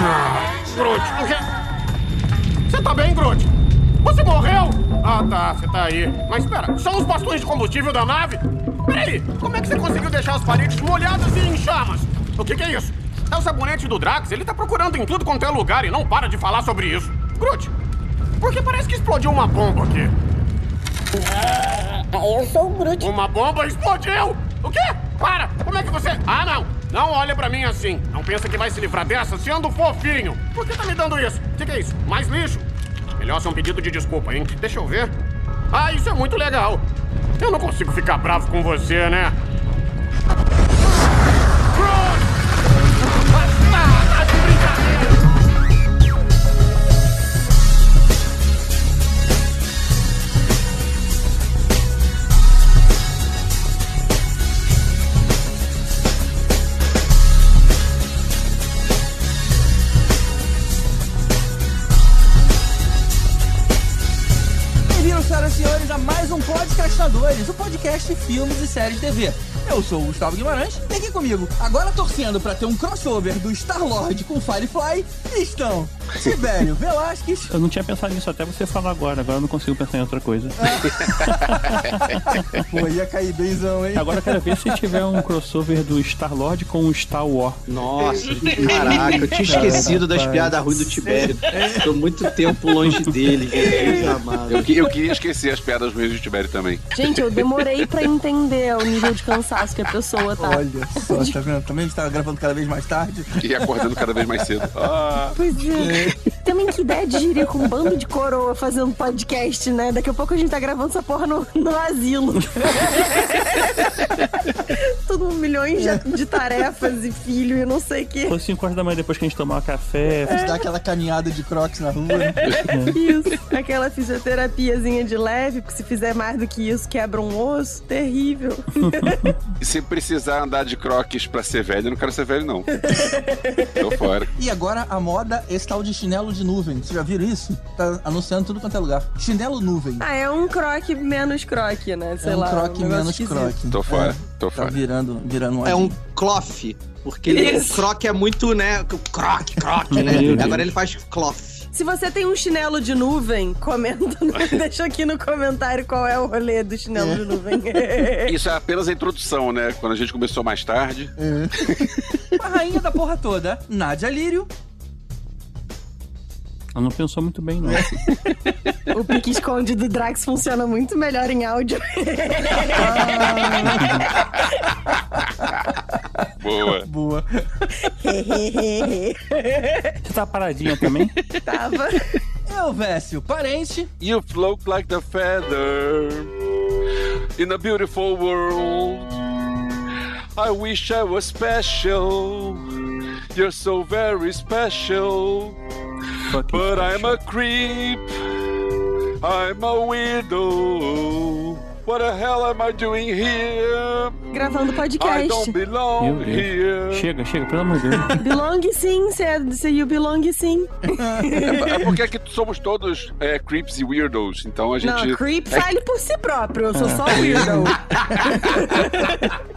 Ah, Groot, o quê? Você tá bem, Groot? Você morreu? Ah, tá, você tá aí. Mas espera, são os bastões de combustível da nave? Peraí, como é que você conseguiu deixar as paredes molhadas e em chamas? O que, que é isso? É o sabonete do Drax, ele tá procurando em tudo quanto é lugar e não para de falar sobre isso. Groot, porque parece que explodiu uma bomba aqui. Ah, eu sou o Groot. Uma bomba explodiu! O quê? Para! Como é que você... Ah, não! Não olha pra mim assim. Não pensa que vai se livrar dessa sendo fofinho. Por que tá me dando isso? O que, que é isso? Mais lixo? Melhor ser um pedido de desculpa, hein? Deixa eu ver. Ah, isso é muito legal. Eu não consigo ficar bravo com você, né? Podcastadores, o podcast filmes e séries TV. Eu sou o Gustavo Guimarães e aqui comigo, agora torcendo pra ter um crossover do Star-Lord com Firefly, estão Tibério Velasquez, Eu não tinha pensado nisso até você falar agora, agora eu não consigo pensar em outra coisa. pô, ia cair benzão, hein? Agora eu quero ver se tiver um crossover do Star-Lord com o Star Wars. Nossa, caraca, eu tinha esquecido das piadas ruins do Tibério. Tô muito tempo longe dele. Eu, eu queria esquecer as piadas ruins do Tibério também. Gente, eu demorei pra entender o nível de cansaço que a pessoa tá. Olha só, tá vendo? Também a gente tá gravando cada vez mais tarde. E acordando cada vez mais cedo. Ah, Pois é. Também que ideia de girir com um bando de coroa fazendo podcast, né? Daqui a pouco a gente tá gravando essa porra no, no asilo. Tudo milhões de, de tarefas e filho e não sei o quê. Foi 5 horas da manhã depois que a gente tomar café. A gente dá aquela caminhada de crocs na rua. né? Isso. Aquela fisioterapiazinha de leve, porque se fizer mais do que isso, quebra um osso. Terrível. e se precisar andar de croques pra ser velho, eu não quero ser velho, não. Tô fora. E agora a moda, esse tal de chinelo de nuvem. Vocês já viram isso? Tá anunciando tudo quanto é lugar. Chinelo nuvem. Ah, é um croque menos croque, né? Sei é um lá. croque negócio menos croque. Tô fora, É, tô Tá fora. virando, virando um É um cloth, porque ele, o croc é muito, né? Croc, croc, né? Agora ele faz cloth. Se você tem um chinelo de nuvem, comenta, deixa aqui no comentário qual é o rolê do chinelo de nuvem. Isso é apenas a introdução, né? Quando a gente começou mais tarde. A rainha da porra toda, Nádia Lírio. Ela não pensou muito bem, não. o pique esconde do Drax funciona muito melhor em áudio. Boa. Boa. Você tá paradinha também? Tava. Eu, Vécio, parente. You float like the feather in a beautiful world. I wish I was special. You're so very special. But I'm a creep. I'm a weirdo. What the hell am I doing here? Gravando I podcast. don't belong here. Chega, chega, pelo amor de Deus. Belong sim, você you belong sim. É, é porque aqui somos todos é, creeps e weirdos, então a gente. Não, creep é, fale por si próprio, eu sou só weirdo.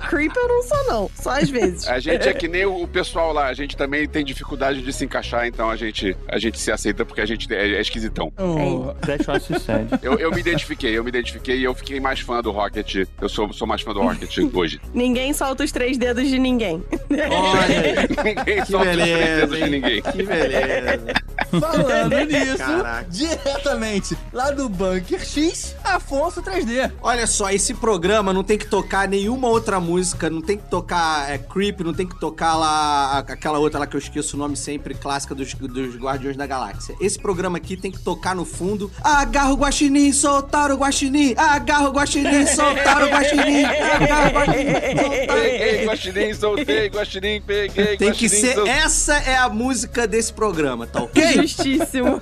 creep eu não sou não, só às vezes. A gente é que nem o pessoal lá, a gente também tem dificuldade de se encaixar, então a gente, a gente se aceita porque a gente é, é esquisitão. Oh, That's what said. Eu, eu me identifiquei, eu me identifiquei e eu fiquei mais fã do Rocket. Eu sou, sou mais fã do Rocket hoje. Ninguém solta os três dedos de ninguém. Olha Ninguém Que solta os beleza, dedos de hein? ninguém. que beleza. falando nisso, Caraca. diretamente lá do Bunker X, Afonso 3D. Olha só, esse programa não tem que tocar nenhuma outra música, não tem que tocar é, Creep, não tem que tocar lá a- aquela outra lá que eu esqueço o nome sempre, clássica dos, dos Guardiões da Galáxia. Esse programa aqui tem que tocar no fundo. Agarra o guaxinim, soltar o guaxinim, agarra o guaxinim, soltar o guaxinim, agarra o guaxinim, Peguei, guaxinim, soltei, guaxinim, peguei, Tem que ser, essa é a música desse programa, tá ok? Justíssimo.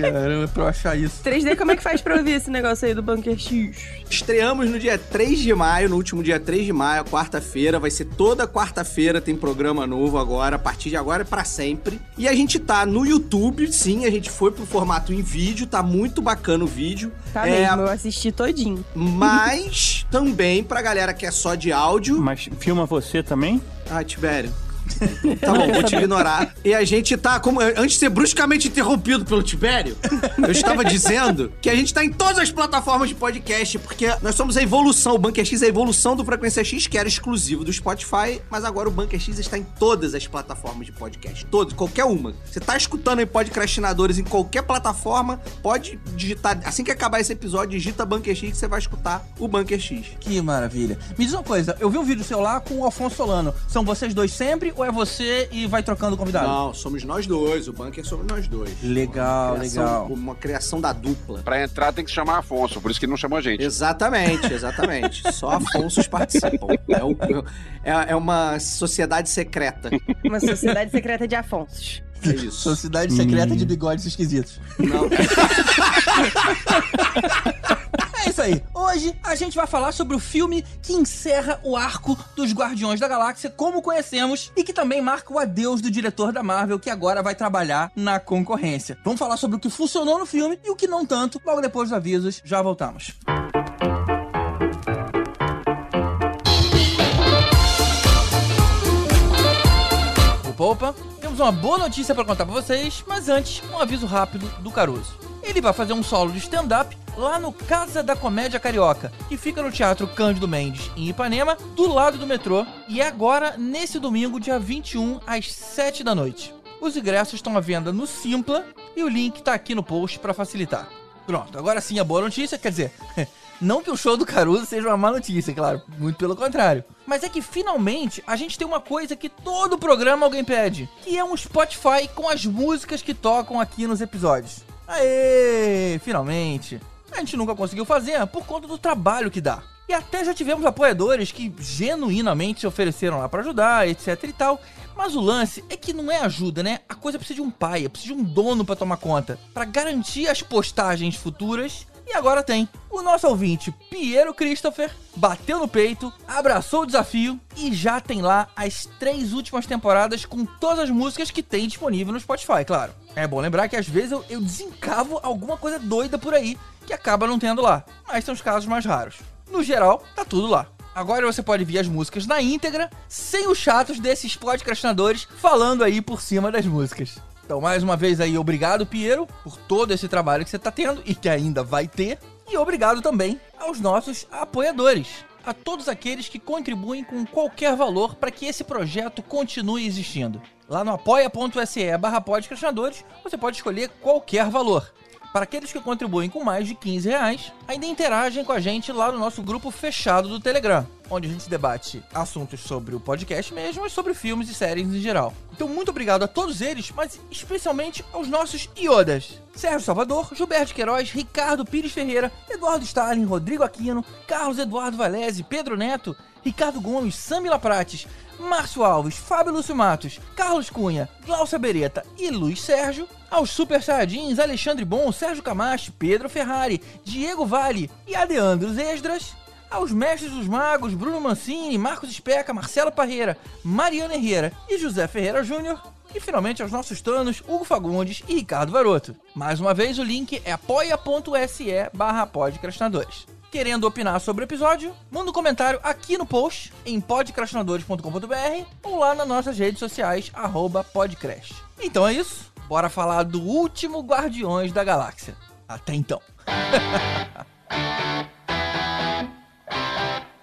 Caramba, pra eu achar isso. 3D, como é que faz pra ouvir esse negócio aí do Bunker X? Estreamos no dia 3 de maio, no último dia 3 de maio, quarta-feira. Vai ser toda quarta-feira, tem programa novo agora, a partir de agora é pra sempre. E a gente tá no YouTube, sim, a gente foi pro formato em vídeo, tá muito bacana o vídeo. Tá É, mesmo, eu assisti todinho. Mas também pra galera que é só de áudio. Mas filma você também? Ah, Tibério, Tá bom, vou te ignorar. E a gente tá, como antes de ser bruscamente interrompido pelo Tibério, eu estava dizendo que a gente tá em todas as plataformas de podcast, porque nós somos a evolução, o Bunker X é a evolução do Frequência X, que era exclusivo do Spotify, mas agora o Bunker X está em todas as plataformas de podcast. Todas, qualquer uma. Você tá escutando aí podcastinadores em qualquer plataforma, pode digitar, assim que acabar esse episódio, digita Bunker X que você vai escutar o Bunker X. Que maravilha. Me diz uma coisa, eu vi um vídeo seu lá com o Alfonso Solano. São vocês dois sempre ou é você e vai trocando convidado? Não, somos nós dois, o Bunker somos nós dois. Legal, Uma criação- legal. Uma criação da dupla. Pra entrar tem que chamar Afonso, por isso que ele não chamou a gente. Exatamente, exatamente. Só Afonsos participam. É, um- é- é uma sociedade secreta. Uma sociedade secreta de Afonsos. É isso. Sociedade secreta de bigodes esquisitos. Não. Isso aí. Hoje a gente vai falar sobre o filme que encerra o arco dos Guardiões da Galáxia como conhecemos e que também marca o adeus do diretor da Marvel que agora vai trabalhar na concorrência. Vamos falar sobre o que funcionou no filme e o que não tanto. Logo depois dos avisos, já voltamos. Opa, opa, temos uma boa notícia pra contar pra vocês, mas antes, um aviso rápido do Caruso. Ele vai fazer um solo de stand-up lá no Casa da Comédia Carioca, que fica no Teatro Cândido Mendes, em Ipanema, do lado do metrô, e é agora nesse domingo, dia 21, às 7 da noite. Os ingressos estão à venda no Simpla e o link tá aqui no post pra facilitar. Pronto, agora sim a boa notícia, quer dizer, não que o show do Caruso seja uma má notícia, claro, muito pelo contrário. Mas é que finalmente a gente tem uma coisa que todo programa alguém pede, que é um Spotify com as músicas que tocam aqui nos episódios. Aê, finalmente. A gente nunca conseguiu fazer por conta do trabalho que dá. E até já tivemos apoiadores que genuinamente se ofereceram lá pra ajudar, etc e tal. Mas o lance é que não é ajuda, né? A coisa precisa de um pai, precisa de um dono pra tomar conta, Pra garantir as postagens futuras. E agora tem. O nosso ouvinte, Piero Christopher, bateu no peito, abraçou o desafio e já tem lá as três últimas temporadas com todas as músicas que tem disponível no Spotify, claro. É bom lembrar que às vezes eu, eu desencavo alguma coisa doida por aí que acaba não tendo lá, mas são os casos mais raros. No geral, tá tudo lá. Agora você pode ver as músicas na íntegra, sem os chatos desses podcastinadores falando aí por cima das músicas. Então, mais uma vez aí, obrigado, Piero, por todo esse trabalho que você tá tendo e que ainda vai ter. E obrigado também aos nossos apoiadores. A todos aqueles que contribuem com qualquer valor para que esse projeto continue existindo. Lá no apoia.se barra você pode escolher qualquer valor. Para aqueles que contribuem com mais de 15 reais, ainda interagem com a gente lá no nosso grupo fechado do Telegram, onde a gente debate assuntos sobre o podcast mesmo, mas sobre filmes e séries em geral. Então, muito obrigado a todos eles, mas especialmente aos nossos iodas. Sérgio Salvador, Gilberto Queiroz, Ricardo Pires Ferreira, Eduardo Stalin, Rodrigo Aquino, Carlos Eduardo Valese, Pedro Neto, Ricardo Gomes, Samila Prates, Márcio Alves, Fábio Lúcio Matos, Carlos Cunha, Glaucia Beretta e Luiz Sérgio, aos Super Saiyajins Alexandre Bom, Sérgio Camacho, Pedro Ferrari, Diego Vale e Adeandros Esdras, aos Mestres dos Magos, Bruno Mancini, Marcos Especa, Marcelo Parreira, Mariana Herrera e José Ferreira Júnior, e finalmente aos nossos tanos, Hugo Fagundes e Ricardo Varoto. Mais uma vez, o link é apoia.se barra. Querendo opinar sobre o episódio, manda um comentário aqui no post, em podcastinadores.com.br ou lá nas nossas redes sociais, arroba. Então é isso, bora falar do último Guardiões da Galáxia. Até então.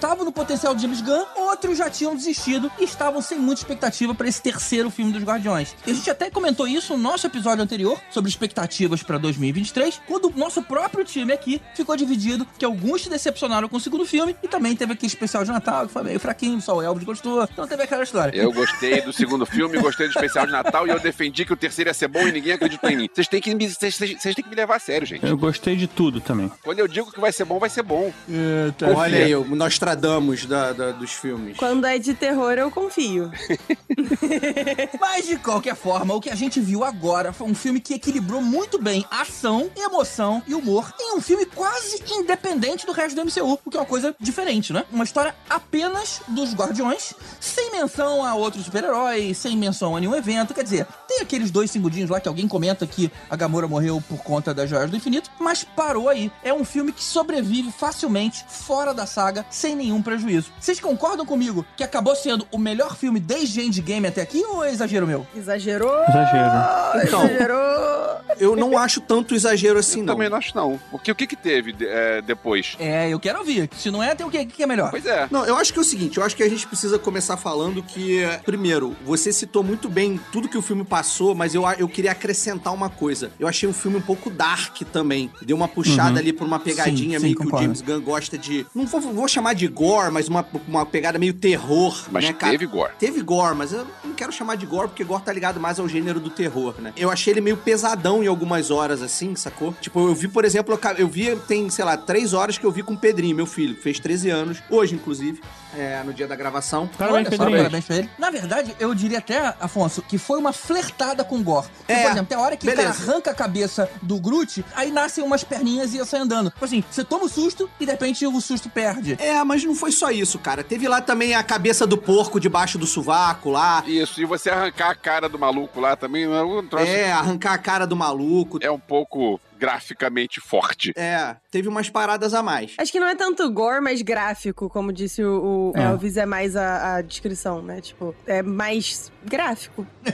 acreditavam no potencial de James Gunn, outros já tinham desistido e estavam sem muita expectativa para esse terceiro filme dos Guardiões. E a gente até comentou isso no nosso episódio anterior sobre expectativas para 2023, quando o nosso próprio time aqui ficou dividido, que alguns se decepcionaram com o segundo filme e também teve aquele especial de Natal que foi meio fraquinho, só o Elvis gostou, então teve aquela história. Eu gostei do segundo filme, gostei do especial de Natal e eu defendi que o terceiro ia ser bom e ninguém acreditou em mim. Vocês têm que me, vocês, têm que me levar a sério, gente. Eu gostei de tudo também. Quando eu digo que vai ser bom, vai ser bom. Olha aí, o Nostradamus da, da- dos filmes. Quando é de terror, eu confio. Mas de qualquer forma, o que a gente viu agora foi um filme que equilibrou muito bem ação, emoção e humor em um filme quase independente do resto do MCU, o que é uma coisa diferente, né? Uma história apenas dos Guardiões, sem menção a outros super-heróis, sem menção a nenhum evento. Quer dizer, tem aqueles dois segundinhos lá que alguém comenta que a Gamora morreu por conta das Joias do Infinito, mas parou aí. É um filme que sobrevive facilmente fora da saga, sem nenhum prejuízo. Vocês concordam comigo que acabou sendo o melhor filme desde Endgame até aqui ou é exagero meu? Exagerou? Exagero. Então. Exagerou? Eu não acho tanto exagero assim, Eu não. também não acho, não. Porque o que que teve de- é, depois? É, eu quero ouvir. Se não é, tem o quê? O que é melhor? Pois é. Não, eu acho que é o seguinte, eu acho que a gente precisa começar falando que, primeiro, você citou muito bem tudo que o filme passou, mas eu, eu queria acrescentar uma coisa. Eu achei um filme um pouco dark também. Deu uma puxada ali por uma pegadinha Sim, sim, meio que concordo. o James Gunn gosta de. Não vou, vou chamar de gore, mas uma, uma pegada meio terror, Mas né, teve gore. Teve gore, mas eu não quero chamar de gore porque gore tá ligado mais ao gênero do terror, né? Eu achei ele meio pesadão em algumas horas, assim, sacou? Tipo, eu vi, por exemplo, eu vi, tem, sei lá, três horas que eu vi com o Pedrinho, meu filho, que fez 13 anos, hoje, inclusive, é, no dia da gravação. Parabéns, Olha só, parabéns pra ele. Na verdade, eu diria até, Afonso, que foi uma flertada com gore. Porque, É, por exemplo, tem a hora que o beleza. cara arranca a cabeça do Groot, aí nascem umas perninhas e ia sair andando. Tipo assim, você toma o susto e de repente o susto perde. É, mas não foi só isso, cara. Teve lá também a cabeça do porco debaixo do sovaco lá. Isso, e você arrancar a cara do maluco lá também, é um troço- É, arrancar a cara do maluco. é um pouco graficamente forte. É, teve umas paradas a mais. Acho que não é tanto gore, mas gráfico, como disse o, o É. Elvis, é mais a, a descrição, né? Tipo, é mais gráfico.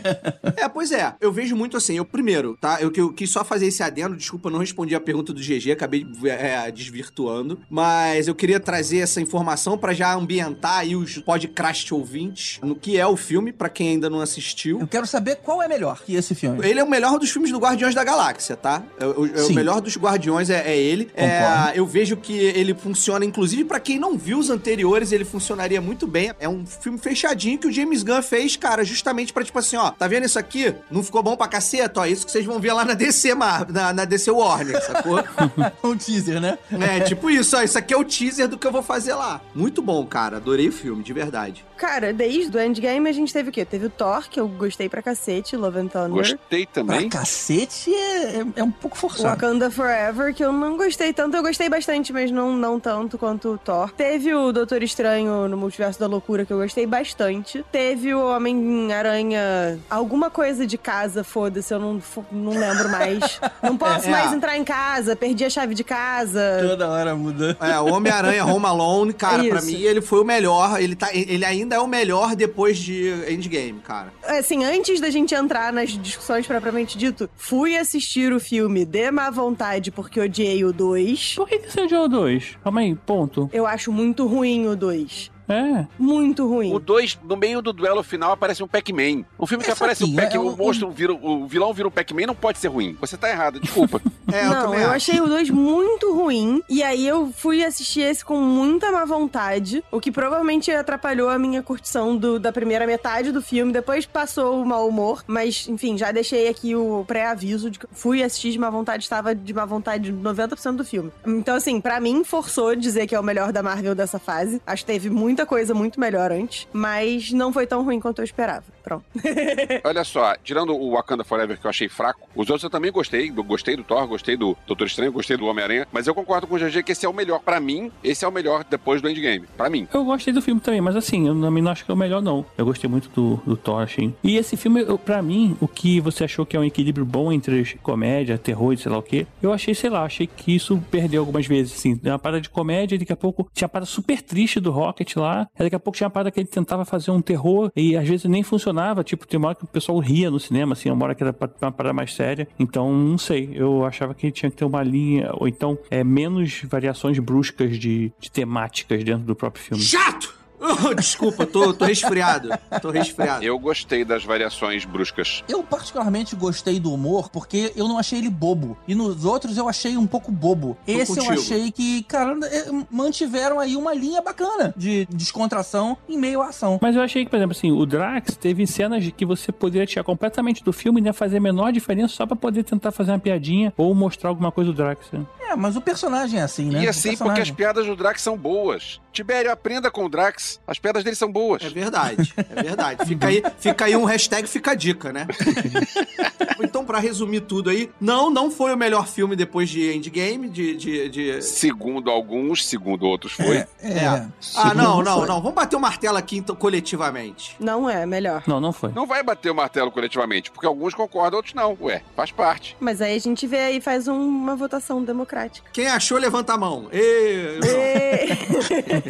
É, pois é. Eu vejo muito assim. Eu, primeiro, tá? Eu, eu quis só fazer esse adendo. Desculpa, eu não respondi a pergunta do GG. Acabei é, desvirtuando. Mas eu queria trazer essa informação pra já ambientar aí os podcast ouvintes no que é o filme, pra quem ainda não assistiu. Eu quero saber qual é melhor que esse filme. Ele é o melhor dos filmes do Guardiões da Galáxia, tá? É, o- é o Sim. melhor dos Guardiões é, é ele. É, eu vejo que ele funciona, inclusive pra quem não viu os anteriores, ele funcionaria muito bem. É um filme fechadinho que o James Gunn fez, cara, justamente pra tipo assim, ó, tá vendo isso aqui? Não ficou bom pra caceta? Ó, isso que vocês vão ver lá na DC, na, na DC Warner, sacou? um teaser, né? é, tipo isso, ó, isso aqui é o teaser do que eu vou fazer lá. Muito bom, cara, adorei o filme, de verdade. Cara, desde o Endgame a gente teve o quê? Teve o Thor, que eu gostei pra cacete, Love and Thunder. Gostei Pra também. cacete é, é- é um pouco forçado. Wakanda Forever, que eu não gostei tanto. Eu gostei bastante, mas não, não tanto quanto o Thor. Teve o Doutor Estranho no Multiverso da Loucura, que eu gostei bastante. Teve o Homem-Aranha... Alguma coisa de casa, foda-se, eu não, não lembro mais. Não posso É, mais é. entrar em casa, perdi a chave de casa. Toda hora muda. É, o Homem-Aranha Home Alone, cara, pra Isso. mim ele foi o melhor. Ele, tá, ele ainda é o melhor depois de Endgame, cara. Assim, antes da gente entrar nas discussões propriamente dito, fui assistir o filme de má vontade porque odiei o 2. Por que, que você odiou o 2? Calma aí, ponto. Eu acho muito ruim o 2. É. Muito ruim. O 2, no meio do duelo final, aparece um Pac-Man. Um filme que aparece um fraquinho, Pac-Man, é um- o monstro vira, o vilão vira um Pac-Man, não pode ser ruim. Você tá errado, desculpa. É, eu não, também eu acho. achei o 2 muito ruim. E aí eu fui assistir esse com muita má vontade. O que provavelmente atrapalhou a minha curtição do- da primeira metade do filme. Depois passou o mau humor. Mas, enfim, já deixei aqui o pré-aviso de que fui assistir de má vontade, estava de má vontade 90% do filme. Então, assim, pra mim, forçou dizer que é o melhor da Marvel dessa fase. Acho que teve muita coisa muito melhor antes. Mas não foi tão ruim quanto eu esperava. Pronto. Olha só, tirando o Wakanda Forever que eu achei fraco, os outros eu também gostei. Eu Gostei do Thor, gostei do Doutor Estranho, gostei do Homem-Aranha. Mas eu concordo com o GG que esse é o melhor. Pra mim, esse é o melhor depois do Endgame. Pra mim. Eu gostei do filme também, mas assim, eu não acho que é o melhor, não. Eu gostei muito do, do Thor, achei. E esse filme, pra mim, o que você achou que é um equilíbrio bom entre comédia, terror e sei lá o quê, eu achei, sei lá, achei que isso perdeu algumas vezes, assim. Uma parada de comédia, daqui a pouco tinha uma parada super triste do Rocket lá, lá. Aí daqui a pouco tinha uma parada que ele tentava fazer um terror e às vezes nem funcionava. Tipo, tem uma hora que o pessoal ria no cinema, assim, uma hora que era uma parada mais séria. Então, não sei. Eu achava que tinha que ter uma linha, ou então é, menos variações bruscas de, de temáticas dentro do próprio filme. Chato! Oh, desculpa, tô, tô resfriado. Tô resfriado. Eu gostei das variações bruscas. Eu particularmente gostei do humor porque eu não achei ele bobo. E nos outros eu achei um pouco bobo. Esse eu contigo. achei que, cara, é, mantiveram aí uma linha bacana de descontração em meio à ação. Mas eu achei que, por exemplo, assim, o Drax teve cenas de que você poderia tirar completamente do filme e não ia fazer a menor diferença só pra poder tentar fazer uma piadinha ou mostrar alguma coisa do Drax. né? É, mas o personagem é assim, né? E O assim, porque as piadas do Drax são boas. Tibério, aprenda com o Drax. As piadas dele são boas. É verdade, é verdade. Fica aí, fica aí um hashtag fica a dica, né? então, pra resumir tudo aí, não, não foi o melhor filme depois de Endgame, de... de, de... Segundo alguns, segundo outros foi. É, É. é. Ah, não, não, foi. não. Vamos bater o martelo aqui então, coletivamente. Não é, melhor. Não, não foi. Não vai bater o martelo coletivamente, porque alguns concordam, outros não. Ué, faz parte. Mas aí a gente vê aí e faz um- uma votação democrática. Quem achou, levanta a mão. Ê,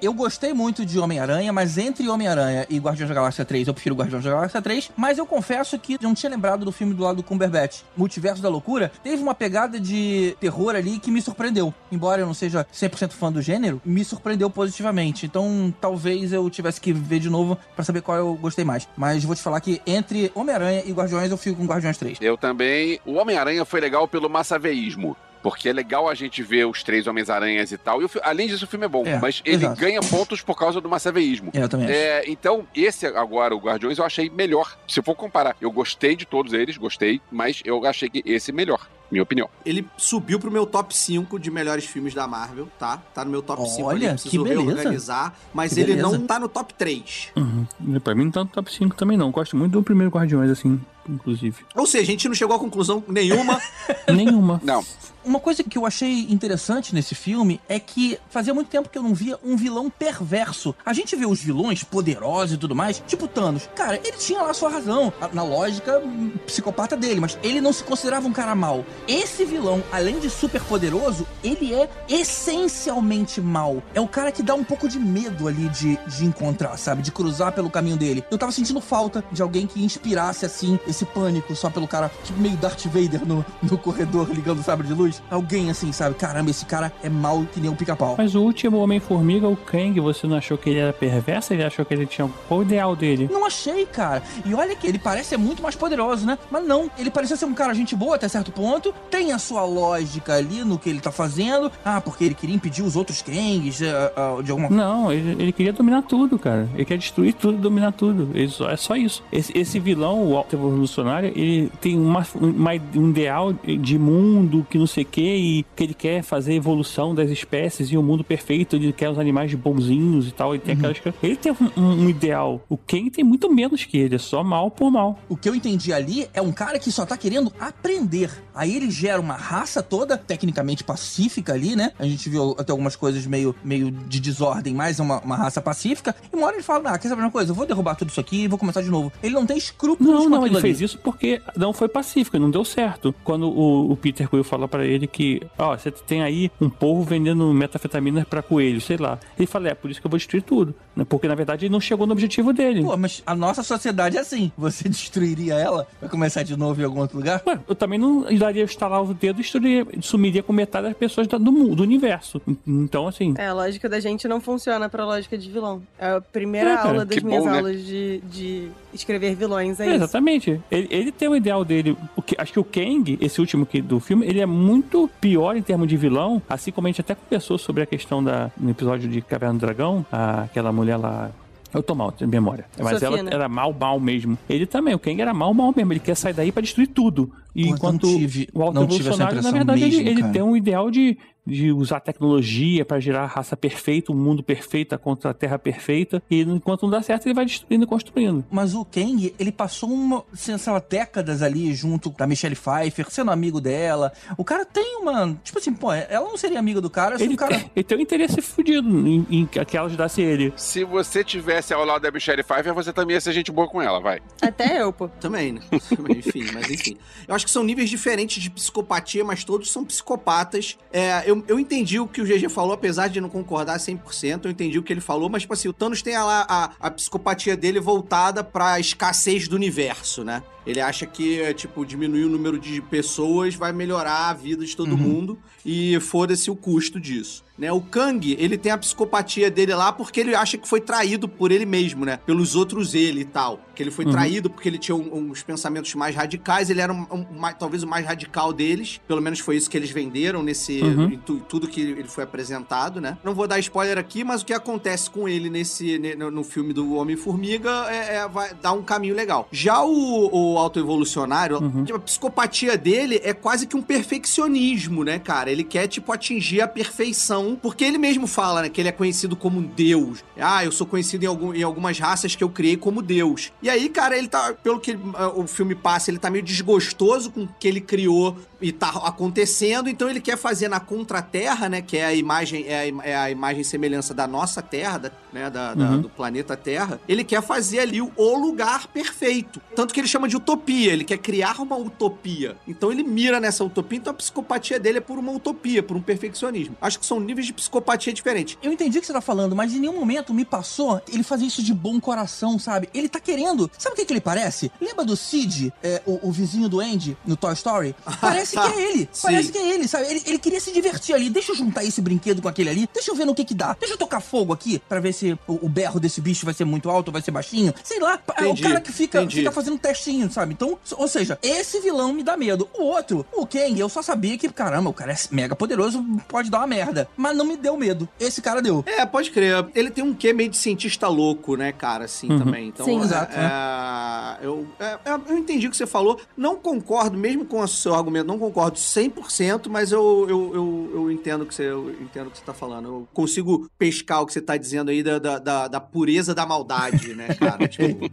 Eu gostei muito de Homem-Aranha, mas entre Homem-Aranha e Guardiões da Galáxia 3, eu prefiro Guardiões da Galáxia 3. Mas eu confesso que não tinha lembrado do filme do lado do Cumberbatch, Multiverso da Loucura. Teve uma pegada de terror ali que me surpreendeu. Embora eu não seja 100% fã do gênero, me surpreendeu positivamente. Então talvez eu tivesse que ver de novo pra saber qual eu gostei mais. Mas vou te falar que entre Homem-Aranha e Guardiões eu fico com Guardiões 3. Eu também. O Homem-Aranha foi legal pelo massaveísmo. Porque é legal a gente ver os três Homens-Aranhas e tal. E fi- além disso, o filme é bom. É, mas ele exato. ganha pontos por causa do massaveísmo. É, eu também acho. É, então, esse agora, o Guardiões, eu achei melhor. Se for comparar, eu gostei de todos eles, gostei, mas eu achei que esse é melhor, minha opinião. Ele subiu pro meu top 5 de melhores filmes da Marvel, tá? Tá no meu top 5 ali, Olha, preciso que beleza. reorganizar. Mas Que ele beleza. não tá no top 3. Uhum. Pra mim não tá no top 5 também não. Gosto muito do primeiro Guardiões, assim, inclusive. Ou seja, a gente não chegou a conclusão nenhuma. Nenhuma. Não, Uma coisa que eu achei interessante nesse filme é que fazia muito tempo que eu não via um vilão perverso. A gente vê os vilões poderosos e tudo mais, tipo Thanos. Cara, ele tinha lá sua razão, na lógica hum, psicopata dele, mas ele não se considerava um cara mau. Esse vilão, além de super poderoso, ele é essencialmente mau. É o cara que dá um pouco de medo ali de, de encontrar, sabe? De cruzar pelo caminho dele. Eu tava sentindo falta de alguém que inspirasse, assim, esse pânico só pelo cara, tipo meio Darth Vader no, no corredor ligando o sabre de luz. Alguém assim, sabe? Caramba, esse cara é mau que nem um pica-pau. Mas o último Homem-Formiga, o Kang, você não achou que ele era perverso? Ele achou que ele tinha... Qual o ideal dele? Não achei, cara. E olha que ele parece ser muito mais poderoso, né? Mas não, ele parecia ser um cara gente boa até certo ponto. Tem a sua lógica ali no que ele tá fazendo. Ah, porque ele queria impedir os outros Kangs ah, ah, de alguma Não, ele, ele queria dominar tudo, cara. Ele quer destruir tudo e dominar tudo. Ele só- é só isso. Esse, esse vilão, o Alto Revolucionário, ele tem uma, uma- um ideal de mundo que não sei o que, e que ele quer fazer a evolução das espécies e um mundo perfeito. Ele quer os animais bonzinhos e tal. Ele tem aquelas coisas. Ele tem um, um ideal. O Ken tem muito menos que ele, é só mal por mal. O que eu entendi ali é um cara que só tá querendo aprender. Aí ele gera uma raça toda, tecnicamente pacífica ali, né? A gente viu até algumas coisas meio, meio de desordem, mas é uma, uma raça pacífica. E uma hora ele fala: Ah, quer saber uma coisa? Eu vou derrubar tudo isso aqui e vou começar de novo. Ele não tem escrúpulos Não, não, ele fez ali. isso porque não foi pacífico, não deu certo. Quando o, o Peter Quill falou pra ele que, ó, você tem aí um povo vendendo metafetaminas pra coelhos, sei lá. Ele fala, é, por isso que eu vou destruir tudo. né? Porque, na verdade, ele não chegou no objetivo dele. Pô, mas a nossa sociedade é assim. Você destruiria ela pra começar de novo em algum outro lugar? Ué, eu também não daria estalar o dedo e destruiria, sumiria com metade das pessoas do mundo, do universo. Então, assim, É, a lógica da gente não funciona pra lógica de vilão. É a primeira É, aula das que minhas bom, né? aulas de, de escrever vilões, é, É, isso. exatamente. Ele, ele tem o ideal dele. O que, acho que o Kang, esse último que, do filme, ele é muito pior em termos de vilão. Assim como a gente até conversou sobre a questão da. No episódio de Caverna do Dragão, a- aquela mulher lá. Eu tô mal, de memória. Mas Sofia, ela né? era mal, mal mesmo. Ele também, o Kang era mal, mal mesmo. Ele quer sair daí pra destruir tudo. E Pô, enquanto não tive- o Alto não tive essa Evolucionário, na verdade, ele, mesmo, ele cara. tem um ideal de, de usar tecnologia pra gerar a raça perfeita, um mundo perfeito contra a Terra perfeita. E enquanto não dá certo, ele vai destruindo e construindo. Mas o Kang, ele passou uma, sei lá, décadas ali junto com a Michelle Pfeiffer, sendo amigo dela. O cara tem uma. Tipo assim, pô, ela não seria amiga do cara se Ele, o cara. tem, ele tem um interesse fudido em, em que ela ajudasse ele. Se você tivesse ao lado da Michelle Pfeiffer, você também ia ser gente boa com ela, vai. Até eu, pô. Também, né? Também, enfim, mas enfim. Eu acho acho que são níveis diferentes de psicopatia, mas todos são psicopatas. É, eu, eu entendi o que o GG falou, apesar de não concordar 100%, eu entendi o que ele falou, mas, tipo assim, o Thanos tem lá a, a psicopatia dele voltada pra escassez do universo, né? Ele acha que, tipo, diminuir o número de pessoas vai melhorar a vida de todo mundo e foda-se o custo disso. Né? O Kang, ele tem a psicopatia dele lá porque ele acha que foi traído por ele mesmo, né? Pelos outros ele e tal. Que ele foi traído porque ele tinha um- uns pensamentos mais radicais, ele era um- um- mais- talvez o mais radical deles. Pelo menos foi isso que eles venderam nesse Uhum. tudo que ele foi apresentado, né? Não vou dar spoiler aqui, mas o que acontece com ele nesse ne- no, no filme do Homem-Formiga é, é- vai dar um caminho legal. Já o, o autoevolucionário, tipo, a psicopatia dele é quase que um perfeccionismo, né, cara? Ele quer, tipo, atingir a perfeição, porque ele mesmo fala, né, que ele é conhecido como um deus. Ah, eu sou conhecido em, algum- em algumas raças que eu criei como deus. E aí, cara, ele tá, pelo que ah, o filme passa, ele tá meio desgostoso com o que ele criou e tá acontecendo, então ele quer fazer na Contraterra, né, que é a imagem é a, é a imagem e semelhança da nossa Terra, da- né, da, da- Uhum. do planeta Terra. Ele quer fazer ali o, o lugar perfeito, tanto que ele chama de utopia, ele quer criar uma utopia. Então ele mira nessa utopia, então a psicopatia dele é por uma utopia, por um perfeccionismo. Acho que são níveis de psicopatia diferentes. Eu entendi o que você tá falando, mas em nenhum momento me passou ele fazer isso de bom coração, sabe? Ele tá querendo. Sabe o que, que ele parece? Lembra do Sid, é, o, o vizinho do Andy, no Toy Story? Parece que é ele. Sim. Parece que é ele, sabe? Ele, ele queria se divertir ali. Deixa eu juntar esse brinquedo com aquele ali. Deixa eu ver no que que dá. Deixa eu tocar fogo aqui pra ver se o, o berro desse bicho vai ser muito alto ou vai ser baixinho. Sei lá. É Entendi, o cara que fica, entendi. fica fazendo testinho, sabe? Então, ou seja, esse vilão me dá medo. O outro, o Kang, eu só sabia que, caramba, o cara é mega poderoso, pode dar uma merda. Mas não me deu medo. Esse cara deu. É, pode crer. Ele tem um quê meio de cientista louco, né, cara, assim, Uhum. também. Então, Sim. é, Exato, é, eu, é, eu entendi o que você falou. Não concordo, mesmo com o seu argumento, não concordo 100%, mas eu, eu, eu, eu entendo que você, eu entendo o que você tá falando. Eu consigo pescar o que você tá dizendo aí da, da, da- pureza da maldade, né, cara? tipo.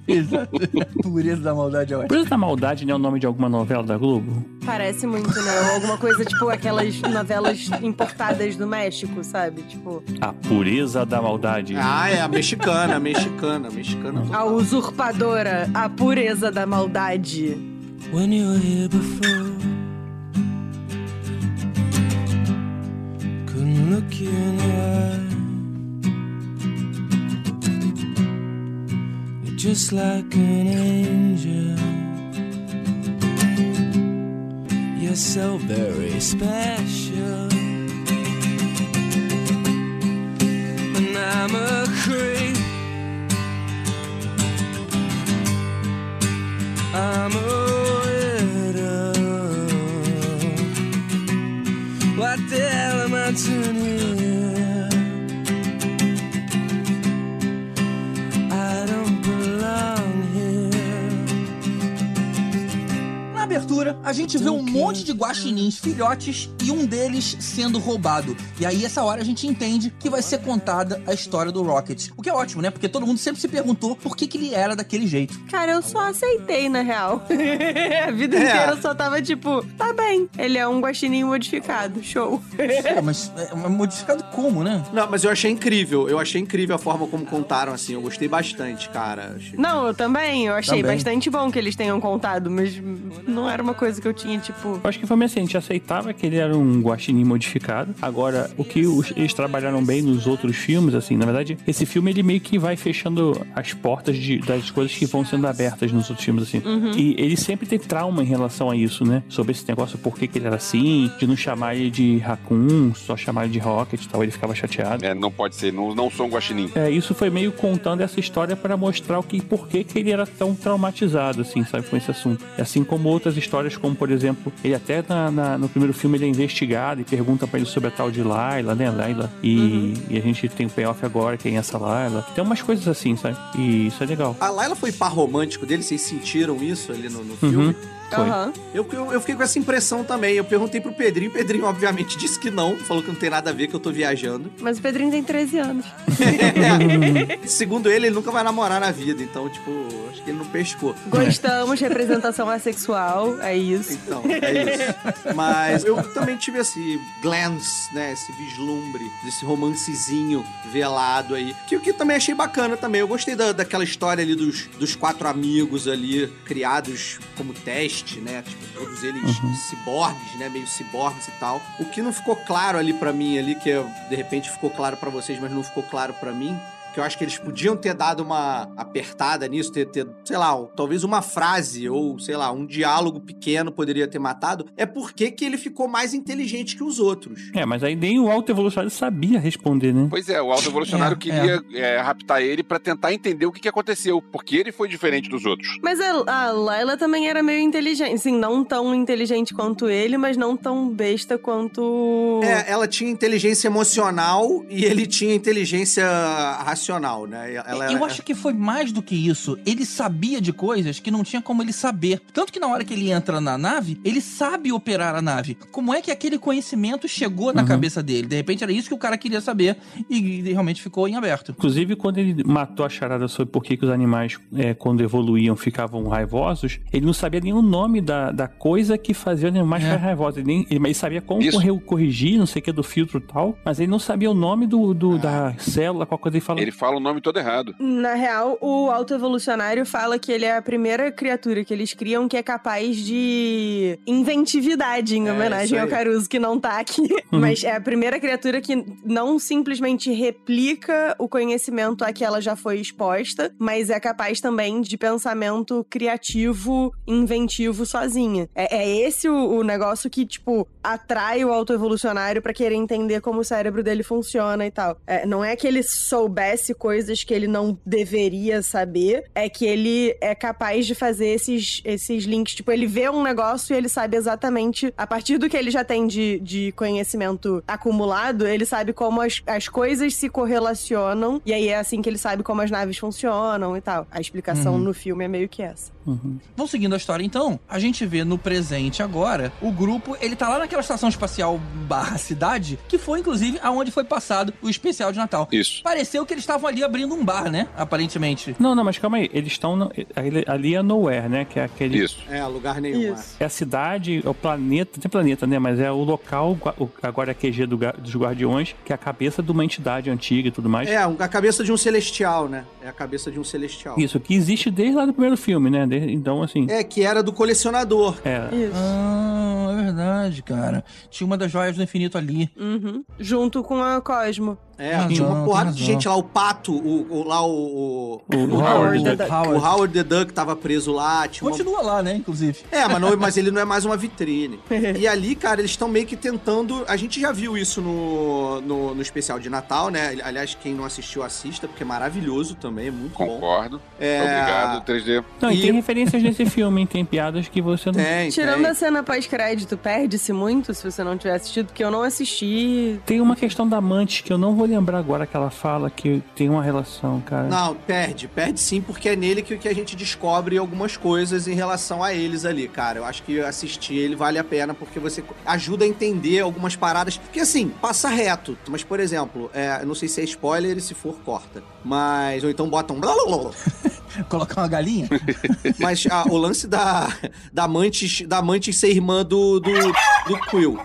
Pureza da maldade é ótimo. Pureza da Maldade não é o nome de alguma novela da Globo? Parece muito, né? Alguma coisa tipo aquelas novelas importadas do México, sabe? Tipo, A Pureza da Maldade. ah, é, a mexicana, a mexicana, a mexicana. a usurpadora, a pureza da maldade. when you were here before. Couldn't look you in the eye. You're just like an angel. You're so very special. And I'm a creep. I'm a What the hell am I doing here? Abertura, a gente vê um monte de guaxinins filhotes e um deles sendo roubado. E aí, essa hora, a gente entende que vai ser contada a história do Rocket. O que é ótimo, né? Porque todo mundo sempre se perguntou por que, que ele era daquele jeito. Cara, eu só aceitei, na real. a vida É. inteira eu só tava tipo, tá bem, ele é um guaxinim modificado, show. Pô, mas é mas modificado como, né? Não, mas eu achei incrível. Eu achei incrível a forma como contaram, assim. Eu gostei bastante, cara. Achei- Não, eu também, eu achei Também. bastante bom que eles tenham contado, mas não era uma coisa que eu tinha, tipo... Eu acho que foi meio assim, a gente aceitava que ele era um guaxinim modificado. Agora, o que os- eles trabalharam bem nos outros filmes, assim, na verdade, esse filme ele meio que vai fechando as portas de- das coisas que vão sendo abertas nos outros filmes, assim. E ele sempre tem trauma em relação a isso, né? Sobre esse negócio, por que, que ele era assim, de não chamar ele de Raccoon, só chamar ele de Rocket e tal, ele ficava chateado. É, não pode ser, não, não sou um guaxinim. É, isso foi meio contando essa história para mostrar o que, por que, que ele era tão traumatizado, assim, sabe, com esse assunto. Assim como outras histórias, como por exemplo, ele até na- na- no primeiro filme ele é investigado e pergunta pra ele sobre a tal de Laila, né, Laila, e, e a gente tem o payoff agora, quem é essa Laila. Tem umas coisas assim, sabe, e isso é legal. A Laila foi par romântico dele? Vocês sentiram isso ali no, no Uhum. Aham. Eu, eu, eu fiquei com essa impressão também. Eu perguntei pro Pedrinho, o Pedrinho, obviamente, disse que não, falou que não tem nada a ver, que eu tô viajando. Mas o Pedrinho tem 13 anos. Segundo ele, ele nunca vai namorar na vida, então, tipo, acho que ele não pescou. Gostamos, representação assexual, é isso. Então, é isso. Mas eu também tive esse glance, né? Esse vislumbre desse romancezinho velado aí. Que o que também achei bacana também. Eu gostei da, daquela história ali dos, dos quatro amigos ali, criados como teste Lost, né? Tipo, todos eles ciborgues, né? Meio ciborgues e tal. O que não ficou claro ali pra mim ali, que de repente ficou claro pra vocês, mas não ficou claro pra mim, que eu acho que eles podiam ter dado uma apertada nisso, ter, ter sei lá, talvez uma frase ou, sei lá, um diálogo pequeno poderia ter matado, é porque que ele ficou mais inteligente que os outros. É, mas aí nem o alto evolucionário sabia responder, né? Pois é, o alto evolucionário É, queria é, raptar ele pra tentar entender o que, que aconteceu, porque ele foi diferente dos outros. Mas a, a Layla também era meio inteligente. Assim, não tão inteligente quanto ele, mas não tão besta quanto. É, ela tinha inteligência emocional e ele tinha inteligência racional, né? Ela eu acho que foi mais do que isso. Ele sabia de coisas que não tinha como ele saber. Tanto que na hora que ele entra na nave, ele sabe operar a nave. Como é que aquele conhecimento chegou na Uhum. cabeça dele? De repente era isso que o cara queria saber e realmente ficou em aberto. Inclusive, quando ele matou a charada sobre por que, que os animais, é, quando evoluíam, ficavam raivosos, ele não sabia nem o nome da, da coisa que fazia os animais É. ficarem raivosos. Ele, nem, ele, mas ele sabia como correr- corrigir, não sei o que, do filtro e tal, mas ele não sabia o nome do, do- da célula, qual coisa ele falou. Ele fala o nome todo errado. Na real, o autoevolucionário fala que ele é a primeira criatura que eles criam que é capaz de inventividade, em É, homenagem isso ao. Caruso, que não tá aqui. Mas é a primeira criatura que não simplesmente replica o conhecimento a que ela já foi exposta, mas é capaz também de pensamento criativo, inventivo sozinha. É, é esse o, o negócio que, tipo, atrai o autoevolucionário pra querer entender como o cérebro dele funciona e tal. É, não é que ele soubesse coisas que ele não deveria saber, é que ele é capaz de fazer esses, esses links. Tipo, ele vê um negócio e ele sabe exatamente, a partir do que ele já tem de, de conhecimento acumulado, ele sabe como as, as coisas se correlacionam, e aí é assim que ele sabe como as naves funcionam e tal. A explicação Uhum. no filme é meio que essa. Uhum. Vamos seguindo a história então. A gente vê no presente agora, o grupo, ele tá lá naquela estação espacial barra cidade, que foi inclusive aonde foi passado o especial de Natal. Isso. Pareceu que eles estavam ali abrindo um bar, né? Aparentemente. Não, não, mas calma aí. Eles estão. ali- é Nowhere, né? Que é aquele. Isso. É, lugar nenhum. Isso. É a cidade, é o planeta, não tem planeta, né? Mas é o local, o- agora é QG do dos Guardiões, que é a cabeça de uma entidade antiga e tudo mais. É, a cabeça de um celestial, né? É a cabeça de um celestial. Isso, que existe desde lá do primeiro filme, né? Então, assim. É, que era do colecionador. É. Isso. Ah, é verdade, cara. Tinha uma das joias do infinito ali. Uhum. Junto com a Cosmo. É, Razão, tinha uma porrada de razão. gente lá, o pato, o, o- lá o. O, O, Howard Howard, the né? Duck. o Howard the Duck tava preso lá. Tinha uma... Continua lá, né, inclusive. É, mas, não- mas ele não é mais uma vitrine. e ali, cara, eles estão meio que tentando. A gente já viu isso no, no, no especial de Natal, né? Aliás, quem não assistiu, assista, porque é maravilhoso também, é muito bom. Concordo. É... Obrigado, 3D. Não, e, E- tem referências nesse filme, hein? Tem piadas que você não. Tem, Tirando tem. a cena pós-crédito, perde-se muito se você não tiver assistido, porque eu não assisti. Tem uma questão da amante que eu não vou lembrar agora que ela fala que tem uma relação, cara. Não, perde. Perde sim, porque é nele que, que a gente descobre algumas coisas em relação a eles ali, cara. Eu acho que assistir ele vale a pena, porque você ajuda a entender algumas paradas. Porque assim, passa reto. Mas, por exemplo, é, eu não sei se é spoiler e se for, corta. Mas. Ou então bota um. Colocar uma galinha? Mas ah, o lance da, da Mantis, da Mantis ser irmã do, do, do Quill.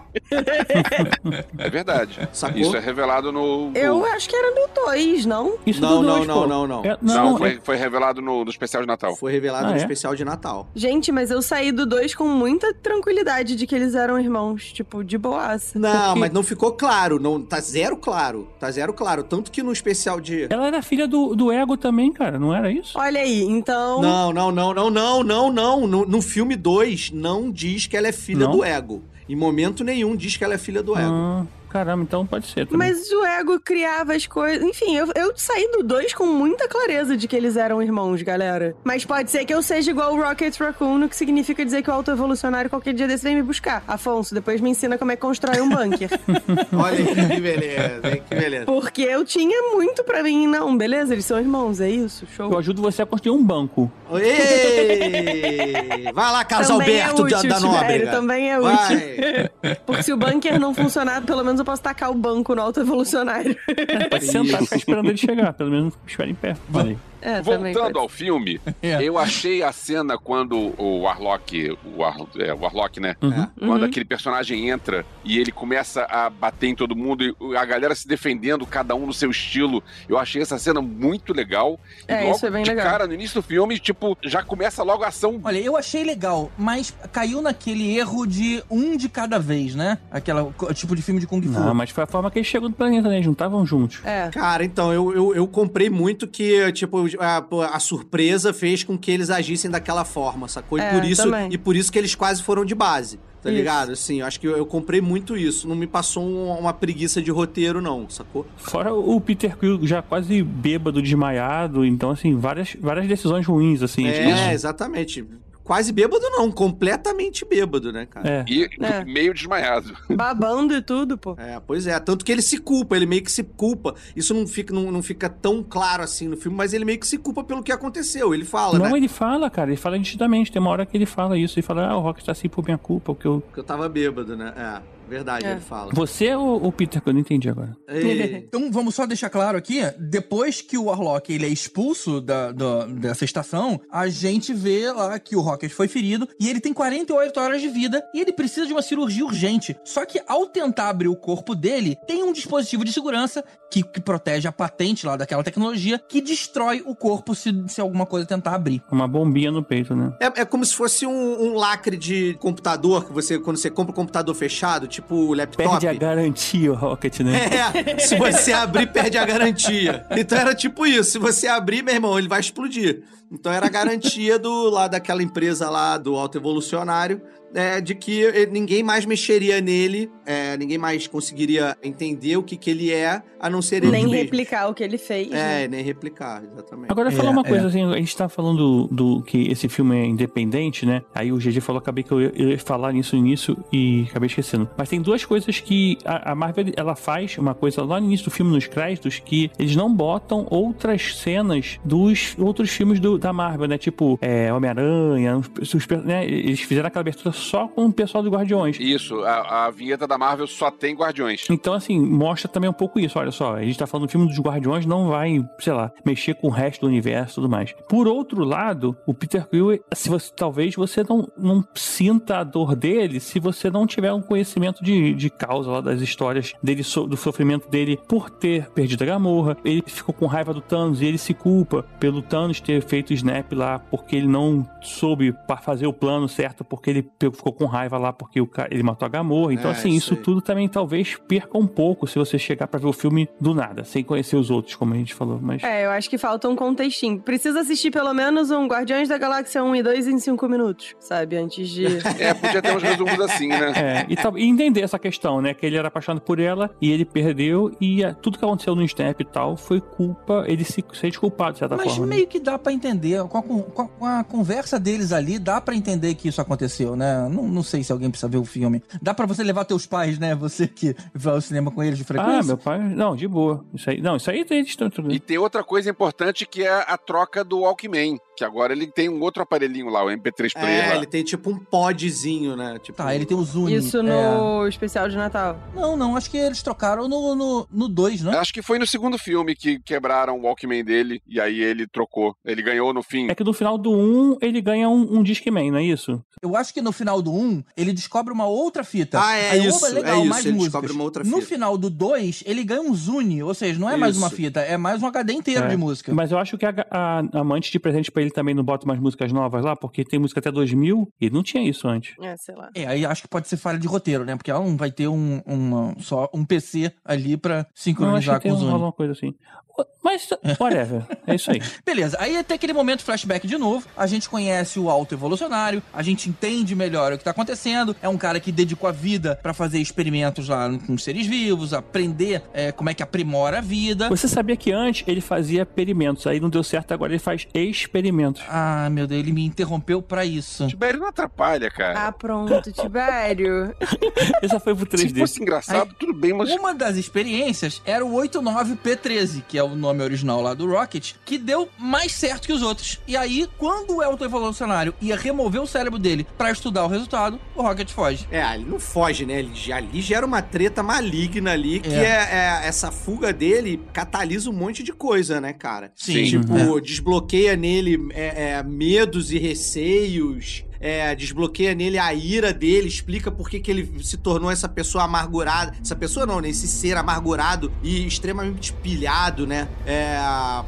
É verdade. Sacou? Isso é revelado no. Eu acho que era no 2, não? Isso Não, do não, dois, não, pô. não, não. É- Não, não, foi, é- foi revelado no, no especial de Natal. Foi revelado Ah, no é? especial de Natal. Gente, mas eu saí do 2 com muita tranquilidade de que eles eram irmãos, tipo, de boaça. Não, Porque- mas não ficou claro. Não, tá zero claro. Tá zero claro. Tanto que no especial de. Ela era filha do, do Ego também, cara, não era isso? Olha aí, então. Não, não, não, não, não, não, não. No, no filme 2, não diz que ela é filha Não? do ego. Em momento nenhum diz que ela é filha do ego. Ah, caramba, então pode ser também. Mas o ego criava as coisas. Enfim, eu, eu saí do 2 com muita clareza de que eles eram irmãos, galera. Mas pode ser que eu seja igual o Rocket Raccoon, o que significa dizer que o autoevolucionário qualquer dia desse vem me buscar. Afonso, depois me ensina como é que constrói um bunker. Olha que beleza, hein? Que beleza. Porque eu tinha muito pra mim. Não, beleza, eles são irmãos, é isso, show. Eu ajudo você a construir um banco. Ei! Vai lá, Carlos Também Alberto é da, útil, da Tibério, Nóbrega. também é Vai. útil. Porque se o bunker não funcionar, pelo menos eu posso tacar o banco no autoevolucionário. Pode sentar e ficar esperando ele chegar. Pelo menos espera em pé. Aí. É, Voltando ao filme, É. eu achei a cena quando o Warlock, o, War, é, o Warlock, né? É. Quando aquele personagem entra e ele começa a bater em todo mundo e a galera se defendendo, cada um no seu estilo. Eu achei essa cena muito legal. E É, logo isso é bem de legal. cara, no início do filme, tipo, já começa logo a ação. Olha, eu achei legal, mas caiu naquele erro de um de cada vez, né? Aquela tipo de filme de Kung Fu. Não, mas foi a forma que eles chegam no planeta, né? Estavam juntos. É. Cara, então, eu, eu, eu comprei muito que, tipo, a, a surpresa fez com que eles agissem daquela forma, sacou? E É, por isso também. E por isso que eles quase foram de base, tá Isso. ligado? Assim, eu acho que eu, eu comprei muito isso. Não me passou um- uma preguiça de roteiro, não, sacou? Fora o Peter Quill já quase bêbado, desmaiado. Então, assim, várias, várias decisões ruins, assim. É, exatamente. Quase bêbado, não, completamente bêbado, né, cara? É. E É. meio desmaiado. Babando e tudo, pô. É, pois é. Tanto que ele se culpa, ele meio que se culpa. Isso não fica, não, não fica tão claro assim no filme, mas ele meio que se culpa pelo que aconteceu. Ele fala, Não, né? ele fala, cara, ele fala nitidamente. Tem uma hora que ele fala isso. Ele fala, ah, o Rock tá assim por minha culpa. O que eu... Que eu tava bêbado, né? É, verdade, É. ele fala. Você ou o Peter Quill? Eu não entendi agora. Ei, Então vamos só deixar claro aqui, depois que o Warlock ele é expulso da, da- dessa estação, a gente vê lá que o Rocket foi ferido e ele tem 48 horas de vida e ele precisa de uma cirurgia urgente. Só que ao tentar abrir o corpo dele, tem um dispositivo de segurança que, que protege a patente lá daquela tecnologia que destrói o corpo se, se alguma coisa tentar abrir. Uma bombinha no peito, né? É, é como se fosse um, um lacre de computador que você, quando você compra um computador fechado, tipo o laptop. Perde a garantia o Rocket, né? É, se você abrir, perde a garantia. Então era tipo isso. Se você abrir, meu irmão, ele vai explodir. Então era a garantia do lá daquela empresa lá do Alto Evolucionário. É, de que ninguém mais mexeria nele, é, ninguém mais conseguiria entender o que, que ele é, a não ser ele Nem mesmo. replicar o que ele fez. né? É, nem replicar, exatamente. Agora, É, falar uma é. coisa, assim, a gente tá falando do, que esse filme é independente, né? Aí o GG falou, acabei que eu ia, eu ia falar nisso no início e acabei esquecendo. Mas tem duas coisas que a, a Marvel, ela faz, uma coisa lá no início do filme, nos créditos, que eles não botam outras cenas dos outros filmes do- da Marvel, né? Tipo, é, Homem-Aranha, né? eles fizeram aquela abertura só com o pessoal do Guardiões. Isso, a, a vinheta da Marvel só tem Guardiões. Então, assim, mostra também um pouco isso. Olha só, a gente tá falando do filme dos Guardiões, não vai, sei lá, mexer com o resto do universo e tudo mais. Por outro lado, o Peter Quill, se você, talvez você não, não sinta a dor dele se você não tiver um conhecimento de, de causa lá das histórias dele, so- do sofrimento dele por ter perdido a Gamorra. Ele ficou com raiva do Thanos e ele se culpa pelo Thanos ter feito o Snap lá porque ele não soube para fazer o plano certo, porque ele ficou com raiva lá porque o cara, ele matou a Gamorra. Então, É, assim, isso aí. tudo também talvez perca um pouco se você chegar pra ver o filme do nada, sem conhecer os outros, como a gente falou. Mas É, eu acho que falta um contextinho. Precisa assistir pelo menos um Guardiões da Galáxia 1 e 2 em 5 minutos, sabe? Antes de. É, podia ter uns resumos assim, né? É, e, e entender essa questão, né? Que ele era apaixonado por ela e ele perdeu, e é, tudo que aconteceu no Snap e tal foi culpa, ele se sente culpado, de certa Mas forma. né? meio que dá pra entender, com a, com a- com a conversa deles ali, dá pra entender que isso aconteceu, né? Não, não sei se alguém precisa ver o filme. Dá pra você levar teus pais, né? Você que vai ao cinema com eles de Ah, frequência. meu pai. Não, de boa. Isso aí. Não, isso aí eles estão. E tem outra coisa importante que é a troca do Walkman, que agora ele tem um outro aparelhinho lá, o MP3 Player É, lá. ele tem tipo um podzinho, né? Tipo, Tá, ele tem o Zuni. Isso é. no especial de Natal. Não, não, acho que eles trocaram no 2, no, no dois, né? Acho que foi no segundo filme que quebraram o Walkman dele e aí ele trocou. Ele ganhou no fim. É que no final do 1 ele ganha um, um Discman, não é isso? Eu acho que no final do 1, ele descobre uma outra fita. Ah, é Aí isso, Oba é legal, isso, mais ele músicas. descobre uma outra No fita. final do 2, ele ganha um Zuni, ou seja, não é mais uma Isso. fita, é mais um HD inteiro É. de música. Mas eu acho que a, a, a amante de presente pra ele também não bota mais músicas novas lá, porque tem música até 2000 e não tinha isso antes. É, sei lá. É, aí acho que pode ser falha de roteiro, né? Porque ela não vai ter um, uma- só um PC ali pra Não, acho sincronizar que tem com o Zuni. uma coisa assim. Mas, whatever. é isso aí. Beleza, aí até aquele momento flashback de novo, a gente conhece o alto evolucionário, a gente entende melhor o que tá acontecendo, é um cara que dedicou a vida pra fazer experimentos lá com seres vivos, aprender é, como é que aprimora a vida. Você sabia que antes ele fazia experimentos, aí não deu certo, agora ele faz experimentos. Ah, meu Deus, ele me interrompeu pra isso. Tibério não atrapalha, cara. Ah, pronto, Tibério. Essa foi pro Se 3D. fosse engraçado, tudo bem, mas Uma das experiências era o 89P13, que é o nome original lá do Rocket, que deu mais certo que os outros. E aí, quando o Elton Evolucionário ia remover o cérebro dele pra estudar o resultado, o Rocket foge. É, ele não foge, né? Ele, já- ali gera uma treta maligna ali, que É. é, é- essa fuga dele catalisa um monte de coisa, né, cara? Sim, Tipo, é. desbloqueia nele é, é, medos e receios. É, desbloqueia nele a ira dele, explica por que, que ele se tornou essa pessoa amargurada. Essa pessoa não, né? Esse ser amargurado e extremamente pilhado, né? É,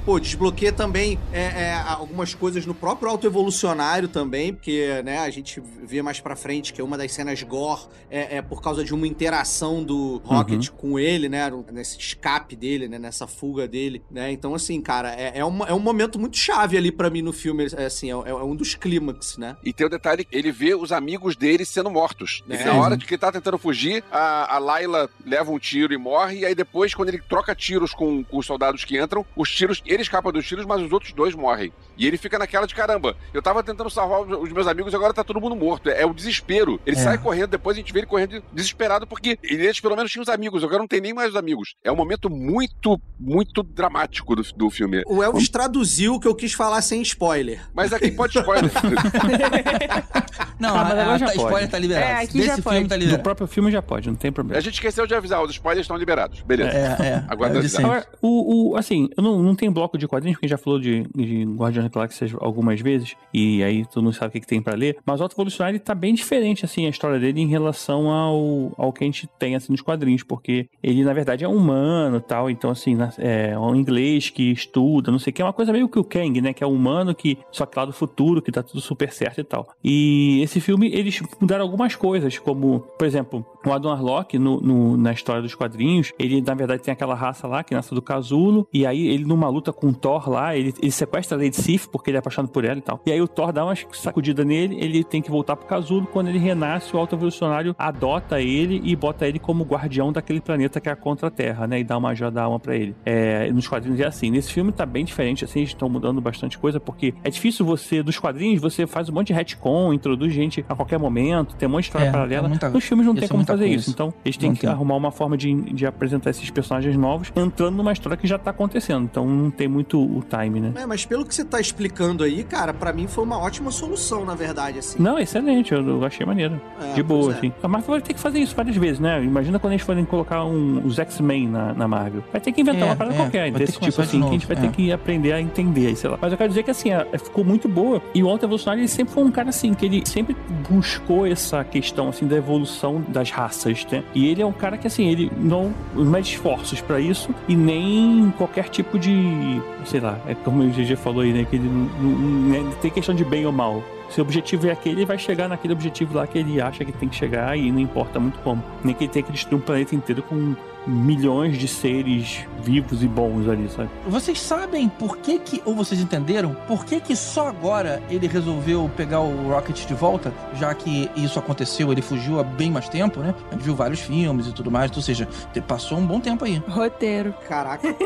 pô, desbloqueia também é, é, algumas coisas no próprio autoevolucionário também, porque, né, a gente vê mais pra frente que uma das cenas gore é, é por causa de uma interação do Rocket com ele, né? Nesse escape dele, né? Nessa fuga dele, né? Então, assim, cara, é, é, uma- é um momento muito chave ali pra mim no filme, é, assim, é, é um dos clímax, né? E tem o detalhe, ele vê os amigos dele sendo mortos. E É. na hora de que ele tá tentando fugir, a, a Layla leva um tiro e morre, e aí depois, quando ele troca tiros com, com os soldados que entram, os tiros, ele escapa dos tiros, mas os outros dois morrem. E ele fica naquela de caramba, eu tava tentando salvar os meus amigos e agora tá todo mundo morto. É, o desespero. Ele É. sai correndo, depois a gente vê ele correndo desesperado, porque eles pelo menos tinham os amigos, agora não tem nem mais os amigos. É um momento muito, muito dramático do, do filme. O Elvis traduziu o que eu quis falar sem spoiler. Mas aqui pode spoiler. Não, Ah, mas a, agora a, já a pode. spoiler tá liberado. É, aqui Desse já filme pode. tá Do liberado. próprio filme já pode, não tem problema. a gente esqueceu de avisar, os spoilers estão liberados. Beleza. É, é. Agora é. Agora, o, o- assim, eu não, não tenho bloco de quadrinhos, porque a gente já falou de, de Guardiões da Galáxia algumas vezes, e aí todo mundo sabe o que, que tem pra ler, mas o Auto Evolucionário ele tá bem diferente, assim, a história dele em relação ao, ao que a gente tem, assim, nos quadrinhos, porque ele, na verdade, é um humano tal, então, assim, na- é um inglês que estuda, não sei o que, é uma coisa meio que o Kang, né, que é um humano que, só que lá do futuro, que tá tudo super certo e tal. E esse filme, eles mudaram algumas coisas, como, por exemplo, o Adam Warlock, no, no- na história dos quadrinhos, ele, na verdade, tem aquela raça lá, que nasce do casulo, e aí ele, numa luta com o Thor lá, ele, ele sequestra a Lady Sif, porque ele é apaixonado por ela e tal. E aí o Thor dá uma sacudida nele, ele tem que voltar pro casulo, quando ele renasce, o Alto Evolucionário adota ele e bota ele como guardião daquele planeta que é a Contra-Terra, né, e dá uma joia da alma pra ele. É, nos quadrinhos é assim. Nesse filme tá bem diferente, assim, eles estão mudando bastante coisa, porque é difícil você, dos quadrinhos, você faz um monte de retcon, introduz gente a qualquer momento, tem um monte de história É, paralela. é muita- Nos filmes não isso tem é como fazer coisa. isso. Então, eles têm Não que tem. arrumar uma forma de, de apresentar esses personagens novos, entrando numa história que já tá acontecendo. Então não tem muito o time, né? É, mas pelo que você tá explicando aí, cara, pra mim foi uma ótima solução, na verdade, assim. Não, excelente, eu, eu achei maneiro. É, de boa, é. assim. A Marvel vai ter que fazer isso várias vezes, né? Imagina quando eles forem colocar um- os X-Men na, na Marvel. Vai ter que inventar É, uma parada é, qualquer desse que tipo começar de assim, que a gente vai é. ter que aprender a entender, sei lá. Mas eu quero dizer que assim, é, ficou muito boa. E o Alto Evolucionário, ele sempre foi um cara assim, que ele sempre buscou essa questão assim da evolução das raças, né? E ele é um cara que assim, ele não mede esforços pra isso e nem qualquer tipo de, sei lá, é como o GG falou aí, né? Que ele não, não- não tem questão de bem ou mal. Se o objetivo é aquele, ele vai chegar naquele objetivo lá que ele acha que tem que chegar e não importa muito como. Nem que ele tenha que destruir um planeta inteiro com milhões de seres vivos e bons ali, sabe? Vocês sabem por que que, ou vocês entenderam, por que que só agora ele resolveu pegar o Rocket de volta, já que isso aconteceu, ele fugiu há bem mais tempo, né? A gente viu vários filmes e tudo mais, ou seja, passou um bom tempo aí. Roteiro. Caraca.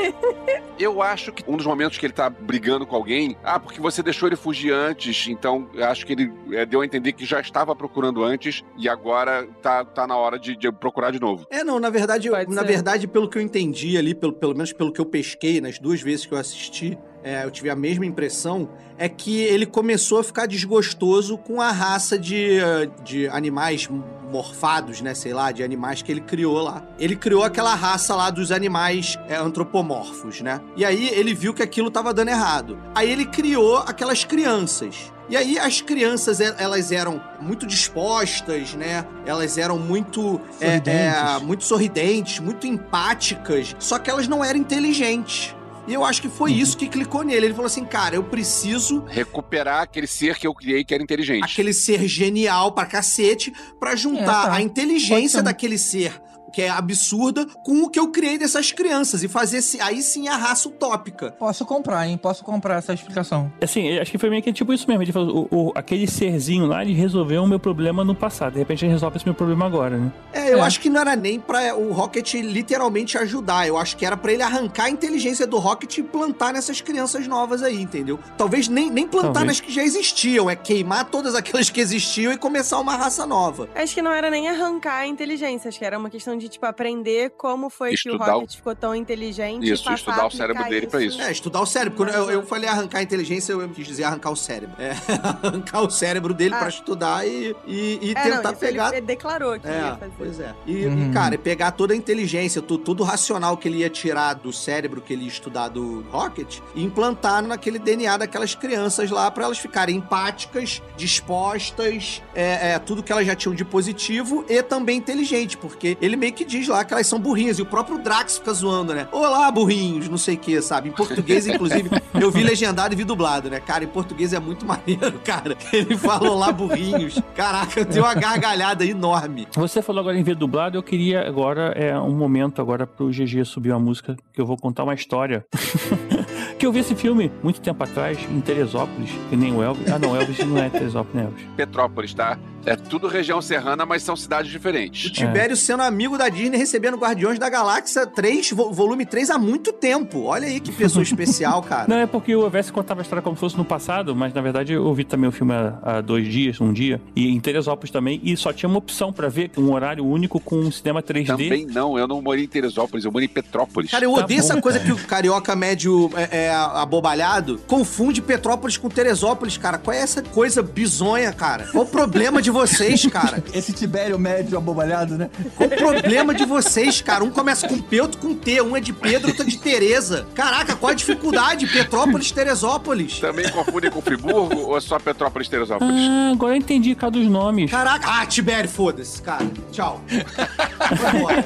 Eu acho que um dos momentos que ele tá brigando com alguém, ah, porque você deixou ele fugir antes, então eu acho que ele é, deu a entender que já estava procurando antes e agora tá, tá na hora de, de procurar de novo. É, não, na verdade, eu- Pode na ser. Verdade, pelo que eu entendi ali, pelo, pelo menos pelo que eu pesquei nas duas vezes que eu assisti, é, eu tive a mesma impressão, é que ele começou a ficar desgostoso com a raça de, de animais morfados, né, sei lá, de animais que ele criou lá. Ele criou aquela raça lá dos animais é, antropomorfos, né? E aí ele viu que aquilo tava dando errado. Aí ele criou aquelas crianças. E aí as crianças, e- elas eram muito dispostas, né? Elas eram muito é, Sorridentes. é, muito sorridentes, muito empáticas, só que elas não eram inteligentes. E eu acho que foi isso que clicou nele. Ele falou assim, cara, eu preciso Recuperar aquele ser que eu criei que era inteligente. aquele ser genial pra cacete pra juntar É, tá. a inteligência daquele ser que é absurda com o que eu criei dessas crianças e fazer esse- aí sim a raça utópica. Posso comprar, hein? Posso comprar essa explicação. Assim, eu acho que foi meio que tipo isso mesmo. Ele falou, o, o- aquele serzinho lá, ele resolveu o meu problema no passado. De repente ele resolve esse meu problema agora, né? É, eu É. acho que não era nem pra o Rocket literalmente ajudar. Eu acho que era pra ele arrancar a inteligência do Rocket e plantar nessas crianças novas aí, entendeu? Talvez nem, nem plantar Talvez. nas que já existiam, é queimar todas aquelas que existiam e começar uma raça nova. Acho que não era nem arrancar a inteligência, acho que era uma questão de de, tipo, aprender como foi Estudar que o- o Rocket ficou tão inteligente. Isso, estudar o cérebro dele pra isso. É, estudar o cérebro. Quando eu, eu falei arrancar a inteligência, eu quis dizer arrancar o cérebro. É, arrancar o cérebro dele Ah. pra estudar e, e, e É, tentar não, isso pegar. ele declarou que ia É, fazer. pois é. E, Uhum. e, cara, pegar toda a inteligência, tu- tudo racional que ele ia tirar do cérebro que ele ia estudar do Rocket e implantar naquele DNA daquelas crianças lá pra elas ficarem empáticas, dispostas, é, é, tudo que elas já tinham de positivo e também inteligente, porque ele meio que diz lá que elas são burrinhas e o próprio Drax fica zoando, né? Olá, burrinhos, não sei o que, sabe? Em português, inclusive, eu vi legendado e vi dublado, né? Cara, em português é muito maneiro, cara. Ele fala olá, burrinhos. Caraca, eu tenho uma gargalhada enorme. Você falou agora em ver dublado, eu queria agora, é um momento agora pro GG subir uma música, que eu vou contar uma história. que eu vi esse filme muito tempo atrás, em Teresópolis, e nem o Elvis. Ah, não, Elvis não é Teresópolis, né, Elvis? Petrópolis, tá? É tudo região serrana, mas são cidades O diferentes. Tibério sendo amigo da Disney, recebendo Guardiões da Galáxia 3, vo- volume 3 há muito tempo. Olha aí que pessoa especial, cara. Não, é porque o Evés contava a história como se fosse no passado, mas na verdade eu vi também o filme há, há dois dias, um dia, e em Teresópolis também, e só tinha uma opção pra ver, um horário único com um cinema 3D. Também não, eu não morei em Teresópolis, eu morei em Petrópolis. Cara, eu Tá odeio bom, essa coisa cara. que o carioca médio é, é abobalhado confunde Petrópolis com Teresópolis, cara. Qual é essa coisa bizonha, cara? Qual o problema de vocês, cara? Esse Tibério médio abobalhado, né? Qual o problema de vocês, cara? Um começa com P, outro com T. Um é de Pedro, outro é de Tereza. Caraca, qual a dificuldade? Petrópolis, Teresópolis. Também confundem com Friburgo ou é só Petrópolis Teresópolis? Ah, agora eu entendi cada dos nomes. Caraca. Ah, Tibério, foda-se, cara. Tchau. Vai embora.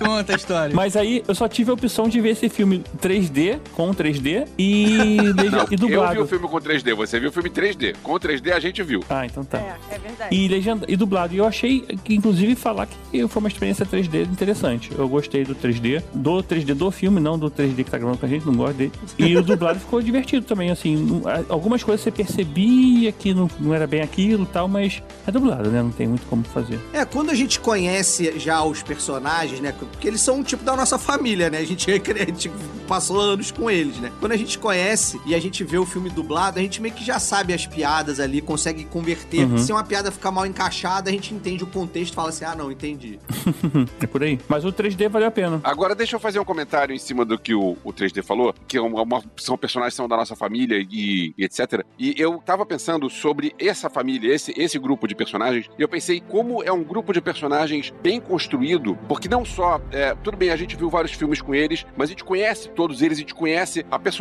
Conta a história. Mas aí eu só tive a opção de ver esse filme 3D, com 3D e, leg- Não, e eu vi dublado. o filme com 3D, você viu o filme 3D. Com 3D a gente viu. Ah, então tá. É, é verdade. E, legenda, e dublado. E eu achei que, inclusive, falar que foi uma experiência 3D interessante. Eu gostei do 3D, do 3D do filme, não do 3D que tá gravando com a gente, não gosto dele. E o dublado ficou divertido também, assim. Algumas coisas você percebia que não, não era bem aquilo e tal, mas é dublado, né? Não tem muito como fazer. É, quando a gente conhece já os personagens, né? Porque eles são um tipo da nossa família, né? A gente, a gente passou anos com eles, né? Quando a gente conhece e a gente vê o filme dublado, a gente meio que já sabe as piadas ali, consegue converter. Uhum. Se uma piada ficar mal encaixada, a gente entende o contexto e fala assim: ah, não, entendi. é por aí. Mas o 3D valeu a pena. Agora deixa eu fazer um comentário em cima do que o, o 3D falou, que é uma, uma- são personagens que são da nossa família e, e etc. E eu tava pensando sobre essa família, esse, esse grupo de personagens, e eu pensei como é um grupo de personagens bem construído, porque não só, é, tudo bem, a gente viu vários filmes com eles, mas a gente conhece todos eles, a gente conhece a personalidade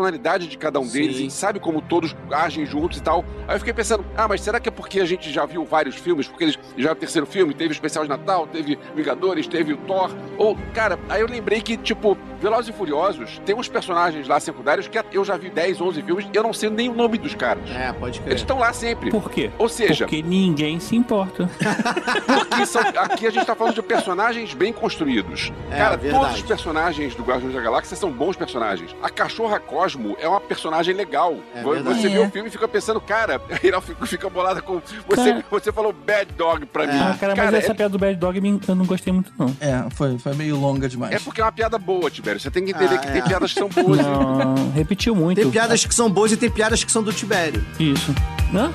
de cada um Sim. deles, a gente sabe como todos agem juntos e tal. Aí eu fiquei pensando, ah, mas será que é porque a gente já viu vários filmes? Porque eles já o terceiro filme, teve o especial de Natal, teve Vingadores, teve o Thor. Ou, cara, aí eu lembrei que, tipo, Velozes e Furiosos, tem uns personagens lá secundários que eu já vi 10, 11 filmes e eu não sei nem o nome dos caras. É, pode crer. Eles estão lá sempre. Por quê? Ou seja, Porque ninguém se importa. porque são- aqui a gente tá falando de personagens bem construídos. É, Cara, verdade. todos os personagens do Guardiões da Galáxia são bons personagens. A cachorra Cosmo é uma personagem legal. É você vê É. o filme e fica pensando, cara, ela fica, bolada com. Você, Cara. você falou bad dog pra mim. Ah, cara, mas é- essa piada do Bad Dog eu não gostei muito, não. É, foi, foi meio longa demais. É porque é uma piada boa, Tibério. Você tem que entender Ah, que é. tem piadas que são boas. Não, repetiu muito. Tem piadas que são boas e tem piadas que são do Tibério. Isso. Hã?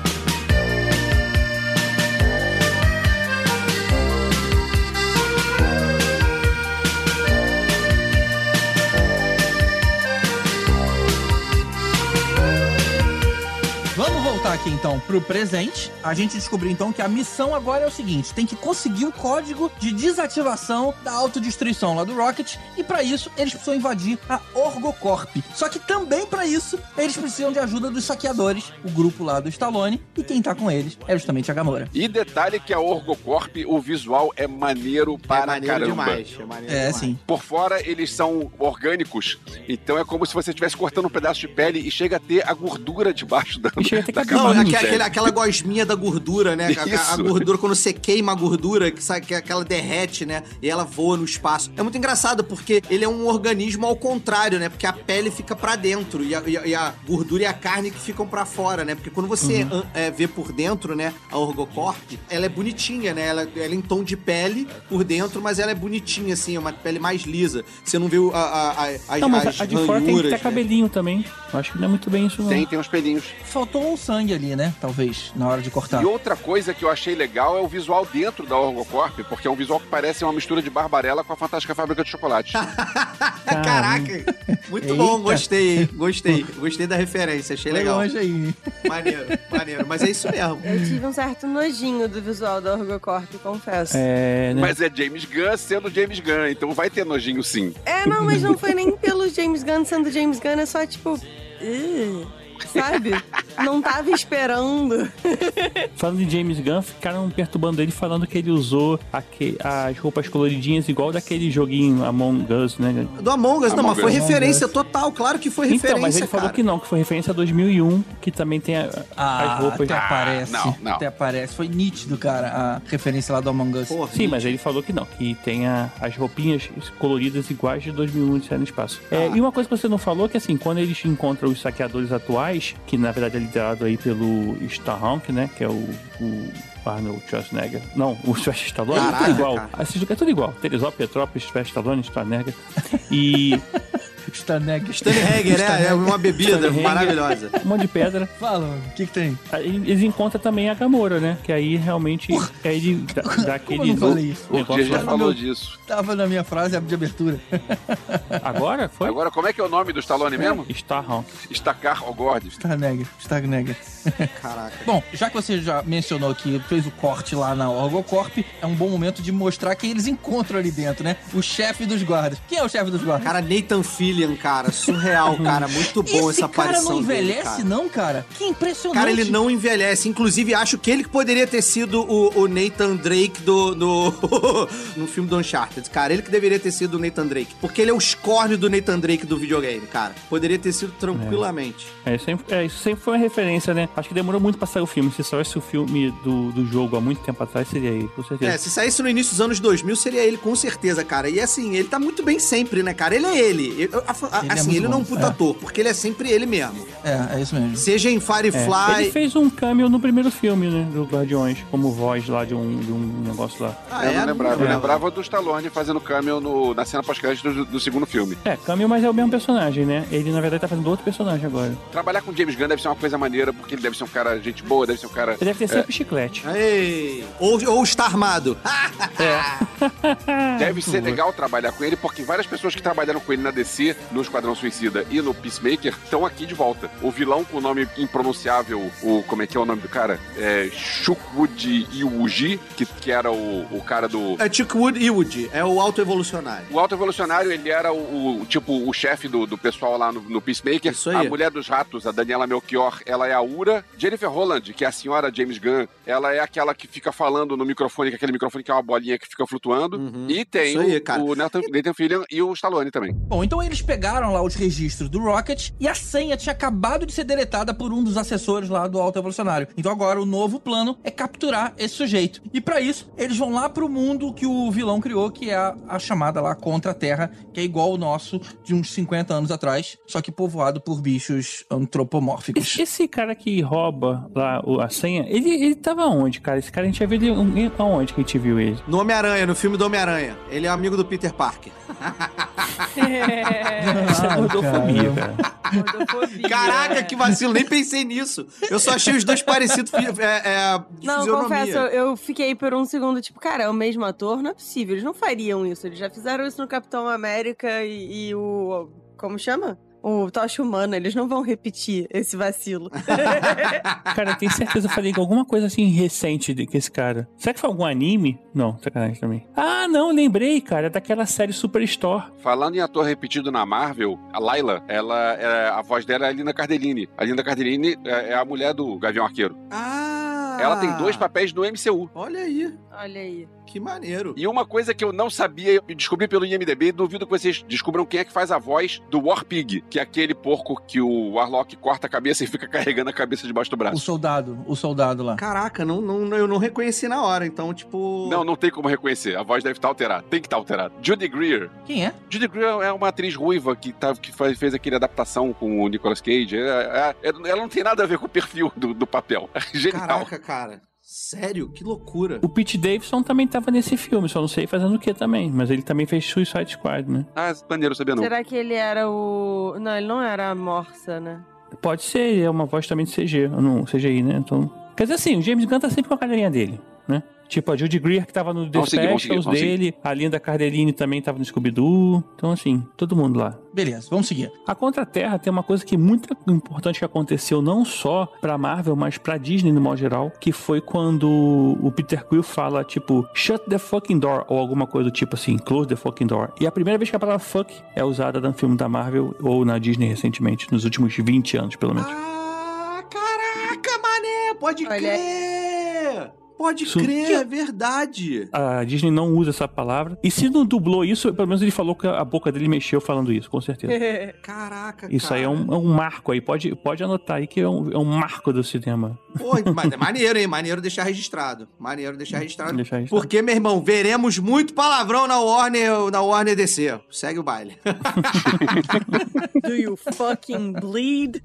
Aqui então pro presente. A gente descobriu então que a missão agora é o seguinte: tem que conseguir o código de desativação da autodestruição lá do Rocket. E pra isso eles precisam invadir a Orgocorp. Só que também pra isso eles precisam de ajuda dos saqueadores, o grupo lá do Stallone. E quem tá com eles é justamente a Gamora. E detalhe que a Orgocorp, o visual é maneiro para é maneiro caramba. demais. É, maneiro É, demais. sim. Por fora, eles são orgânicos, então é como se você estivesse cortando um pedaço de pele e chega a ter a gordura debaixo da, E chega a ter da camada aque- de aquele- aquela gosminha da gordura, né? A- A, gordura, quando você queima a gordura, que, sabe, que aquela derrete, né? E ela voa no espaço. É muito engraçado, porque ele é um organismo ao contrário, né? Porque a pele fica pra dentro e a, e a- gordura e a carne que ficam pra fora, né? Porque quando você Uhum. é, vê por dentro, né? A Orgocorp, ela é bonitinha, né? Ela, ela é em tom de pele por dentro, mas ela é bonitinha, assim, é uma pele mais lisa. Você não vê o- a, a, a, as, Não, mas as a de fora tem que ter né? cabelinho também. Eu acho que não é muito bem isso, não. Tem, tem uns pelinhos. Faltou um sangue ali, né? Talvez, na hora de cortar. E outra coisa que eu achei legal é o visual dentro da Orgocorp, porque é um visual que parece uma mistura de Barbarella com a Fantástica Fábrica de Chocolate. Caraca, muito Eita. bom, gostei, gostei. Gostei da referência, achei Foi legal. longe aí. Maneiro, maneiro. Mas é isso mesmo. Eu tive um certo nojinho do visual da Orgocorp, confesso. É, né? Mas é James Gunn sendo James Gunn, então vai ter nojinho sim. É, não, mas não foi nem pelo James Gunn sendo James Gunn, é só tipo. "Ih", sabe? Não tava esperando. Falando de James Gunn, ficaram perturbando ele falando que ele usou aque- as roupas coloridinhas igual daquele joguinho Among Us, né? Do Among Us, não, mas Among foi Us. referência total, claro que foi referência, Então, mas ele cara. falou que não, que foi referência a 2001, que também tem a- Ah, as roupas. até aparece. não, não. Até aparece. Foi nítido, cara, a referência lá do Among Us. Porra, Sim, mas ele falou que não, que tem a- as roupinhas coloridas iguais de 2001 de Série no Espaço. É, Ah. e uma coisa que você não falou, que assim, quando eles encontram os saqueadores atuais, que na verdade é liderado aí pelo Starhawk, né, que é o, o Arnold Schwarzenegger. Não, o Sylvester Stallone, é Caraca, tudo igual. cara. É tudo igual. Teresópolis, Petrópolis, Sylvester Stallone, Schwarzenegger. E Staneg. Stanley né? É uma bebida maravilhosa. um monte de pedra. Fala, o que que tem? Aí Eles encontram também a Gamora, né? Que aí realmente é ele dá, dá aquele eu não falei isso? O dia já falou disso. Tava na minha frase de abertura. Agora foi? Agora, como é que é o nome do Stallone mesmo? Starhawk. Estacar Ogord. Starneg. Starneg. Caraca. Bom, já que você já mencionou que fez o corte lá na Orgocorp, é um bom momento de mostrar quem eles encontram ali dentro, né? O chefe dos guardas. Quem é o chefe dos guardas? Cara, Nathan Fillion, cara, surreal, cara, muito bom Esse essa cara aparição não dele, envelhece, cara. não, cara? Que impressionante. Cara, ele não envelhece. Inclusive, acho que ele que poderia ter sido o, o Nathan Drake do, no, no filme do Uncharted. Cara, ele que deveria ter sido o Nathan Drake. Porque ele é o escórnio do Nathan Drake do videogame, cara. Poderia ter sido tranquilamente. É, sempre, é, isso sempre foi uma referência, né? Acho que demorou muito pra sair o filme. Se saísse o filme do, do jogo há muito tempo atrás, seria ele, com certeza. É, se saísse no início dos anos 2000, seria ele, com certeza, cara. E assim, ele tá muito bem sempre, né, cara? Ele é ele. Eu- a- a- Ele é assim, muito ele não é um bom. puta É. ator, porque ele é sempre ele mesmo. É, é isso mesmo. Seja em É, Firefly. Ele fez um cameo no primeiro filme, né? Do Guardiões, como voz lá de um, de um negócio lá. Ah, eu é? não lembrava. Eu É. lembrava do Stallone fazendo cameo no- na cena pós-crédito do, do segundo filme. É, cameo, mas é o mesmo personagem, né? Ele, na verdade, tá fazendo outro personagem agora. Trabalhar com James Gunn deve ser uma coisa maneira, porque ele deve ser um cara gente boa, deve ser um cara... Ele deve ter sempre chiclete. Ei. Ou, ou está armado. Deve ser legal trabalhar com ele, porque várias pessoas que trabalharam com ele na DC, no Esquadrão Suicida e no Peacemaker, estão aqui de volta. O vilão com o nome impronunciável, o como é que é o nome do cara? É Shukwood Iwuji, que, que era o, o cara do... É Chuckwood Ewood, é o autoevolucionário. O Alto Evolucionário, ele era o, o- tipo, o chefe do, do pessoal lá no, no Peacemaker. Isso aí. A mulher dos ratos, a Daniela Melchior, ela é a Ura. Jennifer Holland, que é a senhora James Gunn, ela é aquela que fica falando no microfone, que é aquele microfone que é uma bolinha que fica flutuando. Uhum. E tem Isso aí, o, cara. o Nathan, Nathan Fillion e o Stallone também. Bom, então eles pegaram lá os registros do Rocket e a senha tinha acabado de ser deletada por um dos assessores lá do Alto Evolucionário. Então agora o novo plano é capturar esse sujeito. E pra isso, eles vão lá pro mundo que o vilão criou, que é a, a chamada lá contra a Terra, que é igual o nosso de uns 50 anos atrás, só que povoado por bichos antropomórficos. Esse, esse cara que rouba lá o- a senha, ele, ele tava onde, cara? Esse cara a gente já viu ele um- aonde que a gente viu ele? No Homem-Aranha, no filme do Homem-Aranha. Ele é amigo do Peter Parker. Isso é gordofobia, cara. Gordofobia. Caraca, que vacilo, nem pensei nisso. Eu só achei os dois parecidos é, é, de Não, fisionomia. confesso, eu, eu fiquei por um segundo, tipo, cara, é o mesmo ator? Não é possível, eles não fariam isso. Eles já fizeram isso no Capitão América e, e o. Como chama? O Tocha Humana, eles não vão repetir esse vacilo. Cara, eu tenho certeza que eu falei alguma coisa assim recente de, com esse cara. Será que foi algum anime? Não, sacanagem também. Ah, não, lembrei, cara, é daquela série Superstore. Falando em ator repetido na Marvel, a Layla, ela, é- a voz dela é a Linda Cardellini. A Linda Cardellini é, é a mulher do Gavião Arqueiro. Ah! Ela tem dois papéis no MCU. Olha aí, Olha aí. Que maneiro. E uma coisa que eu não sabia e descobri pelo IMDB, e duvido que vocês descubram quem é que faz a voz do War Pig, que é aquele porco que o Warlock corta a cabeça e fica carregando a cabeça debaixo do O braço. soldado, o soldado lá. Caraca, não, não, eu não reconheci na hora, então, tipo... Não, não tem como reconhecer. A voz deve estar alterada. Tem que estar alterada. Judy Greer. Quem é? Judy Greer é uma atriz ruiva que, tá, que faz- fez aquele adaptação com o Nicolas Cage. É- é- é- ela não tem nada a ver com o perfil do, do papel. Genial. Caraca, cara. Sério? Que loucura. O Pete Davidson também tava nesse filme, só não sei fazendo o que também. Mas ele também fez Suicide Squad, né? Ah, maneiro, sabia não. Será que ele era o. Não, ele não era a Morsa, né? Pode ser, é uma voz também de CG, não, CGI, né? Então. Quer dizer assim, o James Gunn tá sempre com a cadelinha dele, né? Tipo, a Judy Greer que tava no The Specials dele, a Linda Cardellini também tava no Scooby-Doo. Então, assim, todo mundo lá. Beleza, vamos seguir. A Contra-Terra tem uma coisa que muito importante que aconteceu não só pra Marvel, mas pra Disney no modo geral, que foi quando o Peter Quill fala, tipo, shut the fucking door, ou alguma coisa do tipo assim, close the fucking door. E é a primeira vez que a palavra fuck é usada no filme da Marvel ou na Disney recentemente, nos últimos 20 anos, pelo menos. Ah, caraca, mané, pode Olha- crer. Pode Isso- crer, é verdade. A Disney não usa essa palavra. E se não dublou isso, pelo menos ele falou que a boca dele mexeu falando isso, com certeza. Caraca, Isso cara. aí é um, é um marco aí, pode, pode anotar aí que é um, é um marco do cinema. Pô, mas é maneiro, hein? Maneiro deixar registrado. Maneiro deixar registrado. Deixar registrado. Porque, meu irmão, veremos muito palavrão na Warner, na Warner DC. Segue o baile. Do you fucking bleed?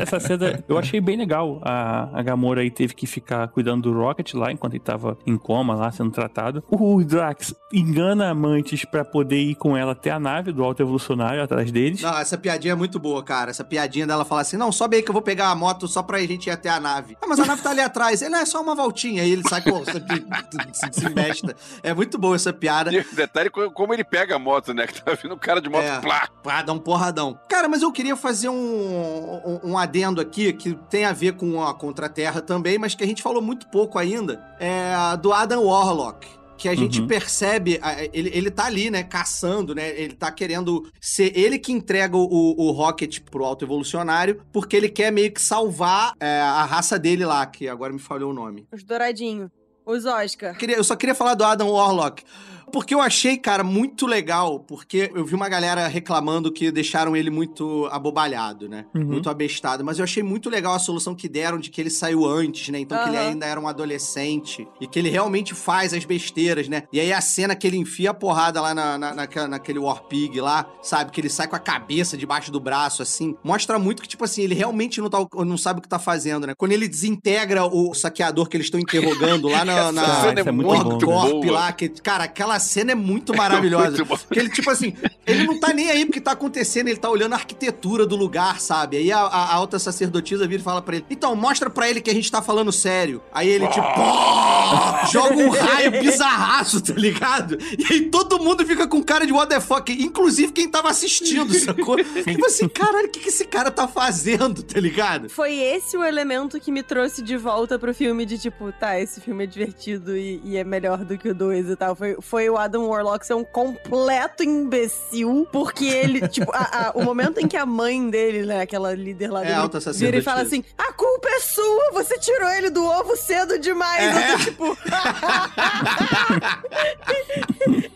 Essa cena eu achei bem legal. A, a Gamora aí teve que ficar cuidando do Rocket lá enquanto ele tava em coma lá sendo tratado. O Drax engana a Mantis pra poder ir com ela até a nave do Alto Evolucionário atrás deles. Não, essa piadinha é muito boa, cara. Essa piadinha dela falar assim: não, sobe aí que eu vou pegar a moto só pra gente ir até a nave. Ah, mas a nave tá ali atrás. Ele "Não, é só uma voltinha. Aí ele sai, pô, isso aqui se, se mesta. É muito boa essa piada. E detalhe co- como ele pega a moto, né? Que tá vindo um cara de moto, É. plá. Pra dar um porradão. Cara, mas eu queria fazer um, um, um adendo aqui que tem a ver com a Contra-Terra também, mas que a gente falou muito pouco ainda. É do Adam Warlock. Que a gente Uhum. percebe, ele, ele tá ali, né, caçando, né? Ele tá querendo ser ele que entrega o, o Rocket pro alto evolucionário, porque ele quer meio que salvar é, a raça dele lá, que agora me falhou o nome. Os douradinhos. Os Oscar. Queria- Eu só queria falar do Adam Warlock. Porque eu achei, cara, muito legal. Porque eu vi uma galera reclamando que deixaram ele muito abobalhado, né? Uhum. Muito abestado. Mas eu achei muito legal a solução que deram de que ele saiu antes, né? Então que ele ainda era um adolescente. E que ele realmente faz as besteiras, né? E aí a cena que ele enfia a porrada lá na, na, naquela- naquele Warpig lá, sabe? Que ele sai com a cabeça debaixo do braço, assim. Mostra muito que, tipo assim, ele realmente não, tá, não sabe o que tá fazendo, né? Quando ele desintegra o saqueador que eles estão interrogando lá na, na, cena é no muito. Corp lá, que, cara, aquela cena é muito maravilhosa. Muito bom. Porque ele, tipo assim, ele não tá nem aí porque tá acontecendo, ele tá olhando a arquitetura do lugar, sabe? Aí a, a- alta sacerdotisa vira e fala pra ele: Então, mostra pra ele que a gente tá falando sério. Aí ele, tipo, joga um raio bizarraço, tá ligado? E aí todo mundo fica com cara de what the fuck, inclusive quem tava assistindo, sacou? Tipo assim, caralho, o que, que esse cara tá fazendo, tá ligado? Foi esse o elemento que me trouxe de volta pro filme de tipo, tá, esse filme é divertido e, e é melhor do que o 2 e tal. Foi, foi o Adam Warlock ser um completo imbecil, porque ele, tipo, a- a- o momento em que a mãe dele, né, aquela líder lá É, dele, alta vira e fala assim: a culpa é sua, você tirou ele do ovo cedo demais. É. Eu tô tipo.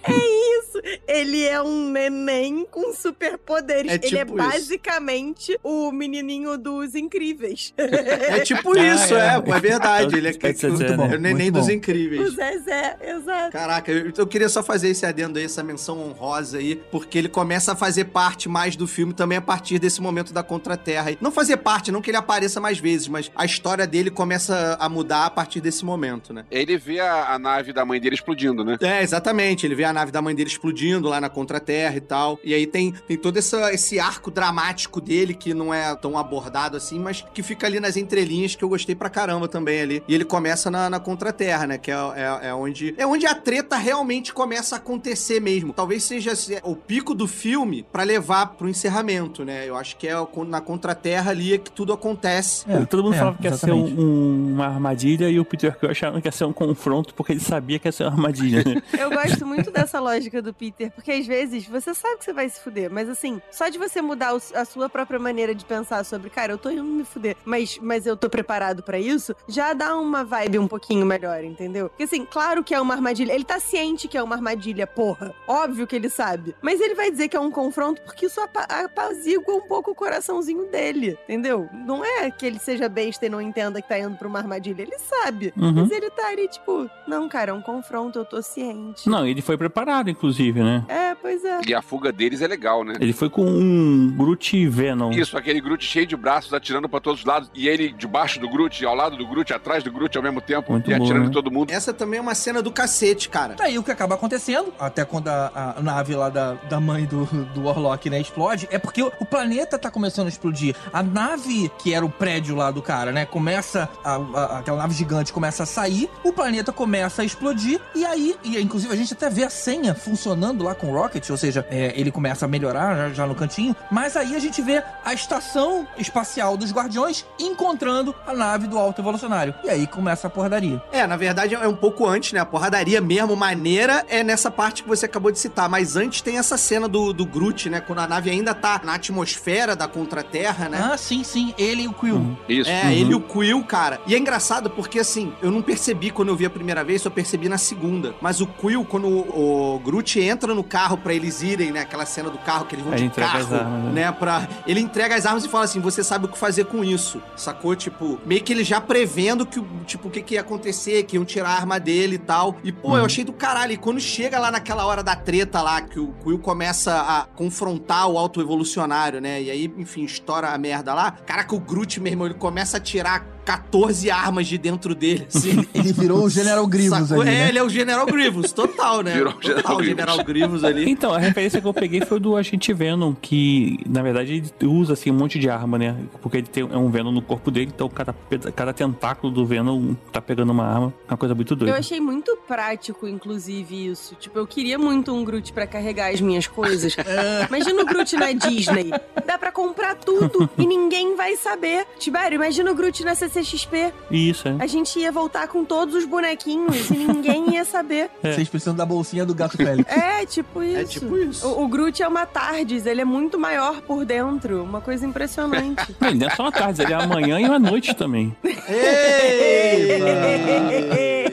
é isso. Ele é um neném com superpoderes. É ele é tipo isso. basicamente o menininho dos incríveis. É tipo Ah, isso, é. é, é verdade. Ele é, É é, é o neném dos bom. o incríveis. Zezé, exato. Caraca, eu, eu queria só fazer esse adendo aí, essa menção honrosa aí, porque ele começa a fazer parte mais do filme também a partir desse momento da Contra-Terra. Não fazer parte, não que ele apareça mais vezes, mas a história dele começa a mudar a partir desse momento, né? Ele vê a, a nave da mãe dele explodindo, né? É, exatamente. Ele vê a nave da mãe dele explodindo lá na Contra-Terra e tal. E aí tem, tem todo essa, esse arco dramático dele que não é tão abordado assim, mas que fica ali nas entrelinhas que eu gostei pra caramba também ali. E ele começa na, na Contra-Terra, né? Que é, é, é onde é onde a treta realmente começa a acontecer mesmo. Talvez seja assim, o pico do filme pra levar pro encerramento, né? Eu acho que é na Contra-Terra ali é que tudo acontece. É, Todo mundo é, falava que ia ser exatamente. um- um- uma armadilha e o Peter Quill achava que ia ser um confronto porque ele sabia que ia ser uma armadilha. né? Eu gosto muito dessa lógica do Peter, porque às vezes você sabe que você vai se fuder, mas assim, só de você mudar a sua própria maneira de pensar sobre, cara, eu tô indo me fuder, mas, mas eu tô preparado pra isso, já dá uma vibe um pouquinho melhor, entendeu? Porque assim, claro que é uma armadilha, ele tá ciente que é uma armadilha, porra, óbvio que ele sabe, mas ele vai dizer que é um confronto porque isso apa apazigua um pouco o coraçãozinho dele, entendeu? Não é que ele seja besta e não entenda que tá indo pra uma armadilha, ele sabe, Uhum. mas ele tá ali tipo, não, cara, é um confronto, eu tô ciente. Não, ele foi preparado, inclusive, né? É, pois é. E a fuga deles é legal, né? Ele foi com um Groot Venom. Isso, aquele Groot cheio de braços atirando pra todos os lados. E ele debaixo do Groot, ao lado do Groot, atrás do Groot ao mesmo tempo. Muito e bom, atirando né? em todo mundo. Essa também é uma cena do cacete, cara. Daí o que acaba acontecendo, até quando a, a nave lá da, da mãe do, do Warlock, né, explode, é porque o, planeta tá começando a explodir. A nave, que era o prédio lá do cara, né, começa, a, a- aquela nave gigante começa a sair, o planeta começa a explodir, e aí, e inclusive a gente até vê a senha funcionando lá com o Rocket, ou seja, é, ele começa a melhorar já, já no cantinho, mas aí a gente vê a estação espacial dos Guardiões encontrando a nave do Alto Evolucionário. E aí começa a porradaria. É, na verdade é um pouco antes, né? A porradaria mesmo, maneira, é nessa parte que você acabou de citar. Mas antes tem essa cena do, do Groot, né? Quando a nave ainda tá na atmosfera da Contra-Terra, né? Ah, sim, sim, ele e o Quill. Isso. É, ele e o Quill, cara. E é engraçado porque, assim, eu não percebi quando eu vi a primeira vez, só percebi na segunda. Mas o Quill, quando o, o Groot entra no carro pra eles irem, né? Aquela cena do carro que eles vão Ele de carro, as armas, né? né? Pra... Ele entrega as armas e fala assim, você sabe o que fazer com isso, sacou? Tipo, meio que ele já prevendo que, tipo, o que, que ia acontecer, que iam tirar a arma dele e tal. E, pô, Uhum. eu achei do caralho. E quando chega lá naquela hora da treta lá, que o Quill começa a confrontar o auto-evolucionário, né? E aí, enfim, estoura a merda lá. Caraca, o Groot, meu irmão, ele começa a tirar 14 armas de dentro dele, assim. Ele virou o General Grievous Sacou? ali, É, né? ele é o General Grievous, total, né? Virou o total, General o General Grievous ali. Então, a referência que eu peguei foi do Agente Venom, que na verdade ele usa assim um monte de arma, né? Porque ele tem é um Venom no corpo dele, então cada, cada tentáculo do Venom tá pegando uma arma. É uma coisa muito Eu doida. achei muito prático, inclusive, isso. Tipo, eu queria muito um Groot pra carregar as minhas coisas. Imagina o Groot na Disney. Dá pra comprar tudo e ninguém vai saber. Tibério, imagina o Groot na CCXP. Isso, é. A gente ia voltar com todos os bonequinhos e ninguém ia saber. É. Vocês precisam da bolsinha do gato Félix. É, tipo isso. É tipo isso. O, o Groot é uma Tardes, ele é muito maior por dentro. Uma coisa impressionante. Não, ele não é só uma tarde, ele é amanhã e uma noite também. Ei!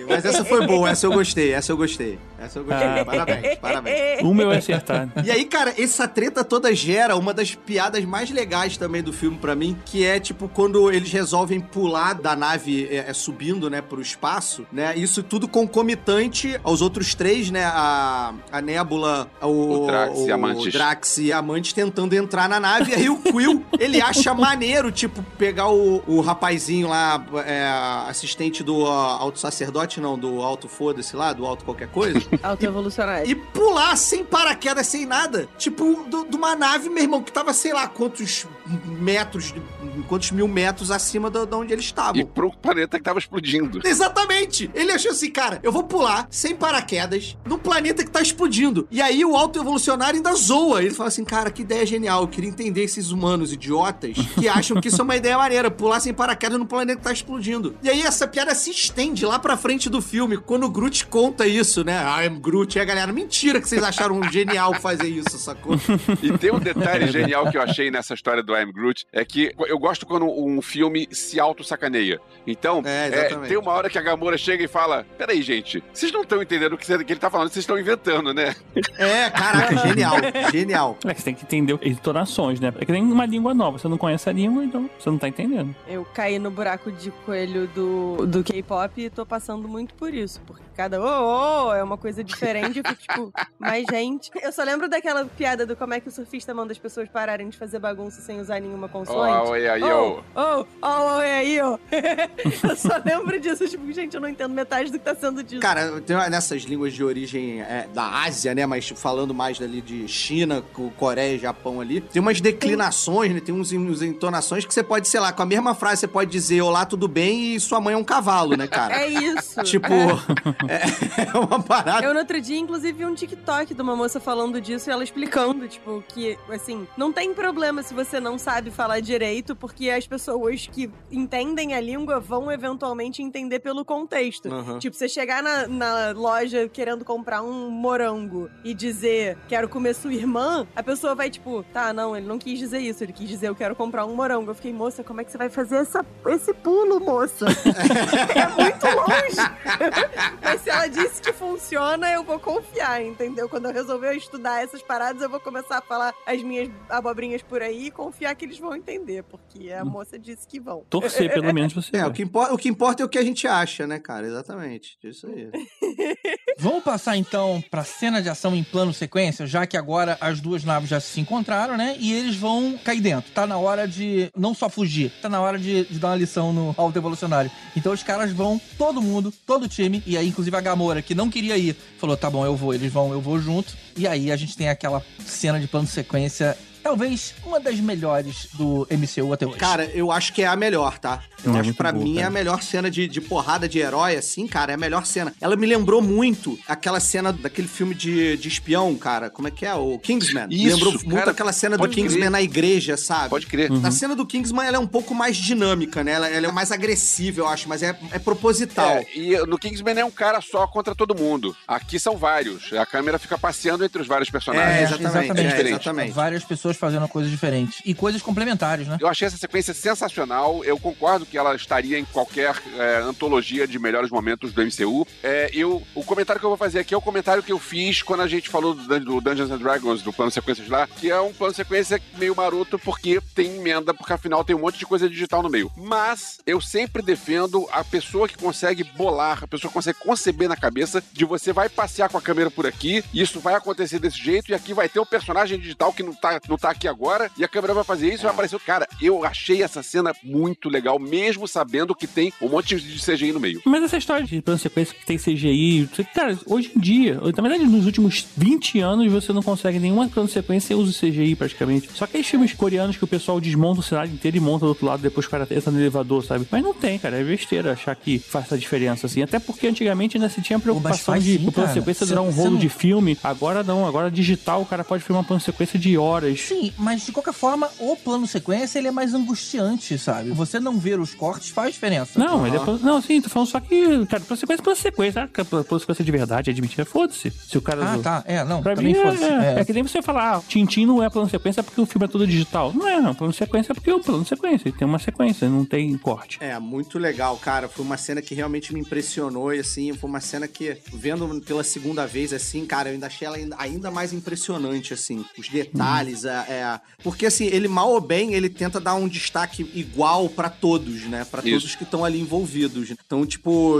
Mas essa foi boa, essa eu gostei, essa eu gostei. Essa eu gostei. Ah. Parabéns, parabéns. Uma eu ia acertar. E aí, cara, essa treta toda gera uma das piadas mais legais também do filme pra mim, que é tipo quando eles resolvem pular da nave é, é, subindo, né, pro espaço, né? Isso tudo concomitante aos outros três, né? A, a Nébula, o, O Drax e a Mantis. Drax e a Mantis tentando entrar na nave. E aí o Quill, ele acha maneiro, tipo, pegar o, o rapazinho lá, é, assistente do ó, alto sacerdote, não, do alto foda-se lá, do alto qualquer coisa. Autoevolucionário. E pular sem paraquedas, sem nada. Tipo, do- de uma nave, meu irmão, que tava, sei lá, quantos metros, quantos mil metros acima de onde eles estavam. E pro planeta que tava explodindo. Exatamente! Ele achou assim, cara, eu vou pular sem paraquedas no planeta que tá explodindo. E aí o autoevolucionário ainda zoa. Ele fala assim, cara, que ideia genial. Eu queria entender esses humanos idiotas que acham que isso é uma ideia maneira, pular sem paraquedas no planeta que tá explodindo. E aí essa piada se estende lá pra frente do filme, quando o Groot conta isso, né? I am Groot. E a galera, mentira que vocês acharam genial fazer isso, sacou? E tem um detalhe genial que eu achei nessa história do I'm Groot, é que eu gosto quando um filme se auto-sacaneia. Então, É, é, tem uma hora que a Gamora chega e fala, peraí, gente, vocês não estão entendendo o que ele tá falando, vocês estão inventando, né? É, caraca, genial, genial. É que você tem que entender entonações, né? É que nem uma língua nova. Você não conhece a língua, então você não tá entendendo. Eu caí no buraco de coelho do, do K-pop e tô passando muito por isso. Porque cada ô, ô, é uma coisa diferente. Eu fico tipo, mas gente. Eu só lembro daquela piada do como é que o surfista manda as pessoas pararem de fazer bagunça sem usar nenhuma consoante. Ó, oi aí, Oh, ó. oh, oh, oi eu só lembro disso. Tipo, gente, eu não entendo metade do que tá sendo dito. Cara, tem uma- nessas línguas de origem é, da Ásia, né? Mas falando mais ali de China, Co- Coreia e Japão ali, tem umas declinações, né? Tem uns, uns entonações que você pode, sei lá, com a mesma frase você pode dizer Olá, tudo bem? e sua mãe é um cavalo, né, cara? É isso. Tipo, é, é uma parada. Eu no outro dia, inclusive, vi um TikTok de uma moça falando disso e ela explicando, tipo, que, assim, não tem problema se você não sabe falar direito, porque as pessoas que entendem a língua vão eventualmente entender pelo contexto. Aham. Tipo, você chegar na, na loja querendo comprar um morango e dizer, quero comer sua irmã, a pessoa vai, tipo, tá, não, ele não quis dizer isso, ele quis dizer, eu quero comprar um morango. Eu fiquei, moça, como é que você vai fazer essa, esse pulo, moça? é muito longe. Mas se ela disse que funciona, eu vou confiar, entendeu? Quando eu resolver estudar essas paradas, eu vou começar a falar as minhas abobrinhas por aí e confiar que eles vão entender, porque a moça disse que vão. Torcer, pelo menos, você. É, vai. o que, importa, o que importa é o que a gente acha, né, cara? Exatamente. Isso aí. Vamos passar então pra cena de ação em plano sequência, já que agora as duas naves já se encontraram, né? E eles vão cair dentro. Tá na hora de não só fugir, tá na hora de, de dar uma lição no alto evolucionário. Então os caras vão, todo mundo, todo o time, e aí inclusive a Gamora, que não queria ir, falou: tá bom, eu vou, eles vão, eu vou junto. E aí a gente tem aquela cena de plano sequência. Talvez uma das melhores do MCU até hoje. Cara, eu acho que é a melhor, tá? Eu É acho muito pra boa, mim é cara. a melhor cena de, de porrada de herói, assim, cara, é a melhor cena. Ela me lembrou muito aquela cena daquele filme de, de espião, cara. Como é que é? O Kingsman. me Isso, lembrou muito cara, aquela cena do Kingsman crer. na igreja, sabe? Pode crer. A cena do Kingsman ela é um pouco mais dinâmica, né? Ela, ela é mais agressiva, eu acho, mas é, é proposital. É, e no Kingsman é um cara só contra todo mundo. Aqui são vários. A câmera fica passeando entre os vários personagens. É, exatamente, é, diferente. exatamente. Várias pessoas fazendo coisas diferentes. E coisas complementares, né? Eu achei essa sequência sensacional. Eu concordo que ela estaria em qualquer é, antologia de melhores momentos do MCU. É, eu, o comentário que eu vou fazer aqui é o comentário que eu fiz quando a gente falou do, do Dungeons and Dragons, do plano sequências lá, que é um plano sequência meio maroto porque tem emenda, porque afinal tem um monte de coisa digital no meio. Mas eu sempre defendo a pessoa que consegue bolar, a pessoa que consegue conceber na cabeça de você vai passear com a câmera por aqui, isso vai acontecer desse jeito, e aqui vai ter o personagem digital que não tá, não tá aqui agora, e a câmera vai fazer isso e vai aparecer. Cara, eu achei essa cena muito legal, mesmo sabendo que tem um monte de CGI no meio. Mas essa história de plano sequência que tem CGI, cara, hoje em dia, na verdade, nos últimos 20 anos, você não consegue nenhuma plano sequência sem uso CGI praticamente. Só aqueles filmes coreanos que o pessoal desmonta o cenário inteiro e monta do outro lado, depois o cara entra no elevador, sabe? Mas não tem, cara, é besteira achar que faz essa diferença, assim. Até porque antigamente ainda se tinha a preocupação faz de sim, o plano sequência durar um rolo não- de filme. Agora não, agora digital, o cara pode filmar plano sequência de horas. Sim, mas de qualquer forma, o plano sequência ele é mais angustiante, sabe? Você não ver os cortes faz diferença. Não, ele é plano- Não, sim, tô falando só que, cara, plano sequência é plano sequência. Ah, plano sequência de verdade, é de mentira, foda-se. Se o cara. Ah, tá. É, não. Pra mim, foda-se. é, É. é que nem você falar, ah, Tintin não é plano sequência porque o filme é todo digital. Não é, não. Plano sequência é porque o plano sequência. Tem uma sequência, não tem corte. É, muito legal, cara. Foi uma cena que realmente me impressionou e assim, foi uma cena que, vendo pela segunda vez, assim, cara, eu ainda achei ela ainda, mais impressionante, assim. Os detalhes, é, é- Porque, assim, ele mal ou bem, ele tenta dar um destaque igual pra todos, né? Pra Isso. todos que estão ali envolvidos. Então, tipo,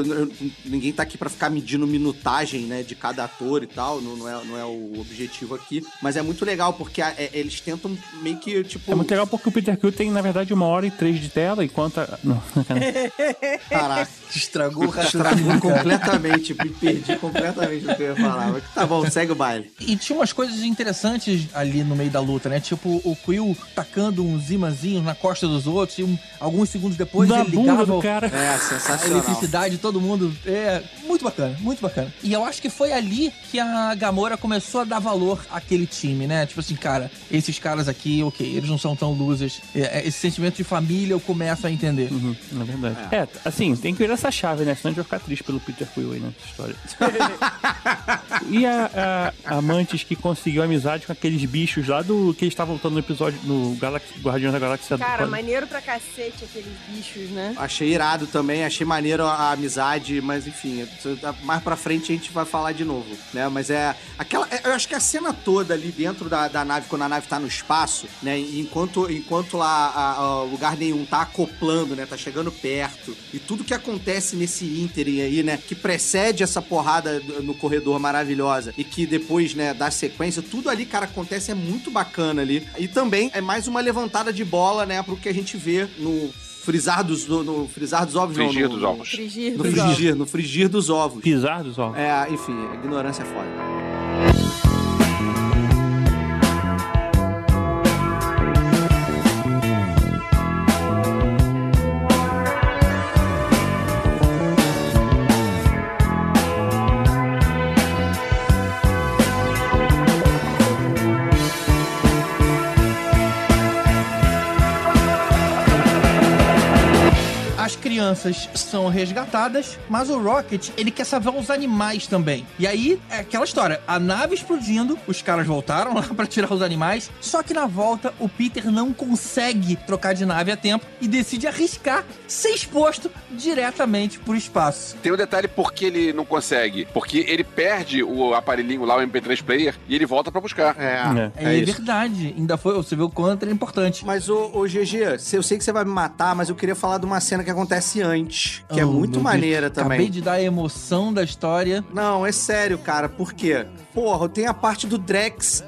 ninguém tá aqui pra ficar medindo minutagem, né, de cada ator e tal, não, não é, não é o objetivo aqui. Mas é muito legal, porque a- é- eles tentam meio que, tipo... É muito legal porque o Peter Quill tem, na verdade, uma hora e três de tela, enquanto. A... Não, Caraca. Estragou o Estragou completamente, me perdi completamente do que eu ia falar. Mas tá bom, segue o baile. E tinha umas coisas interessantes ali no meio da luta, né? Tipo, o Quill tacando uns imãzinhos na costa dos outros e um- alguns segundos depois na ele ligava do o- cara. É, a sensacional. eletricidade, todo mundo. É, muito bacana, muito bacana. E eu acho que foi ali que a Gamora começou a dar valor àquele time, né? Tipo assim, cara, esses caras aqui, ok, eles não são tão losers. É, é, esse sentimento de família eu começo a entender. Uhum, na verdade. É. assim, tem que virar essa chave, né? Senão a gente vai ficar triste pelo Peter Quill aí nessa história. e a, a, a Mantis que conseguiu amizade com aqueles bichos lá do que eles estavam lutando no episódio no Galaxy, Guardiões da Galáxia Cara, do maneiro pra cacete aqueles bichos, né? Achei irado também, achei maneiro a, amizade, mas enfim, isso- mais pra frente a gente vai falar de novo, né? Mas é aquela. é, Eu acho que a cena toda ali dentro da, da nave, quando a nave tá no espaço, né? Enquanto, enquanto lá a- a- lugar nenhum tá acoplando, né? Tá chegando perto. E tudo que acontece nesse ínterim aí, né? Que precede essa porrada no corredor maravilhosa e que depois, né, dá sequência, tudo ali, cara, acontece, é muito bacana ali. E também é mais uma levantada de bola, né, pro que a gente vê no frisar dos, no, no frisar dos ovos, Frigir não, no, dos ovos. Frigir No dos ovos. frigir, no frigir dos ovos. Pisar dos ovos. É, enfim, a ignorância é foda. Crianças crianças são resgatadas, mas o Rocket, ele quer salvar os animais também. E aí, é aquela história, a nave explodindo, os caras voltaram lá pra tirar os animais, só que na volta o Peter não consegue trocar de nave a tempo e decide arriscar ser exposto diretamente pro espaço. Tem um detalhe por que ele não consegue. Porque ele perde o aparelhinho lá, o MP3 player, e ele volta pra buscar. É, É, é, isso. verdade, ainda foi, você vê o quanto é importante. Mas, ô, ô GG, se- eu sei que você vai me matar, mas eu queria falar de uma cena que acontece antes, que é Oh, muito meu maneira Deus. Acabei também. de dar a emoção da história. Não, é sério, cara. Por quê? Porra, tem a parte do Drex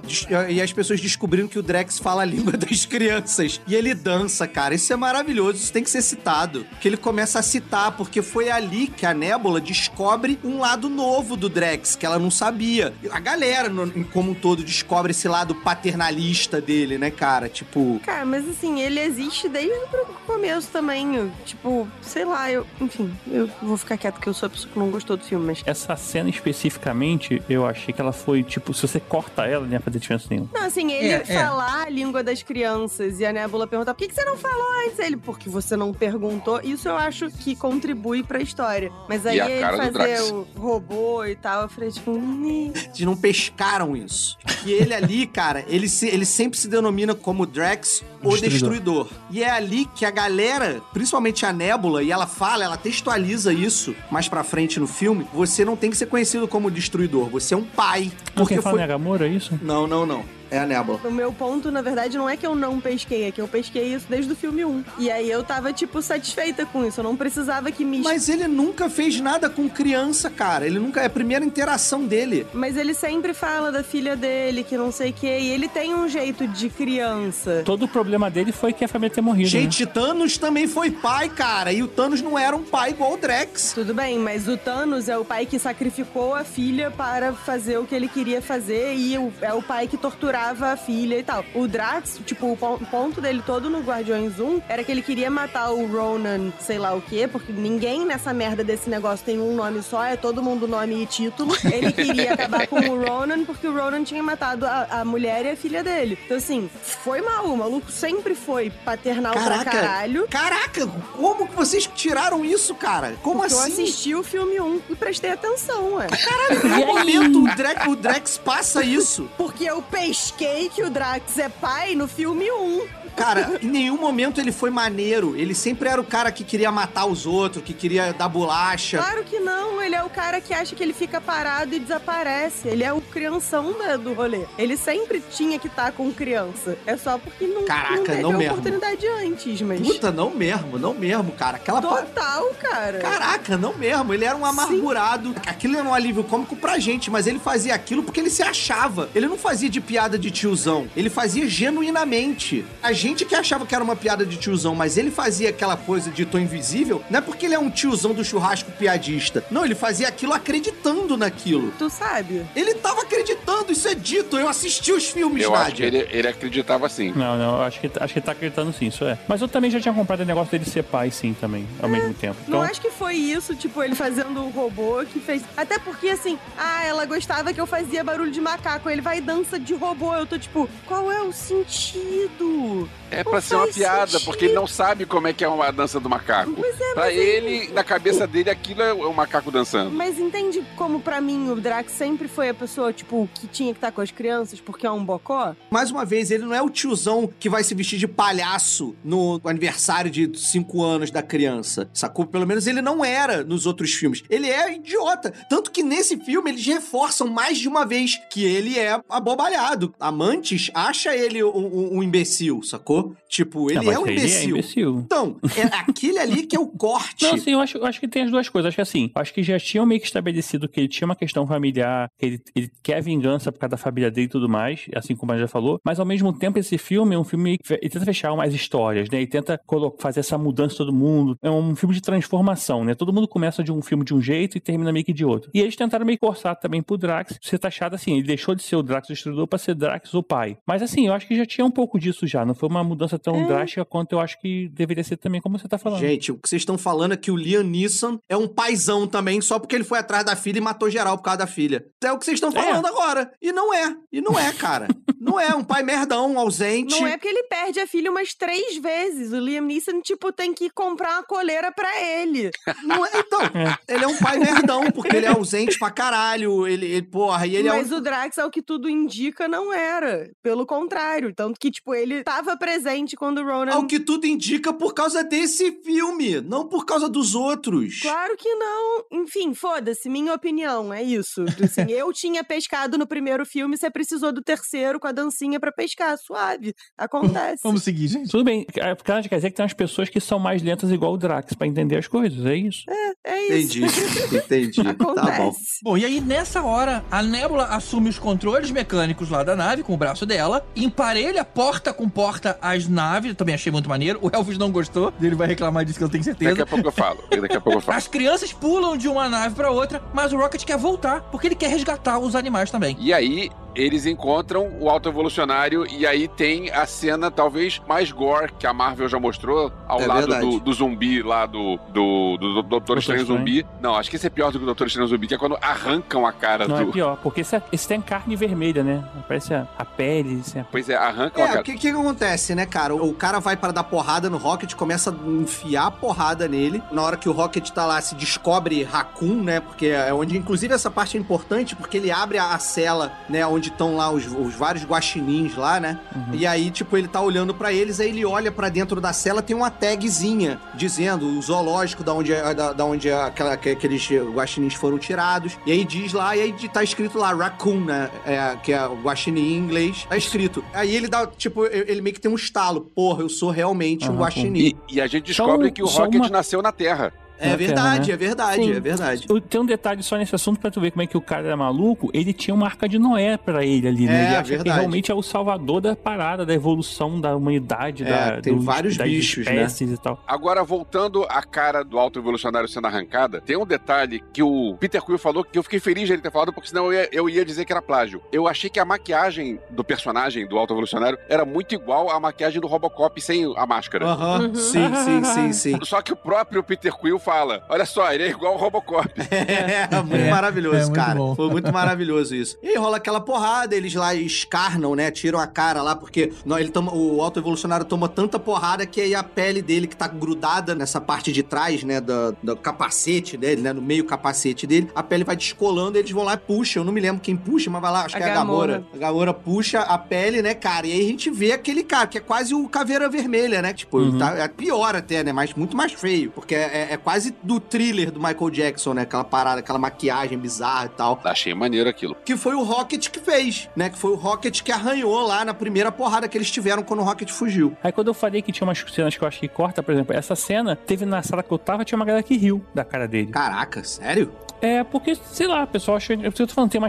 e as pessoas descobriram que o Drex fala a língua das crianças. E ele dança, cara. Isso é maravilhoso. Isso tem que ser citado. Que ele começa a citar, porque foi ali que a Nebula descobre um lado novo do Drex, que ela não sabia. A galera, como um todo, descobre esse lado paternalista dele, né, cara? Tipo. Cara, mas assim, ele existe desde o começo também. Tipo, sei lá, eu. Enfim, eu vou ficar quieto porque eu sou a pessoa que não gostou do filme, mas. Essa cena especificamente, eu achei que ela foi, tipo, se você corta ela, não ia fazer diferença nenhuma. Não, assim, ele É, é. falar a língua das crianças e a Nebula perguntar por que, que você não falou antes? Ele, porque você não perguntou. Isso eu acho que contribui pra história. Mas aí ele fazer o robô e tal, eu falei, tipo. Eles não pescaram isso. E ele ali, cara, ele, se- ele sempre se denomina como Drax o Destruidor. Destruidor. E é ali que a galera, principalmente a Nebula, e ela fala, ela textualiza isso mais pra frente no filme, você não tem que ser conhecido como Destruidor, você é um pai. Porque quem fala foi... Nagamura, é isso? Não, não, não. É a Nebula. O meu ponto, na verdade, não é que eu não pesquei, é que eu pesquei isso desde o filme 1. E aí eu tava, tipo, satisfeita com isso. Eu não precisava que me. Mas ele nunca fez nada com criança, cara. Ele nunca. É a primeira interação dele. Mas ele sempre fala da filha dele, que não sei o quê. E ele tem um jeito de criança. Todo o problema dele foi que a família ter morrido. né? Gente, Thanos também foi pai, cara. E o Thanos não era um pai igual o Drex. Tudo bem, mas o Thanos é o pai que sacrificou a filha para fazer o que ele queria fazer e o- é o pai que torturava a filha e tal. O Drax, tipo, o pon- o ponto dele todo no Guardiões 1 era que ele queria matar o Ronan, sei lá o quê, porque ninguém nessa merda desse negócio tem um nome só, é todo mundo nome e título. Ele queria acabar com o Ronan porque o Ronan tinha matado a, a mulher e a filha dele. Então, assim, foi mal. O maluco sempre foi paternal pra Caraca. caralho. Caraca, como que vocês tiraram isso, cara? Como Porque eu assim? assisti o filme 1 e prestei atenção, ué. Em que momento o Drex, o Drex passa isso? Porque eu pesquei que o Drax é pai no filme 1. Cara, em nenhum momento ele foi maneiro. Ele sempre era o cara que queria matar os outros, que queria dar bolacha. Claro que não, ele é o cara que acha que ele fica parado e desaparece. Ele é o crianção do rolê. Ele sempre tinha que estar com criança. É só porque não, Caraca, não teve não a mesmo. oportunidade antes, mas. Puta, não mesmo, não mesmo, cara. Aquela Total, cara. Caraca, não mesmo. Ele era um amargurado. Aquilo era um alívio cômico pra gente, mas ele fazia aquilo porque ele se achava. Ele não fazia de piada de tiozão. Ele fazia genuinamente. A gente que achava que era uma piada de tiozão, mas ele fazia aquela coisa de tô invisível, não é porque ele é um tiozão do churrasco piadista. Não, ele fazia aquilo acreditando naquilo. Tu sabe? Ele tava acreditando, isso é dito. Eu assisti os filmes, Eu acho Nádia. que ele, ele acreditava assim. Não, não, eu acho que, acho que ele tá acreditando sim, isso é. Mas eu também já tinha comprado o negócio dele ser pai, sim, também, ao mesmo tempo. Não Então, acho que foi isso, tipo, ele fazendo o robô que fez. Até porque, assim, ah, ela gostava que eu fazia barulho de macaco. Ele vai e dança de robô. Eu tô tipo, qual é o sentido? É Não pra ser uma piada, sentido. porque ele não sabe como é que é uma dança do macaco. Pois é, Pra mas ele, na cabeça dele, aquilo é o macaco dançando. Mas entende como pra mim o Drax sempre foi a pessoa, tipo, que tinha que estar com as crianças porque é um bocó? Mais uma vez, ele não é o tiozão que vai se vestir de palhaço no aniversário de 5 anos da criança, sacou? Pelo menos ele não era nos outros filmes. Ele é idiota. Tanto que nesse filme eles reforçam mais de uma vez que ele é abobalhado. Amantes acha ele um, um- um imbecil, sacou? Tipo, ele não, é mas um ele imbecil. é imbecil. Então, é aquele ali que é o corte. Não, sim, eu acho, eu acho que tem as duas coisas. Acho que assim, acho que já tinham meio que estabelecido que ele tinha uma questão familiar, que ele, ele quer vingança por causa da família dele e tudo mais, assim como a já falou. Mas ao mesmo tempo, esse filme é um filme que ele tenta fechar mais histórias, né? Ele tenta fazer essa mudança todo mundo. É um filme de transformação, né? Todo mundo começa de um filme de um jeito e termina meio que de outro. E eles tentaram meio que forçar também pro Drax ser taxado assim. Ele deixou de ser o Drax o destruidor pra ser Drax o pai. Mas assim, eu acho que já tinha um pouco disso já. Não foi uma mudança tão drástica quanto eu acho que deveria ser também, como você tá falando. Gente, o que vocês estão falando é que o Liam Neeson é um paizão também, só porque ele foi atrás da filha e matou geral por causa da filha. É o que vocês estão falando agora. embora. E não é. E não é, cara. não é. Um pai merdão, ausente. Não é porque ele perde a filha umas três vezes. O Liam Neeson, tipo, tem que comprar uma coleira pra ele. Não é, então, ele é um pai merdão, porque ele é ausente pra caralho. Ele, ele porra, e ele Mas é um... o Drax, ao que tudo indica, não era. Pelo contrário. Tanto que, tipo, ele tava presente quando o Ronan... Ao que tudo indica por causa desse filme, não por causa dos outros. Claro que não. Enfim, foda-se, minha opinião, é isso. Assim, eu tinha pescado no primeiro filme, você precisou do terceiro com a dancinha pra pescar, suave. Acontece. Vamos seguir, gente. Tudo bem, é, porque ela quer dizer que tem umas pessoas que são mais lentas igual o Drax pra entender as coisas, é isso. É isso. Entendi, entendi. tá bom. Acontece. Bom, e aí nessa hora, a Nebula assume os controles mecânicos lá da nave com o braço dela, emparelha porta com porta as naves, também achei muito maneiro. O Elvis não gostou, ele vai reclamar disso que eu tenho Daqui certeza. a pouco eu falo. Daqui a pouco eu falo. As crianças pulam de uma nave pra outra, mas o Rocket quer voltar, porque ele quer resgatar os animais também. E aí, eles encontram o alto evolucionário e aí tem a cena talvez mais gore que a Marvel já mostrou ao É lado do, do zumbi lá do, do, do, do Doutor Estranho. Zumbi. Não, acho que esse é pior do que o Doutor Estranho Zumbi, que é quando arrancam a cara Não é do. pior, porque esse, é- esse tem carne vermelha, né? Parece a, a pele, assim, a- Pois é, arrancam a É, cara. o que, que acontece, né, cara? O, o cara vai para dar porrada no Rocket, começa a enfiar a porrada nele. Na hora que o Rocket tá lá, se descobre Raccoon, né? Porque é onde, inclusive, essa parte é importante, porque ele abre a, a cela, né? Onde estão lá os, os vários guaxinins lá, né? E aí, tipo, ele tá olhando pra eles, aí ele olha pra dentro da cela, tem uma tagzinha dizendo o zoológico da onde, da, da onde aquela, que- aqueles guaxinins foram tirados. E aí diz lá, e aí tá escrito lá, Raccoon, né? É, que é o guaxinim em inglês. Tá escrito. Aí ele dá, tipo, ele meio que tem um estalo. Porra, eu sou realmente um Aham, guaxinim. E, e a gente descobre Só- que o Rocket uma- nasceu na Terra. É verdade, Terra, é verdade, Sim. é verdade. Eu- Tem um detalhe só nesse assunto pra tu ver como é que o cara era maluco. Ele tinha uma arca de Noé pra ele ali, né? É, ele acha que verdade. realmente é o salvador da parada, da evolução da humanidade, É, da, tem dos- vários das bichos, né? espécies e tal. Agora, voltando à cara do alto evolucionário sendo arrancada, tem um detalhe que o Peter Quill falou que eu fiquei feliz de ele ter falado, porque senão eu ia, eu ia dizer que era plágio. Eu achei que a maquiagem do personagem do alto evolucionário era muito igual à maquiagem do Robocop sem a máscara. Aham, Uhum. sim, sim, sim, sim. Só que o próprio Peter Quill fala: Olha só, ele é igual ao Robocop. É, muito É, maravilhoso, é muito cara. bom. Foi muito maravilhoso isso. E aí rola aquela porrada, eles lá escarnam, né? Tiram a cara lá, porque não, ele toma, o autoevolucionário toma tanta porrada que aí a pele dele, que tá grudada nessa parte de trás, né? Do, do capacete dele, né? No meio capacete dele, a pele vai descolando eles vão lá e puxam. Eu não me lembro quem puxa, mas vai lá, acho A que é a Gamora. Gamora. A Gamora puxa a pele, né, cara? E aí a gente vê aquele cara, que é quase o Caveira Vermelha, né? Tipo, Uhum. tá, é pior até, né? Mas muito mais feio. Porque é, é quase do thriller do Michael Jackson, né? Aquela parada, aquela maquiagem bizarra e tal. Achei maneiro aquilo. Que foi o Rocket que fez, né? Que foi o Rocket que arranhou lá na primeira porrada que eles tiveram quando o Rocket fugiu. Aí quando eu falei que tinha umas cenas que eu acho que corta, por exemplo, essa cena, teve na sala que eu tava, tinha uma galera que riu da cara dele. Caraca, sério? É, porque, sei lá, o pessoal acha. Eu tô falando, tem,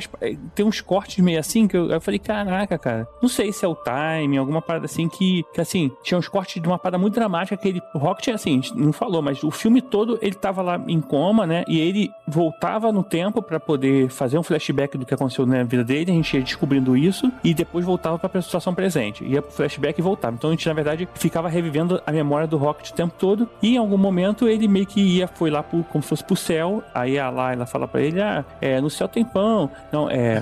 tem uns cortes meio assim que eu, eu falei, caraca, cara. Não sei se é o timing, alguma parada assim que, que assim, tinha uns cortes de uma parada muito dramática que ele. O Rocket, assim, não falou, mas o filme todo ele tava lá em coma, né? E ele voltava no tempo pra poder fazer um flashback do que aconteceu na vida dele, a gente ia descobrindo isso, e depois voltava pra situação presente. Ia pro flashback e voltava. Então a gente, na verdade, ficava revivendo a memória do Rocket o tempo todo, e em algum momento ele meio que ia, foi lá pro, como se fosse pro céu, aí a lá ela fala pra ele, ah, é, no céu tem pão. Não, é.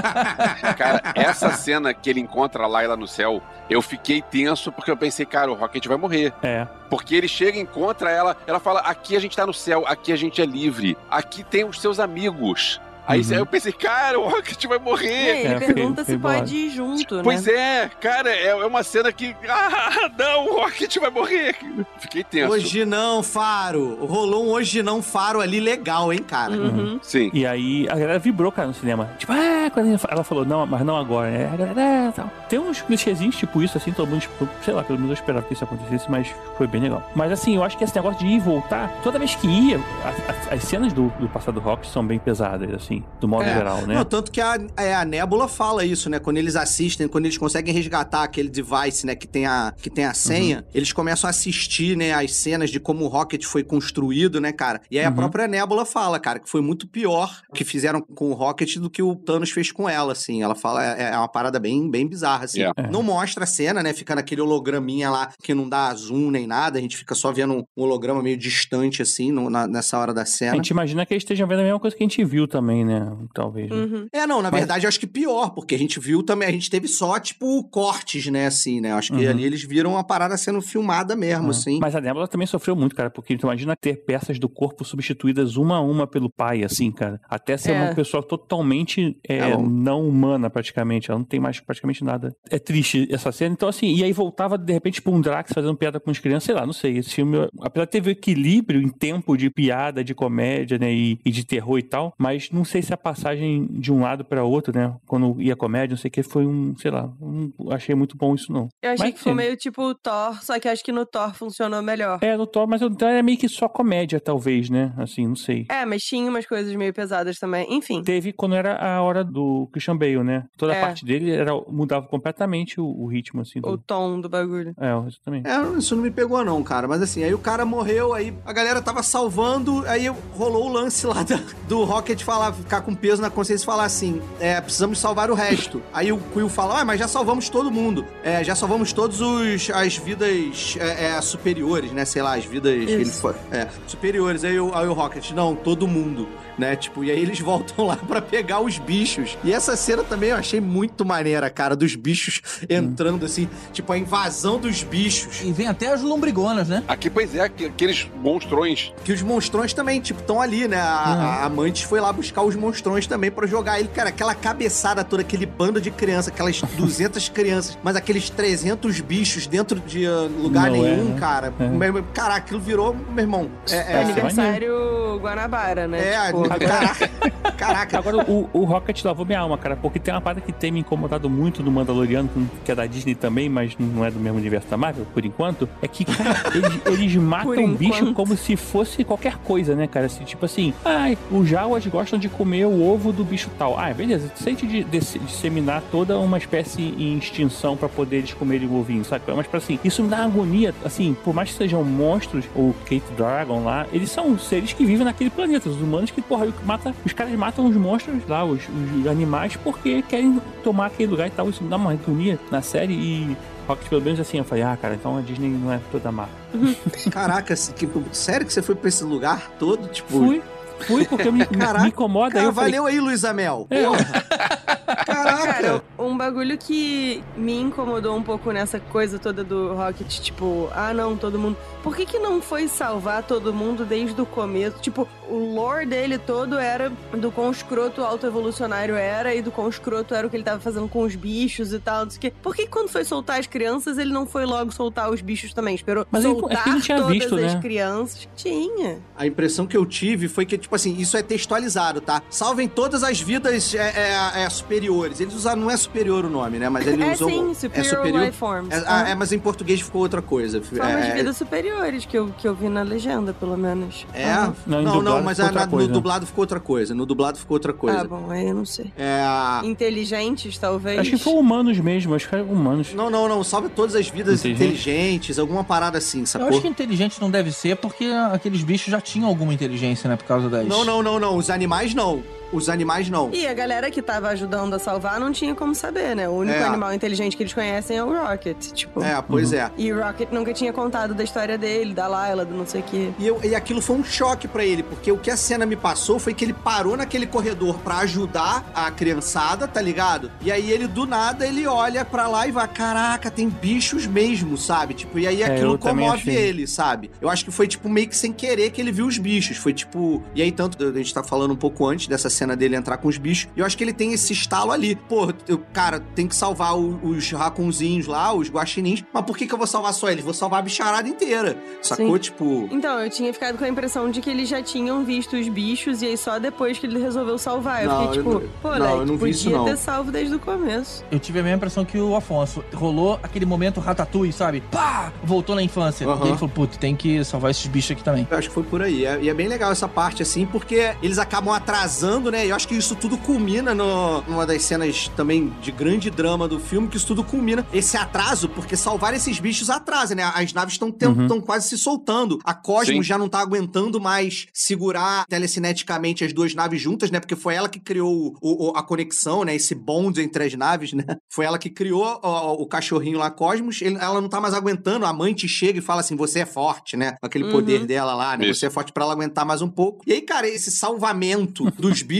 Cara, essa cena que ele encontra a Layla no céu, eu fiquei tenso porque eu pensei, cara, o Rocket vai morrer. É. Porque ele chega, encontra ela, ela fala: aqui a gente tá no céu, aqui a gente é livre, aqui tem os seus amigos. Aí Uhum. eu pensei, cara, o Rocket vai É, morrer. ele É, pergunta fiquei se pode bolado. ir junto, Pois né? é, cara, é é uma cena que. Ah, não, o Rocket vai morrer. Fiquei tenso. Hoje não, Faro. Rolou um hoje não, Faro ali legal, hein, cara? Uhum. Sim. E aí a galera vibrou, cara, no cinema. Tipo, ah, quando ela falou, não, mas não agora, né? A galera, é, tal. Tem uns clichêzinhos tipo isso, assim, todo mundo, tipo, sei lá, pelo menos eu esperava que isso acontecesse, mas foi bem legal. Mas assim, eu acho que esse negócio de ir e voltar, toda vez que ia, a- a- as cenas do, do passado rock são bem pesadas, assim, do modo É. geral, né? Não, tanto que a, é, a Nebula fala isso, né? Quando eles assistem, quando eles conseguem resgatar aquele device, né, que tem a, que tem a senha, eles começam a assistir, né, as cenas de como o Rocket foi construído, né, cara? E aí a Uhum. própria Nebula fala, cara, que foi muito pior que fizeram com o Rocket do que o Thanos fez com ela, assim. Ela fala, é, é uma parada bem, bem bizarra, assim. Yeah. Não mostra a cena, né? Fica naquele holograminha lá que não dá zoom nem nada, a gente fica só vendo um holograma meio distante, assim, no- na- nessa hora da A cena. gente imagina que eles estejam vendo a mesma coisa que a gente viu também, né? Talvez. né? Uhum. É, não, na Mas- verdade eu acho que pior, porque a gente viu também, a gente teve só, tipo, cortes, né, assim, né? Acho que Uhum. ali eles viram a parada sendo filmada mesmo, É. assim. Mas a Nebula também sofreu muito, cara, porque tu imagina ter peças do corpo substituídas uma a uma pelo pai, assim, cara. Até ser É. uma pessoa totalmente é, É, não humana, praticamente. Ela não tem mais praticamente nada. É triste essa cena. Então, assim, e aí voltava, de repente, pra um Drax fazendo piada com as crianças, sei lá, não sei. Esse filme, apesar de ter equilíbrio em tempo de piada, de comédia, né, e, e de terror e tal, mas não sei se a passagem de um lado pra outro, né, quando ia comédia, não sei o que, foi um, sei lá, não achei muito bom isso, não. Eu achei Mas, que ficou sim. meio tipo o Thor, só que acho que no Thor funcionou melhor. É, no Thor, mas então é meio que só comédia, talvez, né? Assim, não sei. É, mas tinha umas coisas meio pesadas também. Enfim. Teve quando era a hora do Christian Bale, né? Toda É. a parte dele era, mudava completamente o, o ritmo, assim. Do... O tom do bagulho. É, exatamente. É, isso não me pegou não, cara. Mas assim, aí o cara morreu, aí a galera tava salvando, aí rolou o lance lá da- do Rocket falar, ficar com peso na consciência e falar assim, é, precisamos salvar o resto. Aí o Quill fala, ah, mas já salvamos todo mundo. É, já salvamos todos os as vidas é, é, superiores, né? Sei lá, as vidas ele é, superiores. Aí o, aí o Rocket, não, todo mundo. Né, tipo, e aí eles voltam lá pra pegar os bichos. E essa cena também eu achei muito maneira, cara, dos bichos entrando assim, tipo, a invasão dos bichos. E vem até as lombrigonas, né? Aqui, pois é, aqu- aqueles monstrões. Que os monstrões também, tipo, estão ali, né? A, a Mantis foi lá buscar os monstrões também pra jogar ele. Cara, aquela cabeçada toda, aquele bando de crianças, aquelas 200 crianças, mas aqueles 300 bichos dentro de ah, lugar Não é, nenhum, né? cara. É. Caraca, aquilo virou, meu irmão. É, É, é, aniversário Guanabara, né? é, Tipo, caraca. Caraca. Agora, o, o Rocket lavou minha alma, cara, porque tem uma parada que tem me incomodado muito do Mandaloriano, que é da Disney também, mas não é do mesmo universo da Marvel, por enquanto, é que, cara, eles, eles matam o bicho como se fosse qualquer coisa, né, cara? Assim, tipo assim, ai, os Jawas gostam de comer o ovo do bicho tal. Ah, beleza, sente de, de disseminar toda uma espécie em extinção pra poder eles comerem o ovinho, sabe? Mas, pra assim, isso me dá agonia, assim, por mais que sejam monstros, ou Kate Dragon lá, eles são seres que vivem naquele planeta, os humanos que, porra, mata, os caras matam os monstros lá, os, os animais, porque querem tomar aquele lugar e tal. Isso dá uma agonia na série e. Rocket, pelo menos assim, eu falei, ah, cara, então a Disney não é toda má. Caraca, que, sério que você foi pra esse lugar todo? Tipo. Fui, fui porque me, Caraca, me incomoda. aí Cara, eu falei, valeu aí, Luiz Amel. É. Porra. Caraca. Cara, um bagulho que me incomodou um pouco nessa coisa toda do Rocket, tipo, ah não, todo mundo. Por que que não foi salvar todo mundo desde o começo? Tipo, o lore dele todo era do quão escroto o auto-evolucionário era e do quão escroto era o que ele tava fazendo com os bichos e tal, não sei o quê. Por que quando foi soltar as crianças, ele não foi logo soltar os bichos também? Esperou Mas ele- soltar é que ele tinha todas visto, as né? crianças? Tinha. A impressão que eu tive foi que, tipo assim, isso é textualizado, tá? Salvem todas as vidas é, é- é superiores. Eles usaram, não é superior o nome, né? Mas ele é usou. sim, é Superior, superior. Life Forms. É, ah, é, mas em português ficou outra coisa. Formas de é, vida superiores que eu, que eu vi na legenda, pelo menos. É? Ah, Não, em Não, não, mas ficou a- outra na- no dublado ficou outra coisa. No dublado ficou outra coisa. Ah, bom, aí eu não sei. É. Inteligentes, talvez. Acho que foi humanos mesmo, acho que era humanos. Não, não, não. Salve todas as vidas Inteligente. inteligentes, alguma parada assim, Eu sacou? acho que inteligente não deve ser porque aqueles bichos já tinham alguma inteligência, né? Por causa das. Não, não, não, não. Os animais não. Os animais não. E a galera que tava ajudando a salvar não tinha como saber, né? O único É. animal inteligente que eles conhecem é o Rocket, tipo. É, pois é. E o Rocket nunca tinha contado da história dele, da Layla, do não sei o quê. E, eu- e aquilo foi um choque pra ele, porque o que a cena me passou foi que ele parou naquele corredor pra ajudar a criançada, tá ligado? E aí ele, do nada, ele olha pra lá e vai, caraca, tem bichos mesmo, sabe? Tipo, e aí É, aquilo também comove ele, sabe? Eu acho que foi, tipo, meio que sem querer que ele viu os bichos. Foi, tipo... E aí, tanto, a gente tá falando um pouco antes dessa cena dele entrar com os bichos, e eu acho que ele tem esse estalo ali. Pô, eu, cara, tem que salvar o- os racunzinhos lá, os guaxinins, mas por que que eu vou salvar só eles? Vou salvar a bicharada inteira, sacou? Sim. Tipo... Então, eu tinha ficado com a impressão de que eles já tinham visto os bichos e aí só depois que ele resolveu salvar. Eu Não, fiquei eu tipo, não- pô, não, Leque, eu não vi podia isso, não. ter salvo desde o começo. Eu tive a mesma impressão que o Afonso. Rolou aquele momento ratatouille, sabe? Pá! Voltou na infância. Aham. E ele falou, putz, tem que salvar esses bichos aqui também. Eu acho que foi por aí. É- E é bem legal essa parte, assim, porque eles acabam atrasando, né? E eu acho que isso tudo culmina no, numa das cenas também de grande drama do filme, que isso tudo culmina. Esse atraso, porque salvar esses bichos atrasa, né? As naves estão Uhum. quase se soltando. A Cosmos Sim. já não tá aguentando mais segurar telecineticamente as duas naves juntas, né? Porque foi ela que criou o- o- a conexão, né? Esse bond entre as naves, né? Foi ela que criou o, o cachorrinho lá, Cosmos. Ele- ela não tá mais aguentando. A mãe te chega e fala assim: você é forte, né? Com aquele Uhum. poder dela lá, né? Isso. Você é forte pra ela aguentar mais um pouco. E aí, cara, esse salvamento dos bichos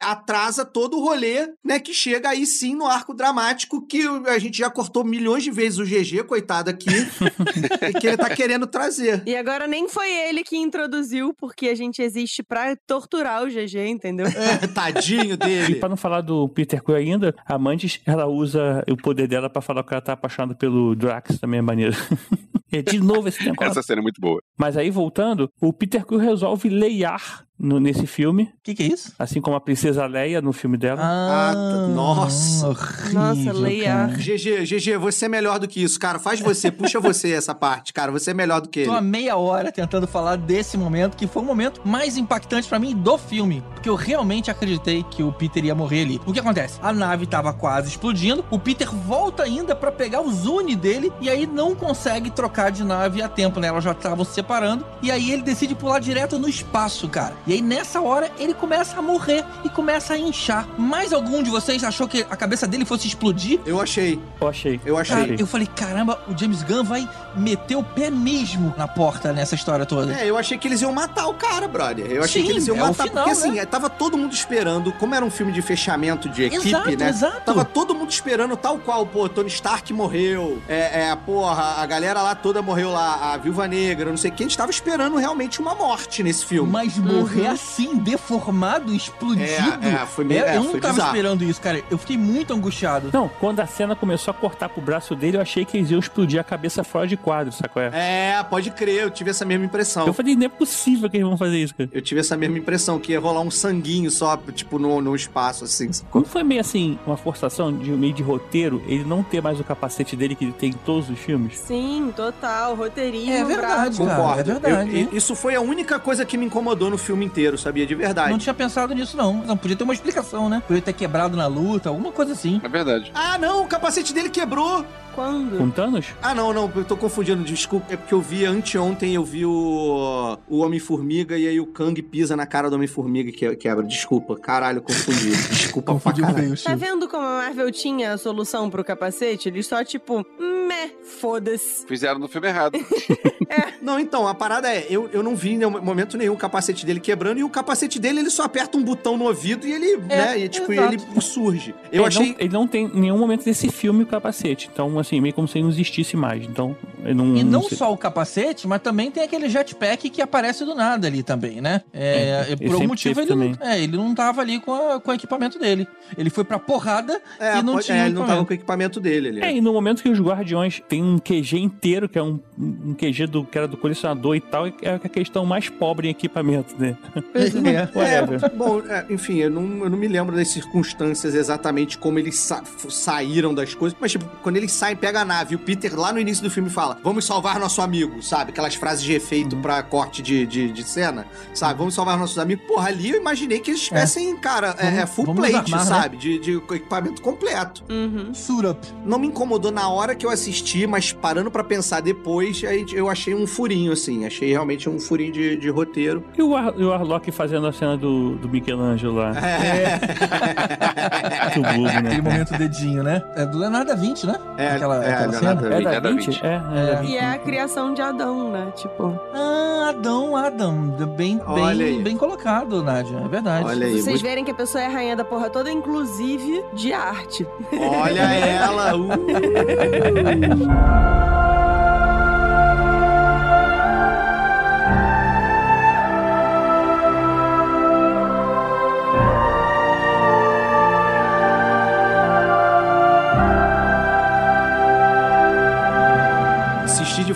atrasa todo o rolê, né? Que chega aí sim no arco dramático que a gente já cortou milhões de vezes o GG, coitado aqui, e que ele tá querendo trazer. E agora nem foi ele que introduziu, porque a gente existe pra torturar o GG, entendeu? É, tadinho E dele. pra não falar do Peter Quill ainda, a Mantis, ela usa o poder dela pra falar que ela tá apaixonada pelo Drax, também é maneiro. É, de novo esse negócio. Essa cena é muito boa. Mas aí, voltando, o Peter Quill resolve leiar no- nesse filme, O que, que é isso? assim como a Princesa Leia no filme dela. Ah, tá- nossa. horrível, Nossa, Leia. cara. GG, GG, você é melhor do que isso, cara. Faz você, puxa você essa parte, cara. Você é melhor do que ele. Tô há meia hora tentando falar desse momento, que foi o momento mais impactante pra mim do filme. Porque eu realmente acreditei que o Peter ia morrer ali. O que acontece? A nave tava quase explodindo, o Peter volta ainda pra pegar o Zune dele e aí não consegue trocar de nave a tempo, né? Elas já estavam se separando. E aí ele decide pular direto no espaço, cara. E aí nessa hora ele começa a morrer e começa a inchar. Mais algum de vocês achou que a cabeça dele fosse explodir? Eu achei, Eu achei. eu achei. Cara, eu falei, caramba, o James Gunn vai meter o pé mesmo na porta nessa história toda. É, eu achei que eles iam matar o cara, brother. Eu achei Sim, que eles iam é o matar, final, porque assim, né? é, tava todo mundo esperando, como era um filme de fechamento de equipe, Exato, né? exato. Tava todo mundo esperando tal qual, pô, Tony Stark morreu, é, é, porra, a galera lá toda morreu lá, a Viúva Negra, não sei o que, a gente tava esperando realmente uma morte nesse filme. Mas morrer assim, deformado, explodido. É, é, foi meio- É, é, eu não foi tava bizarro. esperando isso, cara. Eu fiquei muito angustiado. Não, quando a cena começou a cortar pro braço dele, eu achei que eles iam explodir a cabeça fora de quadro, sacou? É? É, pode crer, eu tive essa mesma impressão. Eu falei, não é possível que eles vão fazer isso, cara. Eu tive essa mesma impressão, que ia rolar um sanguinho só, tipo, no, no espaço, assim. Não foi meio assim, uma forçação de meio de roteiro, ele não ter mais o capacete dele que ele tem em todos os filmes? Sim, total, roteirinho. É verdade, brabo. cara. Concordo. é verdade, Eu- isso foi a única coisa que me incomodou no filme inteiro, sabia? De verdade. Não tinha pensado nisso, não. Não podia ter uma explicação, né? Podia ter quebrado na luta, alguma coisa assim. É verdade. Ah, não, o capacete dele quebrou. Quando? Com Thanos? Ah, não, não, eu tô confundindo, desculpa. É porque eu vi anteontem, eu vi o, o Homem-Formiga e aí o Kang pisa na cara do Homem-Formiga e que- quebra. Desculpa, caralho, confundi. Desculpa pra Confundiu caralho. Tá vendo como a Marvel tinha a solução pro capacete? Eles só, tipo, meh, foda-se. Fizeram no filme errado. Não, então, a parada é, eu, eu não vi em nenhum momento nenhum o capacete dele quebrando e o capacete dele, ele só aperta um botão no ouvido e ele, né, e, tipo, e exato. ele surge. Eu ele, achei... não, ele não tem em nenhum momento desse filme o capacete. Então, assim, meio como se ele não existisse mais. Então, ele não. E não sei. só o capacete, mas também tem aquele jetpack que aparece do nada ali também, né? É, É, por algum motivo ele não, é, ele não tava ali com, a- com o equipamento dele. Ele foi pra porrada É, e não tinha é, ele não tava com o equipamento dele ali. É, e no momento que os Guardiões têm um QG inteiro, que é um, um QG do, que era do colecionador e tal, é a questão mais pobre em equipamento, né? É. Whatever. É, bom, é, enfim, eu não, eu não me lembro das circunstâncias exatamente como eles sa- saíram das coisas, mas, tipo, quando eles saem, pega a nave, e o Peter lá no início do filme fala: Vamos salvar nosso amigo, sabe? Aquelas frases de efeito Uhum. pra corte de, de, de cena, sabe? Vamos salvar nossos amigos. Porra, ali eu imaginei que eles tivessem, cara, é, Vamos- é full plate, armar, né? sabe? De, de equipamento completo. Uhum. Suit up. Não me incomodou na hora que eu assisti, mas parando pra pensar depois, aí eu achei um furinho, assim. Achei realmente um furinho de, de roteiro. E o, Ar, o Arlok fazendo a cena do, do Michelangelo lá. É. Muito bobo, né? Aquele momento dedinho, né? É do Leonardo da Vinci, né? É, aquela, é, aquela cena. É da É da 20? 20. É, é 20. E é a criação de Adão, né? Tipo, Ah, Adão, Adão. Bem, bem, bem colocado, Nádia. É verdade. Olha aí, vocês muito- verem que a pessoa é a rainha da porra toda, inclusive de arte. Olha ela! uh.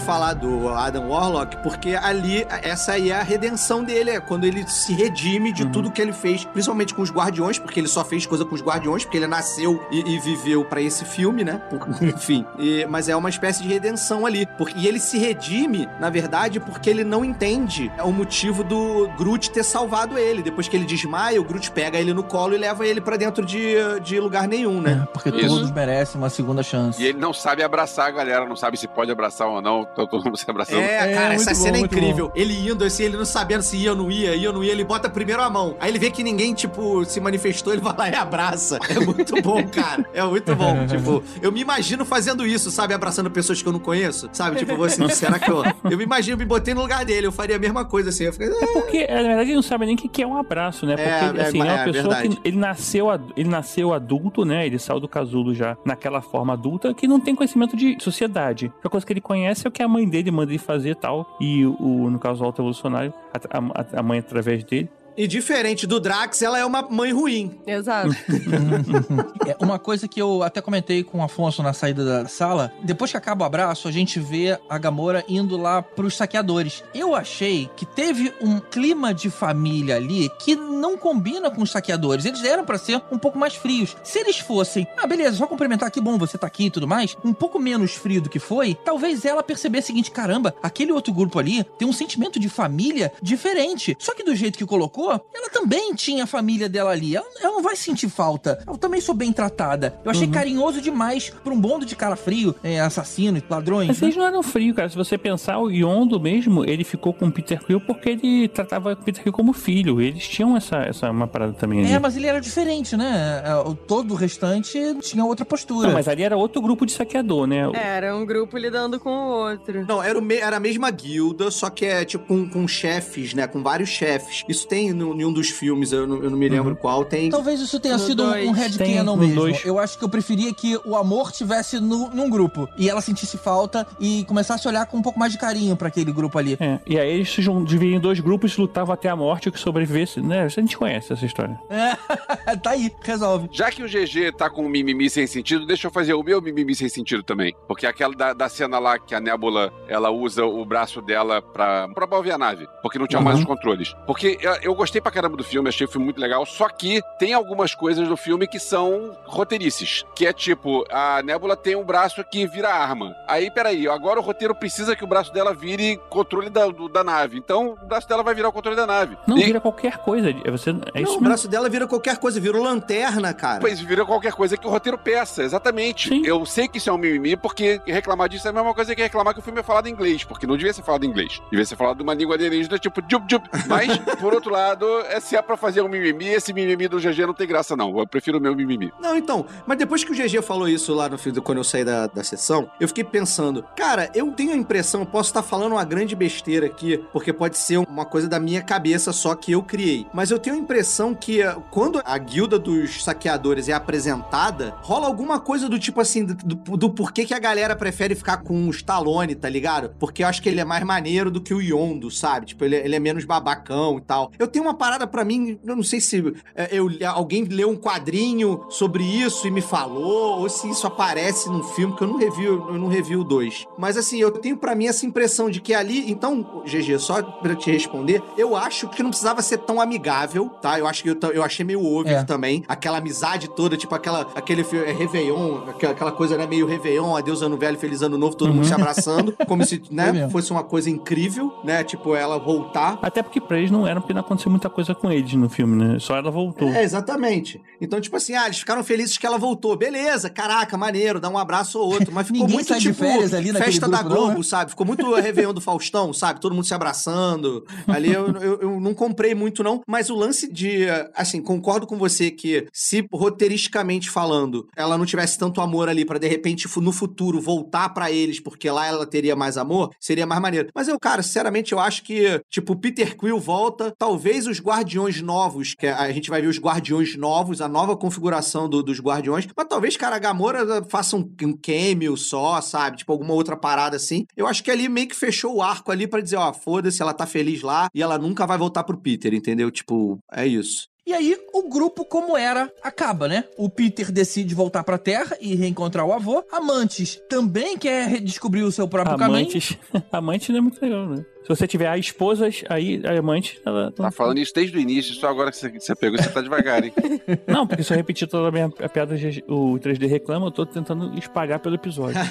falar do Adam Warlock, porque ali, essa aí é a redenção dele, é quando ele se redime de tudo que ele fez, principalmente com os Guardiões, porque ele só fez coisa com os Guardiões, porque ele nasceu e, e viveu pra esse filme, né? Por- enfim. E- mas é uma espécie de redenção ali. Porque, e ele se redime, na verdade, porque ele não entende o motivo do Groot ter salvado ele. Depois que ele desmaia, o Groot pega ele no colo e leva ele pra dentro de, de lugar nenhum, né? É, porque Isso. todos merecem uma segunda chance. E ele não sabe abraçar a galera, não sabe se pode abraçar ou não. Tá todo mundo se abraçando. É, É, cara, muito essa bom, cena é incrível. Ele indo assim, ele não sabendo se ia ou não ia, ia ou não ia, ele bota primeiro a mão. Aí ele vê que ninguém, tipo, se manifestou, ele vai lá e abraça. É muito bom, cara. É muito bom. tipo, eu me imagino fazendo isso, sabe? Abraçando pessoas que eu não conheço, sabe? Tipo, você, será que eu. Eu me imagino, me botei no lugar dele, eu faria a mesma coisa assim. Eu fiquei, é, Porque, na verdade, ele não sabe nem o que é um abraço, né? Porque, É, assim, é, é, uma é pessoa verdade. que ele nasceu, ele nasceu adulto, né? Ele saiu do casulo já naquela forma adulta que não tem conhecimento de sociedade. A coisa que ele conhece é o que a mãe dele manda ele fazer tal. E o, no caso, o alto evolucionário, a, a- a mãe através dele. E diferente do Drax, ela é uma mãe ruim. Exato. É uma coisa que eu até comentei com o Afonso na saída da sala. Depois que acaba o abraço, a gente vê a Gamora indo lá pros saqueadores. Eu achei que teve um clima de família ali que não combina com os saqueadores. Eles eram pra ser um pouco mais frios. Se eles fossem, ah, beleza, só cumprimentar, que bom você tá aqui e tudo mais, um pouco menos frio do que foi, talvez ela percebesse o seguinte: caramba, aquele outro grupo ali tem um sentimento de família diferente. Só que do jeito que colocou, ela também tinha a família dela ali. Ela, ela não vai sentir falta. Eu também sou bem tratada. Eu achei carinhoso demais pra um bando de cara frio, é, assassino, ladrões. Mas né? eles não eram frios, cara. Se você pensar, o Yondo mesmo, ele ficou com o Peter Quill porque ele tratava o Peter Quill como filho. Eles tinham essa, essa uma parada também ali. É, mas ele era diferente, né? É, o- Todo o restante tinha outra postura. Não, mas ali era outro grupo de saqueador, né? Era um grupo lidando com o outro. Não, era, o me- era a mesma guilda, só que é tipo com, com chefes, né? Com vários chefes. Isso tem no, em um dos filmes, eu não, eu não me lembro qual, tem. Talvez isso tenha No sido um, dois. um headcanon mesmo. dois. Eu acho que eu preferia que o amor tivesse no, num grupo e ela sentisse falta e começasse a olhar com um pouco mais de carinho pra aquele grupo ali. É, e aí eles se dividiam em dois grupos, lutavam até a morte, o que sobrevivesse, né? A gente conhece essa história. É, tá aí, resolve. Já que o GG tá com um mimimi sem sentido, deixa eu fazer o meu mimimi sem sentido também. Porque aquela da, da cena lá que a Nebula, ela usa o braço dela pra, pra mover a nave. Porque não tinha mais Uhum. os controles. Porque eu, eu gostei pra caramba do filme, achei o filme muito legal. Só que tem algumas coisas do filme que são roteirices. Que é tipo, a Nebula tem um braço que vira arma. Aí, peraí, agora o roteiro precisa que o braço dela vire controle da, do- da nave. Então, o braço dela vai virar o controle da nave. Não, E- vira qualquer coisa. É, você, é Não, isso o mesmo. braço dela vira qualquer coisa, virou lanterna, cara. Pois vira qualquer coisa que o roteiro peça, exatamente. Sim. Eu sei que isso é um mimimi, porque reclamar disso é a mesma coisa que reclamar que o filme é falado em inglês, porque não devia ser falado em inglês. Devia ser falado de uma língua alienígena, tipo jup jup. Mas, por outro lado, é, se é pra fazer um mimimi, esse mimimi do GG não tem graça, não. Eu prefiro o meu mimimi. Não, então, mas depois que o GG falou isso lá no fim, do- quando eu saí da, da sessão, eu fiquei pensando, cara, eu tenho a impressão, eu posso estar falando uma grande besteira aqui, porque pode ser uma coisa da minha cabeça só que eu criei. Mas eu tenho a impressão que eh, quando a guilda dos saqueadores é apresentada, rola alguma coisa do tipo assim, do, do- porquê que a galera prefere ficar com o Stallone, tá ligado? Porque eu acho que ele é mais maneiro do que o Yondo, sabe? Tipo, ele, ele é menos babacão e tal. Eu tenho uma parada pra mim, eu não sei se é, eu, alguém leu um quadrinho sobre isso e me falou, ou se isso aparece num filme, que eu não revi, eu não revi o 2. Mas assim, eu tenho pra mim essa impressão de que ali. Então, GG, só pra te responder, eu acho que não precisava ser tão amigável, tá? Eu acho que eu, eu achei meio over É. também. Aquela amizade toda, tipo aquela, aquele é, Réveillon, aquela, aquela coisa, né? Meio Réveillon, adeus ano velho, feliz ano novo, todo mundo se abraçando, como se, né, fosse uma coisa incrível, né? Tipo, ela voltar. Até porque pra eles não era porque não aconteceu muita coisa com eles no filme, né? Só ela voltou. É, exatamente. Então, tipo assim, ah, eles ficaram felizes que ela voltou. Beleza, caraca, maneiro, dá um abraço ou outro. Mas ficou Ninguém muito tipo férias ali naquele festa da grupo, não, Globo, né? sabe? Ficou muito Réveillon do Faustão, sabe? Todo mundo se abraçando. Ali eu, eu, eu não comprei muito, não. Mas o lance de. Assim, concordo com você que se roteiristicamente falando, ela não tivesse tanto amor ali pra de repente no futuro voltar pra eles, porque lá ela teria mais amor, seria mais maneiro. Mas eu, cara, sinceramente, eu acho que, tipo, Peter Quill volta, talvez os Guardiões novos, que a gente vai ver os Guardiões novos, a nova configuração do- dos Guardiões, mas talvez, cara, a Gamora faça um, um cameo só, sabe? Tipo, alguma outra parada assim. Eu acho que ali meio que fechou o arco ali pra dizer, ó, foda-se, ela tá feliz lá e ela nunca vai voltar pro Peter, entendeu? Tipo, é isso. E aí, o grupo, como era, acaba, né? O Peter decide voltar pra Terra e reencontrar o avô. Amantes também quer redescobrir o seu próprio caminho. Amantes. Amante não é muito legal, né? Se você tiver a esposas, aí a amante, ela. Tá falando isso desde o início, só agora que você, pegou, você tá devagar, hein? Não, porque se eu repetir toda a minha a piada, o 3D reclama, eu tô tentando espalhar pelo episódio.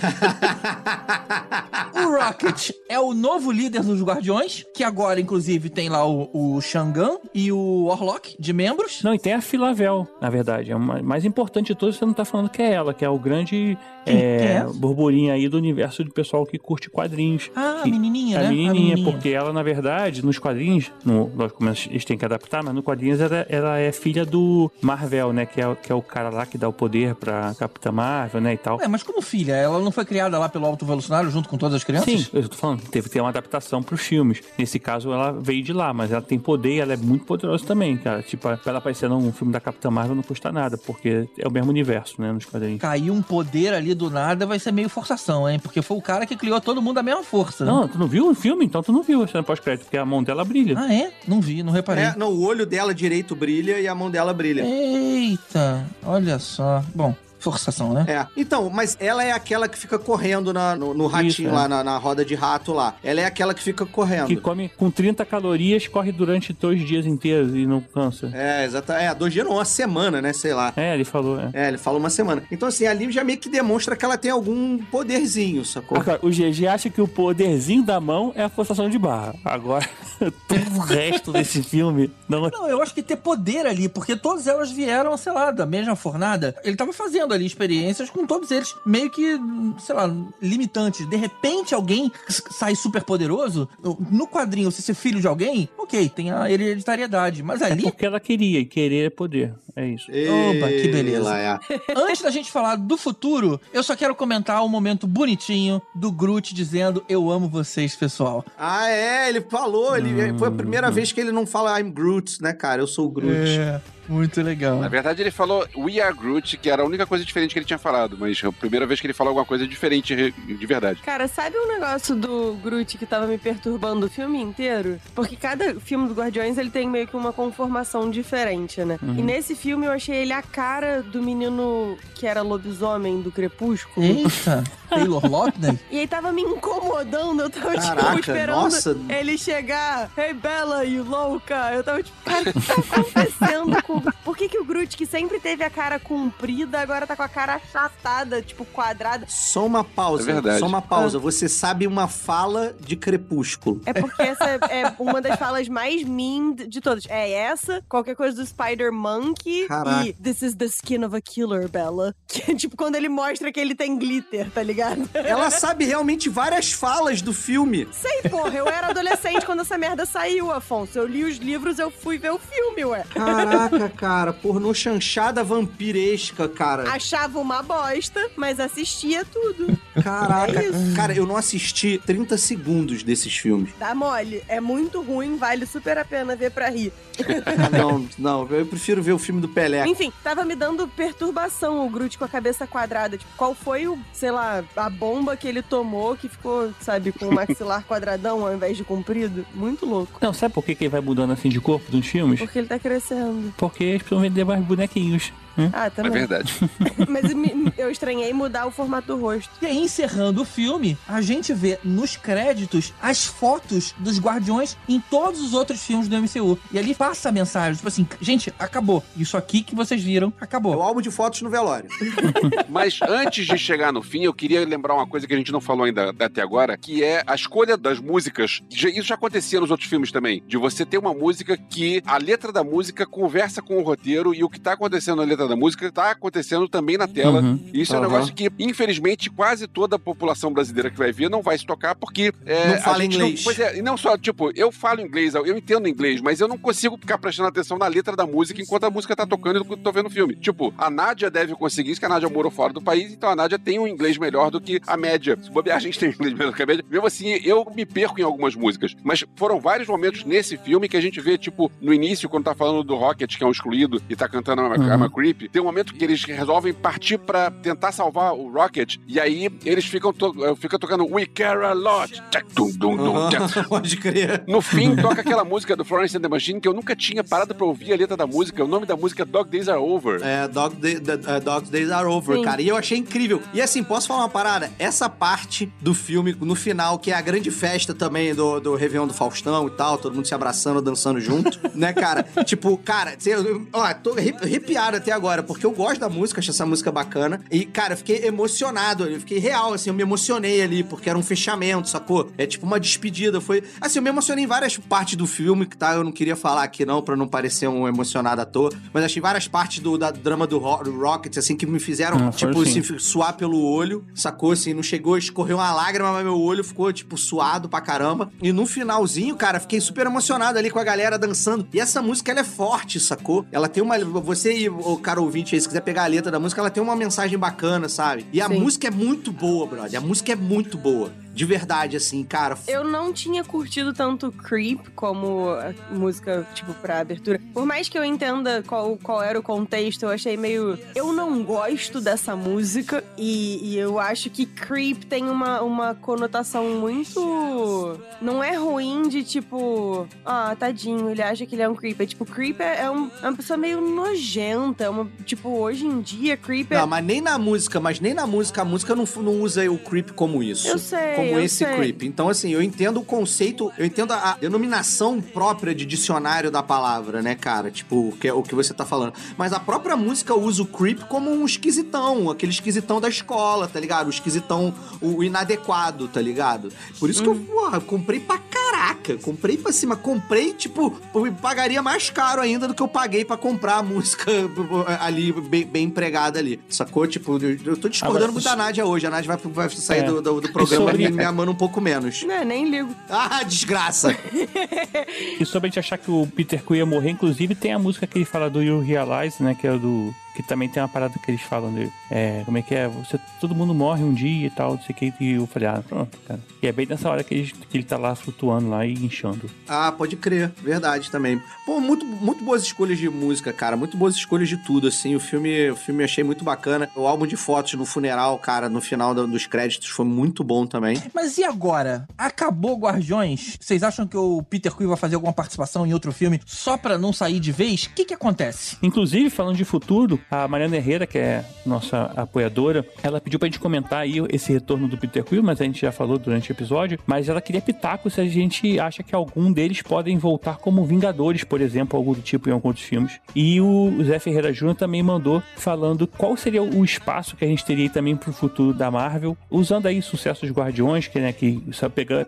o Rocket é o novo líder dos Guardiões, que agora, inclusive, tem lá o, o Shangan e o Orlok de membros. Não, e tem a Filavel, na verdade. É uma, mais importante de todos, você não tá falando que é ela, que é o grande é, é burburinho aí do universo do pessoal que curte quadrinhos. Ah, a Que- menininha, É né? a menininha, porque ela, na verdade, nos quadrinhos, no, lógico, eles têm que adaptar, mas no quadrinhos ela, ela é filha do Marvel, né? Que é, que é o cara lá que dá o poder pra Capitã Marvel, né? E tal. Ué, mas como filha? Ela não foi criada lá pelo Alto Evolucionário junto com todas as crianças? Sim, eu tô falando, teve que ter uma adaptação pros filmes. Nesse caso, ela veio de lá, mas ela tem poder e ela é muito poderosa também, cara. Tipo, pra ela aparecer num filme da Capitã Marvel não custa nada, porque é o mesmo universo, né? Nos quadrinhos. Cair um poder ali do nada vai ser meio forçação, hein? Porque foi o cara que criou todo mundo da mesma força. né? Não, tu não viu o filme? Então tu não viu a cena pós-crédito, porque a mão dela brilha. Ah, é? Não vi, não reparei. É, não, o olho dela direito brilha e a mão dela brilha. Eita, olha só. Bom, forçação, né? É. Então, mas ela é aquela que fica correndo na- no, no ratinho Isso, é. lá, na, na roda de rato lá. Ela é aquela que fica correndo. Que come com 30 calorias, corre durante dois dias inteiros e não cansa. É, exato. É, dois dias não, uma semana, né? Sei lá. É, ele falou, é. É, ele fala uma semana. Então, assim, ali já meio que demonstra que ela tem algum poderzinho, sacou? Agora, o GG acha que o poderzinho da mão é a forçação de barra. Agora, todo o resto desse filme não é. Não, eu acho que ter poder ali, porque todas elas vieram, sei lá, da mesma fornada. Ele tava fazendo ali experiências com todos eles, meio que, sei lá, limitantes. De repente alguém sai super poderoso. No quadrinho, você ser filho de alguém, ok, tem a hereditariedade. Mas É ali, porque ela queria, e querer é poder. É isso. Opa, que beleza. É. antes da gente falar do futuro, eu só quero comentar um momento bonitinho do Groot dizendo: Eu amo vocês, pessoal. Ah, é, ele falou. Ele, foi a primeira vez que ele não fala I'm Groot, né, cara? Eu sou o Groot. É, muito legal. Na verdade, ele falou We are Groot, que era a única coisa diferente que ele tinha falado, mas é a primeira vez que ele falou alguma coisa diferente re- de verdade. Cara, sabe um negócio do Groot que tava me perturbando o filme inteiro? Porque cada filme do Guardiões ele tem meio que uma conformação diferente, né? E nesse filme eu achei ele a cara do menino que era lobisomem do Crepúsculo. Eita, Taylor Lautner? E aí tava me incomodando, eu tava tipo Caraca, esperando nossa. ele chegar. Hey Bella, you louca! Eu tava tipo, cara, o que tá acontecendo com. Por que, que o Groot, que sempre teve a cara comprida, agora tá com a cara achatada, tipo, quadrada? Só uma pausa. É verdade. Só uma pausa. Você sabe uma fala de Crepúsculo. É porque essa é uma das falas mais mean de todas. É essa, qualquer coisa do Spider Monkey Caraca. e This is the skin of a killer, Bella. Que é tipo quando ele mostra que ele tem glitter, tá ligado? Ela sabe realmente várias falas do filme. Sei, porra, eu era adolescente quando essa merda saiu, Afonso. Eu li os livros, eu fui ver o filme, ué. Caraca, cara. Pornô chanchada vampiresca, cara. Achava uma bosta, mas assistia tudo. Caraca. É isso. Cara, eu não assisti 30 segundos desses filmes. Dá mole. É muito ruim, vale super a pena ver pra rir. Não, não. Eu prefiro ver o filme do Pelé. Enfim, tava me dando perturbação o Groot com a cabeça quadrada. Tipo, qual foi o, sei lá, a bomba que ele tomou que ficou, sabe, com o maxilar quadradão ao invés de comprido? Muito louco. Não, sabe por que, que ele vai mudando assim de corpo nos filmes? Porque ele tá crescendo. Porque eles precisam vender mais bonequinhos. Né? Ah, É também. verdade. Mas me- eu estranhei mudar o formato do rosto. E aí, encerrando o filme, a gente vê nos créditos as fotos dos Guardiões em todos os outros filmes do MCU. E ali passa a mensagem, tipo assim, gente, acabou. Isso aqui que vocês viram, É o acabou. álbum de fotos no velório. Mas antes de chegar no fim, eu queria lembrar uma coisa que a gente não falou ainda até agora, que é a escolha das músicas. Isso já acontecia nos outros filmes também. De você ter uma música que a letra da música conversa com o roteiro e o que tá acontecendo na letra da música tá acontecendo também na tela. Uhum. Isso é um negócio que, infelizmente, quase toda a população brasileira que vai ver não vai se tocar, porque. é, Não a fala gente inglês. pois é, e não só, tipo, eu falo inglês, eu entendo inglês, mas eu não consigo ficar prestando atenção na letra da música enquanto a música tá tocando e eu tô vendo o filme. Tipo, a Nádia deve conseguir isso, que a Nádia morou fora do país, então a Nádia tem um inglês melhor do que a média. Se bobear, a gente tem um inglês melhor do que a média. Mesmo assim, eu me perco em algumas músicas. Mas foram vários momentos nesse filme que a gente vê, tipo, no início, quando tá falando do Rocket, que é um excluído, e tá cantando a, Uhum. a McCreep, tem um momento que eles resolvem partir pra tentar salvar o Rocket, e aí eles ficam, to eh, ficam tocando We Care a Lot. Dum, dum, dum. Pode crer. No fim, toca aquela música do Florence and the Machine que eu nunca tinha parado pra ouvir a letra da música. O nome da música é Dog Days Are Over. É, Dog Day- uh, Dog's Days Are Over, Sim. cara. E eu achei incrível. E assim, posso falar uma parada? Essa parte do filme, no final, que é a grande festa também do, do Réveillon do Faustão e tal, todo mundo se abraçando, dançando junto, né, cara? Tipo, cara, cê- eu- ó, tô arre- arrepiado até agora. Agora, porque eu gosto da música, acho essa música bacana. E, cara, eu fiquei emocionado, eu fiquei real, assim, eu me emocionei ali, porque era um fechamento, sacou? É tipo uma despedida. Foi. Assim, eu me emocionei em várias partes do filme, que tá? Eu não queria falar aqui, não, pra não parecer um emocionado à toa. Mas achei várias partes do da drama do, Ro- do Rocket, assim, que me fizeram, tipo, assim. assim, suar pelo olho, sacou? Assim, não chegou, escorreu uma lágrima, mas meu olho ficou, tipo, suado pra caramba. E no finalzinho, cara, fiquei super emocionado ali com a galera dançando. E essa música, ela é forte, sacou? Ela tem uma. Você e o cara ouvinte aí, se quiser pegar a letra da música, ela tem uma mensagem bacana, sabe? E a Sim. música é muito boa, brother. A música é muito boa. De verdade, assim, cara. Eu não tinha curtido tanto Creep como a música, tipo, pra abertura. Por mais que eu entenda qual, qual era o contexto, eu achei meio. Eu não gosto dessa música e, e eu acho que Creep tem uma, uma conotação muito. Não é ruim de tipo. Ah, tadinho, ele acha que ele é um Creep. É tipo, Creep é, é um- é uma pessoa meio nojenta. é Uma, tipo, hoje em dia, Creep é. Não, mas nem na música, mas nem na música, a música não, não usa o creep como isso. Eu sei, Como eu esse sei. creep. Então, assim, eu entendo o conceito, eu entendo a, denominação própria de dicionário da palavra, né, cara? Tipo, o que, o que você tá falando. Mas a própria música usa o creep como um esquisitão, aquele esquisitão da escola, tá ligado? O esquisitão, o, inadequado, tá ligado? Por isso que eu, porra, comprei pra caraca. Comprei pra cima. Comprei, tipo, eu pagaria mais caro ainda do que eu paguei pra comprar a música ali, bem, bem empregada ali. Sacou? Tipo, eu, tô discordando Agora, muito da Nádia hoje. A Nádia vai, vai sair É. do, do, do programa sobre- me, amando um pouco menos. Né, nem ligo. Ah, desgraça! E sobre a gente achar que o Peter Quill ia morrer, inclusive tem a música que ele fala do You Realize, né? Que é do. Que também tem uma parada que eles falam dele. É, como é que é? Você, todo mundo morre um dia e tal, não sei o que. E eu falei, ah, pronto, cara. E é bem nessa hora que ele, que ele tá lá flutuando lá e inchando. Ah, pode crer, verdade também. Pô, muito, muito boas escolhas de música, cara. Muito boas escolhas de tudo, assim. O filme, o filme eu achei muito bacana. O álbum de fotos no funeral, cara, no final do- dos créditos foi muito bom também. Mas e agora? Acabou Guardiões? Vocês acham que o Peter Quill vai fazer alguma participação em outro filme só pra não sair de vez? O que que acontece? Inclusive, falando de futuro, a Mariana Herrera, que é nossa apoiadora, ela pediu pra gente comentar aí esse retorno do Peter Quill, mas a gente já falou durante o episódio. Mas ela queria pitaco se a gente acha que algum deles podem voltar como Vingadores, por exemplo, algo do tipo em alguns outros filmes. E o Zé Ferreira Júnior também mandou falando qual seria o espaço que a gente teria também pro futuro da Marvel, usando aí sucessos Guardiões, que, né, que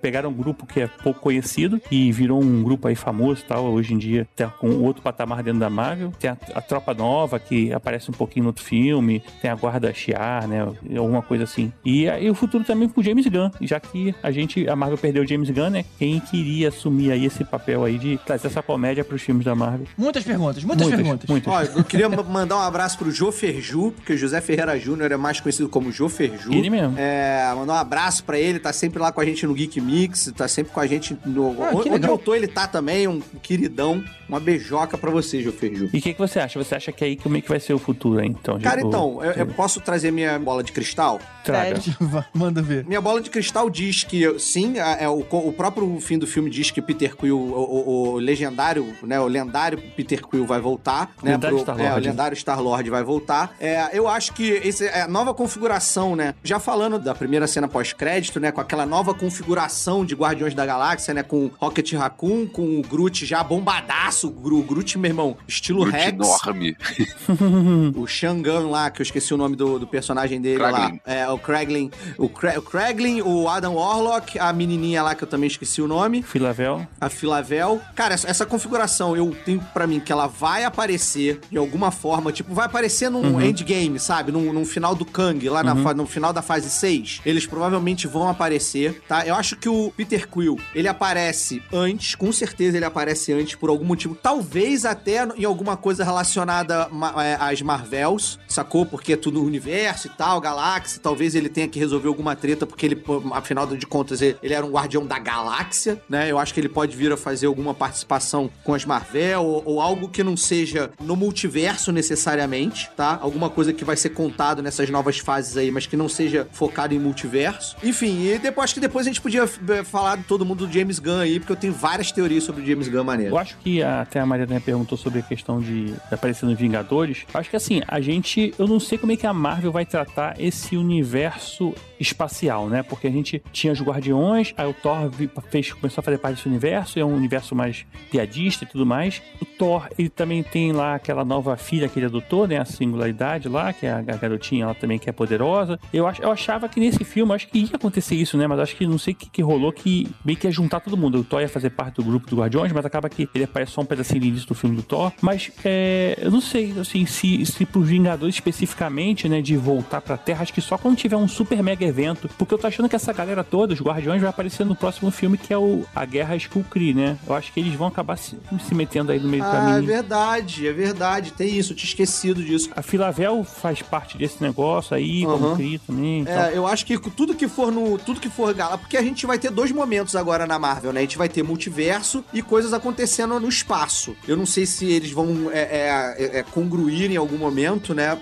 pegaram um grupo que é pouco conhecido e virou um grupo aí famoso tal, hoje em dia tá com outro patamar dentro da Marvel. Tem a, a Tropa Nova, que aparece um pouquinho no outro filme, tem a Guarda Shiar, né, alguma coisa assim. E aí o futuro também com o James Gunn, já que a gente, a Marvel perdeu o James Gunn, né, quem queria assumir aí esse papel aí de trazer essa comédia pros filmes da Marvel. Muitas perguntas, muitas, perguntas. muitas. Ó, eu queria ma- mandar um abraço pro Jô Ferju, porque o José Ferreira Júnior é mais conhecido como Jô Ferju. Ele mesmo. É, mandar um abraço pra ele, tá sempre lá com a gente no Geek Mix, tá sempre com a gente no. Ah, que onde legal. eu tô, ele tá também, um queridão. Uma beijoca pra você, Jô Ferju. E o que, que você acha? Você acha que aí como é que vai ser o futuro aí, então? Cara, O- então, eu, eu posso trazer minha bola de cristal? Traga. Manda ver. Minha bola de cristal diz que, sim, é, é o, o próprio fim do filme diz que Peter Quill, o, o- o legendário, né, o lendário Peter Quill vai voltar, né, Lendário Star-Lord. é, o lendário Star-Lord vai voltar. É, eu acho que esse, é a nova configuração, né, já falando da primeira cena pós-crédito, né, com aquela nova configuração de Guardiões da Galáxia, né, com Rocket Raccoon, com o Groot já bombadaço, o Groot, meu irmão, estilo Groot Rex, enorme. o Shangan lá, que eu esqueci o nome do, do personagem dele Kraglin. lá. É, o Kraglin. O, Kra o Kraglin, o Adam Warlock, a menininha lá que eu também esqueci o nome, Filavel. a Filavel. Cara, essa, essa configuração eu tenho pra mim que ela vai aparecer de alguma forma, tipo, vai aparecer num endgame, sabe? Num, num final do Kang, lá na fa- no final da fase 6. Eles provavelmente vão aparecer, tá? Eu acho que o Peter Quill, ele aparece antes, com certeza ele aparece antes por algum motivo. Talvez até em alguma coisa relacionada ma- às Marvels, sacou? Porque é tudo universo e tal, galáxia. Talvez ele tenha que resolver alguma treta, porque ele, afinal de contas, ele era um guardião da galáxia, né? Eu acho que ele pode vir a fazer alguma participação com as Marvel ou, ou algo que não seja no multiverso necessariamente, tá? Alguma coisa que vai ser contado nessas novas fases aí, mas que não seja focado em multiverso. Enfim, e depois acho que depois a gente podia eh, falar de todo mundo do James Gunn aí, porque eu tenho várias teorias sobre o James Gunn maneiro. Eu acho que até a Mariana perguntou sobre a questão de aparecer nos Vingadores. Acho que assim, a gente eu não sei como é que a Marvel vai tratar esse universo espacial, né? Porque a gente tinha os Guardiões, aí o Thor fez, começou a fazer parte desse universo, é um universo mais piadista e tudo mais. O Thor, ele também tem lá aquela nova filha que ele adotou, né? A singularidade lá, que é a, garotinha, ela também que é poderosa. Eu, ach, eu achava que nesse filme, acho que ia acontecer isso, né? Mas acho que não sei o que, que rolou, que meio que ia juntar todo mundo. O Thor ia fazer parte do grupo do Guardiões, mas acaba que ele aparece só um pedacinho no início do filme do Thor. Mas é, eu não sei, assim, se, se pros Vingadores especificamente, né, de voltar pra Terra, acho que só quando tiver um super mega evento. Porque eu tô achando que essa galera toda, os Guardiões, vai aparecer no próximo filme, que é o A Guerra Skullcree, né? Eu acho que eles vão acabar se, se metendo aí no meio do Ah, é caminho. verdade, é verdade. Tem isso, eu tinha esquecido disso. A Filavel faz parte desse negócio aí, como Aham. Kree também. então. É, eu acho que tudo que for no. Tudo que for gala. Porque a gente vai ter dois momentos agora na Marvel, né? A gente vai ter multiverso e coisas acontecendo no espaço. Eu não sei se eles vão é, é, é, é, congruir em algum momento, né?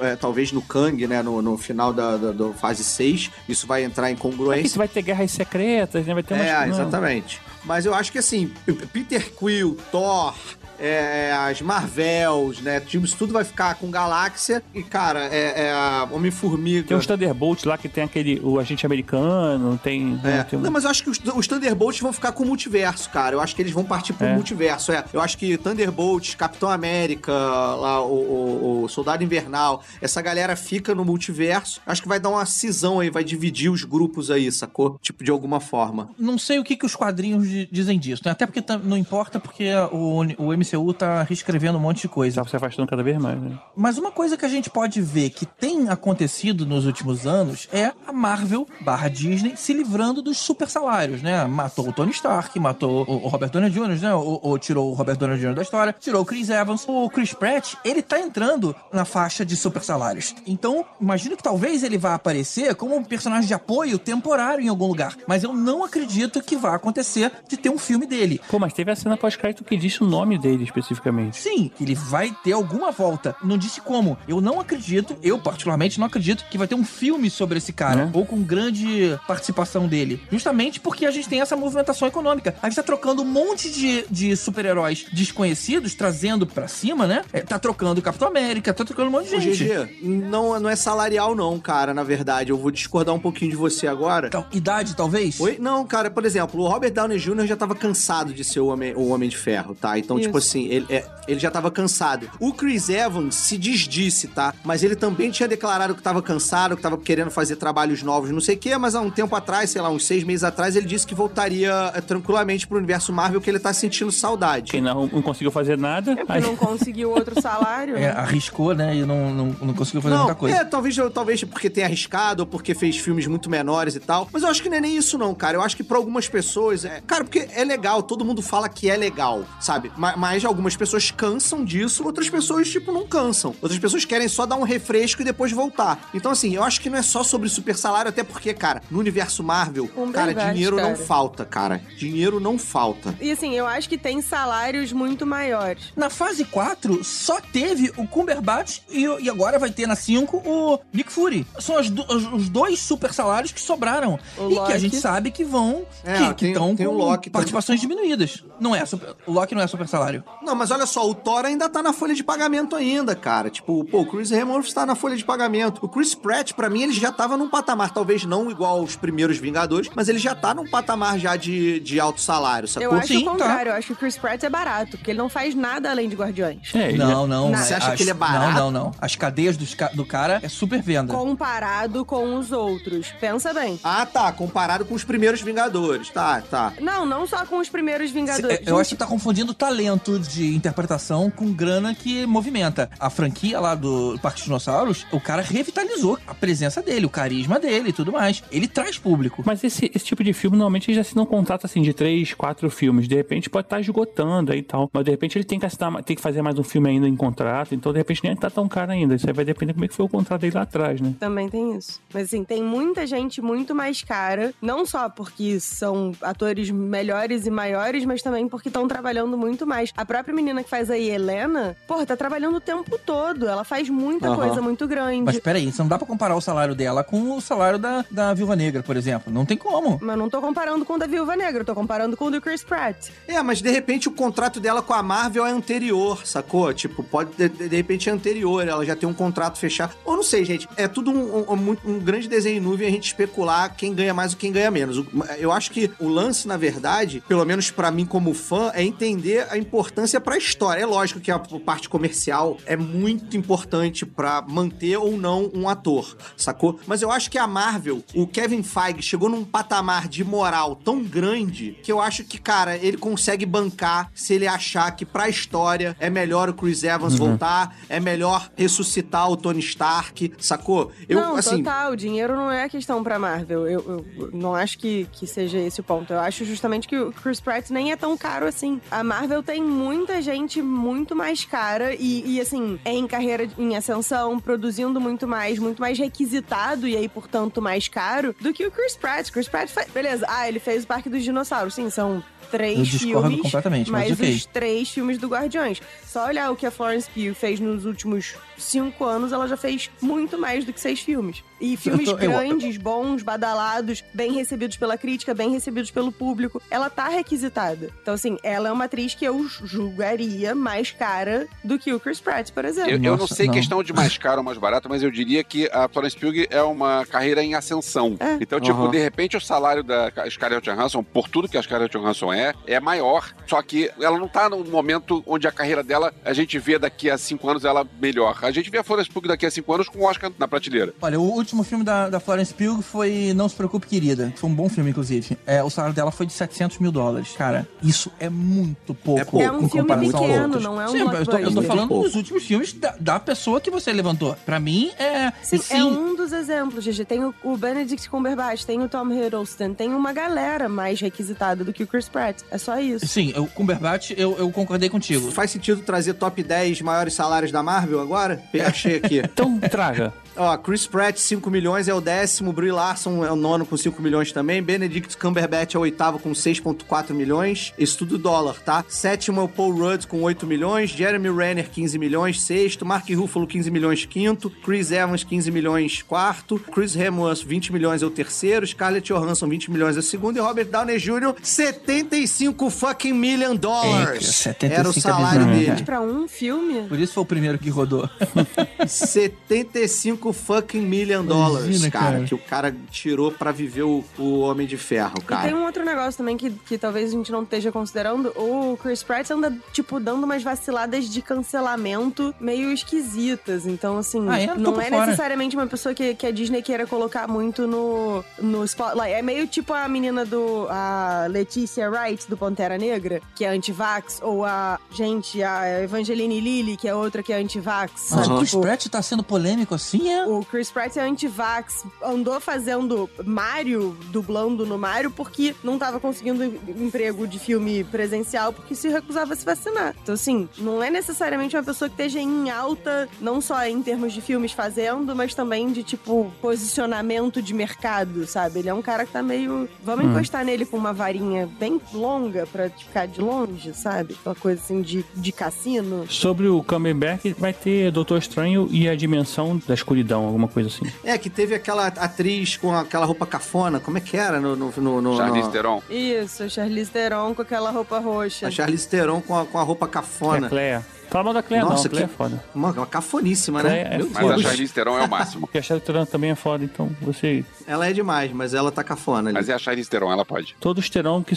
É, talvez no Kang, né? No, no final da, da, da fase 6. Isso vai entrar em congruência. você vai ter guerras secretas, né? Vai ter umas É, não. exatamente. Mas eu acho que assim, Peter Quill, Thor, é, as Marvels, né? Tipo, isso tudo vai ficar com Galáxia. E, cara, é, é a Homem-Formiga. Tem os Thunderbolts lá que tem aquele. O agente americano, tem. né, É. tem um- Não, mas eu acho que os, os Thunderbolts vão ficar com o multiverso, cara. Eu acho que eles vão partir pro É. multiverso. É. Eu acho que Thunderbolts, Capitão América, lá, o, o- o Soldado Invernal, essa galera fica no multiverso. Acho que vai dar uma cisão aí, vai dividir os grupos aí, sacou? Tipo, de alguma forma. Não sei o que, que os quadrinhos di- dizem disso, né? Até porque não importa, porque o, o MCU tá reescrevendo um monte de coisa. Tá se afastando cada vez mais, né? Mas uma coisa que a gente pode ver que tem acontecido nos últimos anos é a Marvel barra Disney se livrando dos super salários, né? Matou o Tony Stark, matou o Robert Downey Jr., né? Ou, ou tirou o Robert Downey Jr. da história, tirou o Chris Evans. O Chris Pratt, ele tá entrando na faixa de super salários. Então, imagino que talvez ele vá aparecer como um personagem de apoio temporário em algum lugar. Mas eu não acredito que vá acontecer de ter um filme dele. Pô, mas teve a cena pós-crédito que disse o nome dele especificamente. Sim, que ele vai ter alguma volta. Não disse como. Eu não acredito, eu particularmente não acredito que vai ter um filme sobre esse cara, Né? ou com grande participação dele. Justamente porque a gente tem essa movimentação econômica. A gente tá trocando um monte de, de super-heróis desconhecidos, trazendo pra cima, né? É, tá trocando o Capitão América, tá trocando um monte de Ô, gente. GG, não, não é salarial, não, cara, na verdade. Eu vou discordar um pouquinho de você agora. Então, idade, talvez? Oi? Não, cara, por exemplo, o Robert Downey Jr. já tava cansado de ser o Homem, o homem de Ferro, tá? Então, tipo Isso. Assim, ele, é, ele já tava cansado. O Chris Evans se desdisse, tá? Mas ele também tinha declarado que tava cansado, que tava querendo fazer trabalhos novos, não sei o quê, mas há um tempo atrás, sei lá, uns seis meses atrás, ele disse que voltaria é, tranquilamente pro universo Marvel, que ele tá sentindo saudade. Quem não, não conseguiu fazer nada. É porque aí- não conseguiu outro salário. É, né? arriscou, né? E não, não, não conseguiu fazer não, muita coisa. É, talvez, talvez porque tenha arriscado ou porque fez filmes muito menores e tal. Mas eu acho que não é nem isso, não, cara. Eu acho que pra algumas pessoas. É... Cara, porque é legal, todo mundo fala que é legal, sabe? Ma- Mas algumas pessoas cansam disso, outras pessoas, tipo, não cansam. Outras pessoas querem só dar um refresco e depois voltar. Então, assim, eu acho que não é só sobre super salário, até porque, cara, no universo Marvel, Um cara, verdade, dinheiro não cara. falta, cara. Dinheiro não falta. E assim, eu acho que tem salários muito maiores. Na fase 4, só teve o Cumberbatch e, e agora vai ter na 5 o Nick Fury. São as do- os, os dois super salários que sobraram. O e que a Loki. gente sabe que vão. É, que- estão com Loki participações diminuídas. Não é super, o Loki não é super salário. Não, mas olha só, o Thor ainda tá na folha de pagamento ainda, cara. Tipo, pô, o Chris Hemsworth tá na folha de pagamento. O Chris Pratt, pra mim, ele já tava num patamar, talvez não igual aos primeiros Vingadores, mas ele já tá num patamar já de, de alto salário, sacou? Eu acho Sim, o tá. contrário, eu acho que o Chris Pratt é barato, porque ele não faz nada além de Guardiões. É, ele Não, não. Nada. Você acha as- que ele é barato? Não, não, não. As cadeias ca- do cara é super venda. Comparado com os outros. Pensa bem. Ah, tá, comparado com os primeiros Vingadores. Tá, tá. Não, não só com os primeiros Vingadores. É, Eu acho que tá confundindo talento de interpretação com grana que movimenta. A franquia lá do Parque dos Dinossauros, o cara revitalizou a presença dele, o carisma dele e tudo mais. Ele traz público. Mas esse, esse tipo de filme, normalmente, ele já assinou um contrato assim de três, quatro filmes. De repente pode estar esgotando aí e tal. Mas de repente ele tem que assinar, tem que fazer mais um filme ainda em contrato. Então, de repente, nem tá tão caro ainda. Isso aí vai depender como é que foi o contrato dele lá atrás, né? Também tem isso. Mas assim, tem muita gente muito mais cara, não só porque são atores melhores e maiores, mas também porque estão trabalhando muito mais. A A própria menina que faz aí, Helena, porra, tá trabalhando o tempo todo. Ela faz muita Aham. coisa muito grande. Mas Mas... peraí, você não dá pra comparar o salário dela com o salário da, da Viúva Negra, por exemplo. Não tem como. não tô comparando com o da Viúva Negra, eu tô comparando com o do Chris Pratt. É, mas de repente o contrato dela com a Marvel é anterior, sacou? Tipo, pode, de, de repente é anterior, ela já tem um contrato fechado. Ou não sei, gente, é tudo um, um- um- grande desenho em nuvem a gente especular quem ganha mais ou quem ganha menos. Eu acho que o lance, na verdade, pelo menos pra mim como fã, é entender a importância pra história. É lógico que a parte comercial é muito importante pra manter ou não um ator, sacou? Mas eu acho que a Marvel, o Kevin Feige chegou num patamar de moral tão grande que eu acho que, cara, ele consegue bancar se ele achar que pra história é melhor o Chris Evans voltar, é melhor ressuscitar o Tony Stark, sacou? Eu, não, assim, total. Dinheiro não é questão pra Marvel. Eu, eu não acho que, que seja esse o ponto. Eu acho justamente que o Chris Pratt nem é tão caro assim. A Marvel tem muita gente muito mais cara e, e, assim, em carreira em ascensão, produzindo muito mais, muito mais requisitado e aí, portanto, mais caro do que o Chris Pratt. Chris Pratt faz... Beleza, ah, ele fez o Parque dos Dinossauros. Sim, são três Eu discordo filmes, completamente, mas mais ok. os três filmes do Guardiões. Só olhar o que a Florence Pugh fez nos últimos cinco anos, ela já fez muito mais do que seis filmes. E filmes tô- eu- grandes, bons, badalados, bem recebidos pela crítica, bem recebidos pelo público. Ela tá requisitada. Então, assim, ela é uma atriz que eu julgaria mais cara do que o Chris Pratt, por exemplo. Eu, eu não Nossa, sei não. questão de mais caro ou mais barato, mas eu diria que a Florence Pugh é uma carreira em ascensão. É. Então, tipo, Aham. de repente o salário da Scarlett Johansson, por tudo que a Scarlett Johansson é, é maior. Só que ela não tá no momento onde a carreira dela, a gente vê daqui a cinco anos ela melhor. A gente vê a Florence Pugh daqui a cinco anos com o Oscar na prateleira. Olha, o último filme da, da Florence Pugh foi Não Se Preocupe, Querida. que Foi um bom filme, inclusive. É, o salário dela foi de 700 mil dólares. Cara, isso é muito pouco. É pouco. É um em filme pequeno, não é um Sim, eu tô, eu tô falando Pouco. dos últimos filmes da, da pessoa que você levantou. Pra mim, é... Sim, sim, é um dos exemplos, GG. Tem o, o Benedict Cumberbatch, tem o Tom Hiddleston, tem uma galera mais requisitada do que o Chris Pratt. É só isso. Sim, o Cumberbatch, eu, eu concordei contigo. faz sentido trazer top 10 maiores salários da Marvel agora? Achei aqui. Então traga. Ó, Chris Pratt, 5 milhões, é o décimo. Brie Larson é o nono com 5 milhões também. Benedict Cumberbatch é o oitavo com 6,4 milhões. Isso tudo dólar, tá? Sétimo é o Paul Rudd com 8 milhões. Jeremy Renner, 15 milhões. Sexto. Mark Ruffalo, 15 milhões. Quinto. Chris Evans, 15 milhões. Quarto. Chris Hemsworth, 20 milhões é o terceiro. Scarlett Johansson, 20 milhões é o segundo. E Robert Downey Jr., 75 fucking million dollars. 75 Era o salário bizarro, dele. Pra um filme? Por isso foi o primeiro que rodou. 75 fucking million dollars, Imagina, cara, cara. que o cara tirou pra viver o, o Homem de Ferro, E tem cara. um outro negócio também que, que talvez a gente não esteja considerando. O Chris Pratt anda, tipo, dando umas vaciladas de cancelamento meio esquisitas. Então, assim, Ah, é? Não é fora. necessariamente uma pessoa que, que a Disney queira colocar muito no, no spotlight. É meio tipo a menina do... A Letícia Wright, do Pantera Negra, que é anti-vax. Ou a, gente, a Evangeline Lilly, que é outra que é anti-vax. Mas sabe? o Chris Tipo, Pratt tá sendo polêmico assim, é? O Chris Pratt é anti-vax, andou fazendo Mario, dublando no Mario, porque não tava conseguindo emprego de filme presencial, porque se recusava a se vacinar. Então, assim, não é necessariamente uma pessoa que esteja em alta, não só em termos de filmes fazendo, mas também de, tipo, posicionamento de mercado, sabe? Ele é um cara que tá meio. Vamos encostar nele com uma varinha bem longa pra ficar de longe, sabe? Aquela coisa assim de, de cassino. Sobre o Comeback, vai ter Doutor Estranho e a Dimensão da Escuridão, alguma coisa assim. É, que teve aquela atriz com aquela roupa cafona, como é que era no... no, no, no- Charlize no- Theron. Isso, a Charlize Theron com aquela roupa roxa. A Charlize Theron com a, com a roupa É cafona. Cleia. Fala mal da Cleia, Nossa, não. Cleia que- é foda. Uma, uma cafoníssima, Cleia né? é Meu Mas a. Charlize Theron é o máximo. Porque a Charlize Theron também é foda, então você... Ela é demais, mas ela tá cafona ali. Mas é a Charlize Theron, ela pode. Todos terão que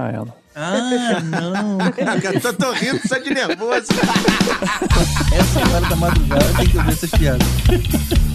a ela. Ah, não. Eu tô rindo só de nervoso. Essa hora da madrugada tem que ouvir essas piadas.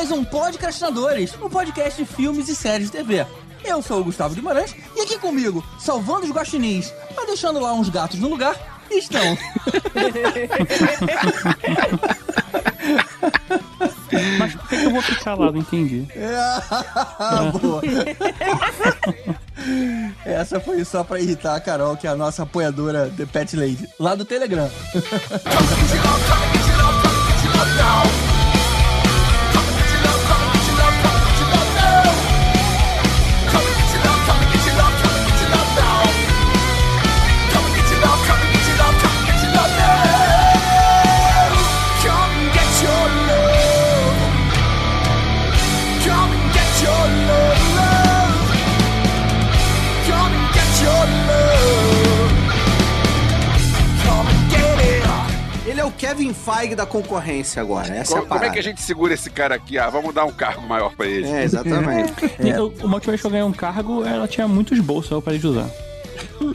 mais um Podcastinadores, um podcast de filmes e séries de TV. Eu sou o Gustavo Guimarães e aqui comigo, salvando os guaxinins, mas deixando lá uns gatos no lugar, estão. Mas por que, eu vou ficar lá? Não entendi. Boa. Essa foi só pra irritar a Carol, que é a nossa apoiadora The Pet Lady, lá do Telegram. Kevin Feige da concorrência agora. Essa é Como, a como é que a gente segura esse cara aqui? Ah, vamos dar um cargo maior pra ele. É, exatamente. Eu- Uma última vez que eu ganhei um cargo, ela tinha muitos bolsos, eu parei de usar.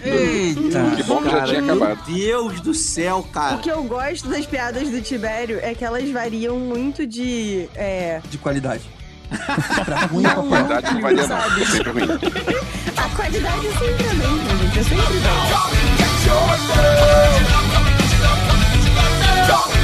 Eita! Que bom que já tinha meu acabado. Deus do céu, O cara. que eu gosto das piadas do Tibério é que elas variam muito de. É, De qualidade. pra ruim pra pior. qualidade não varia não, é sempre ruim. a qualidade é sempre a mesma, gente. É sempre bom. Don't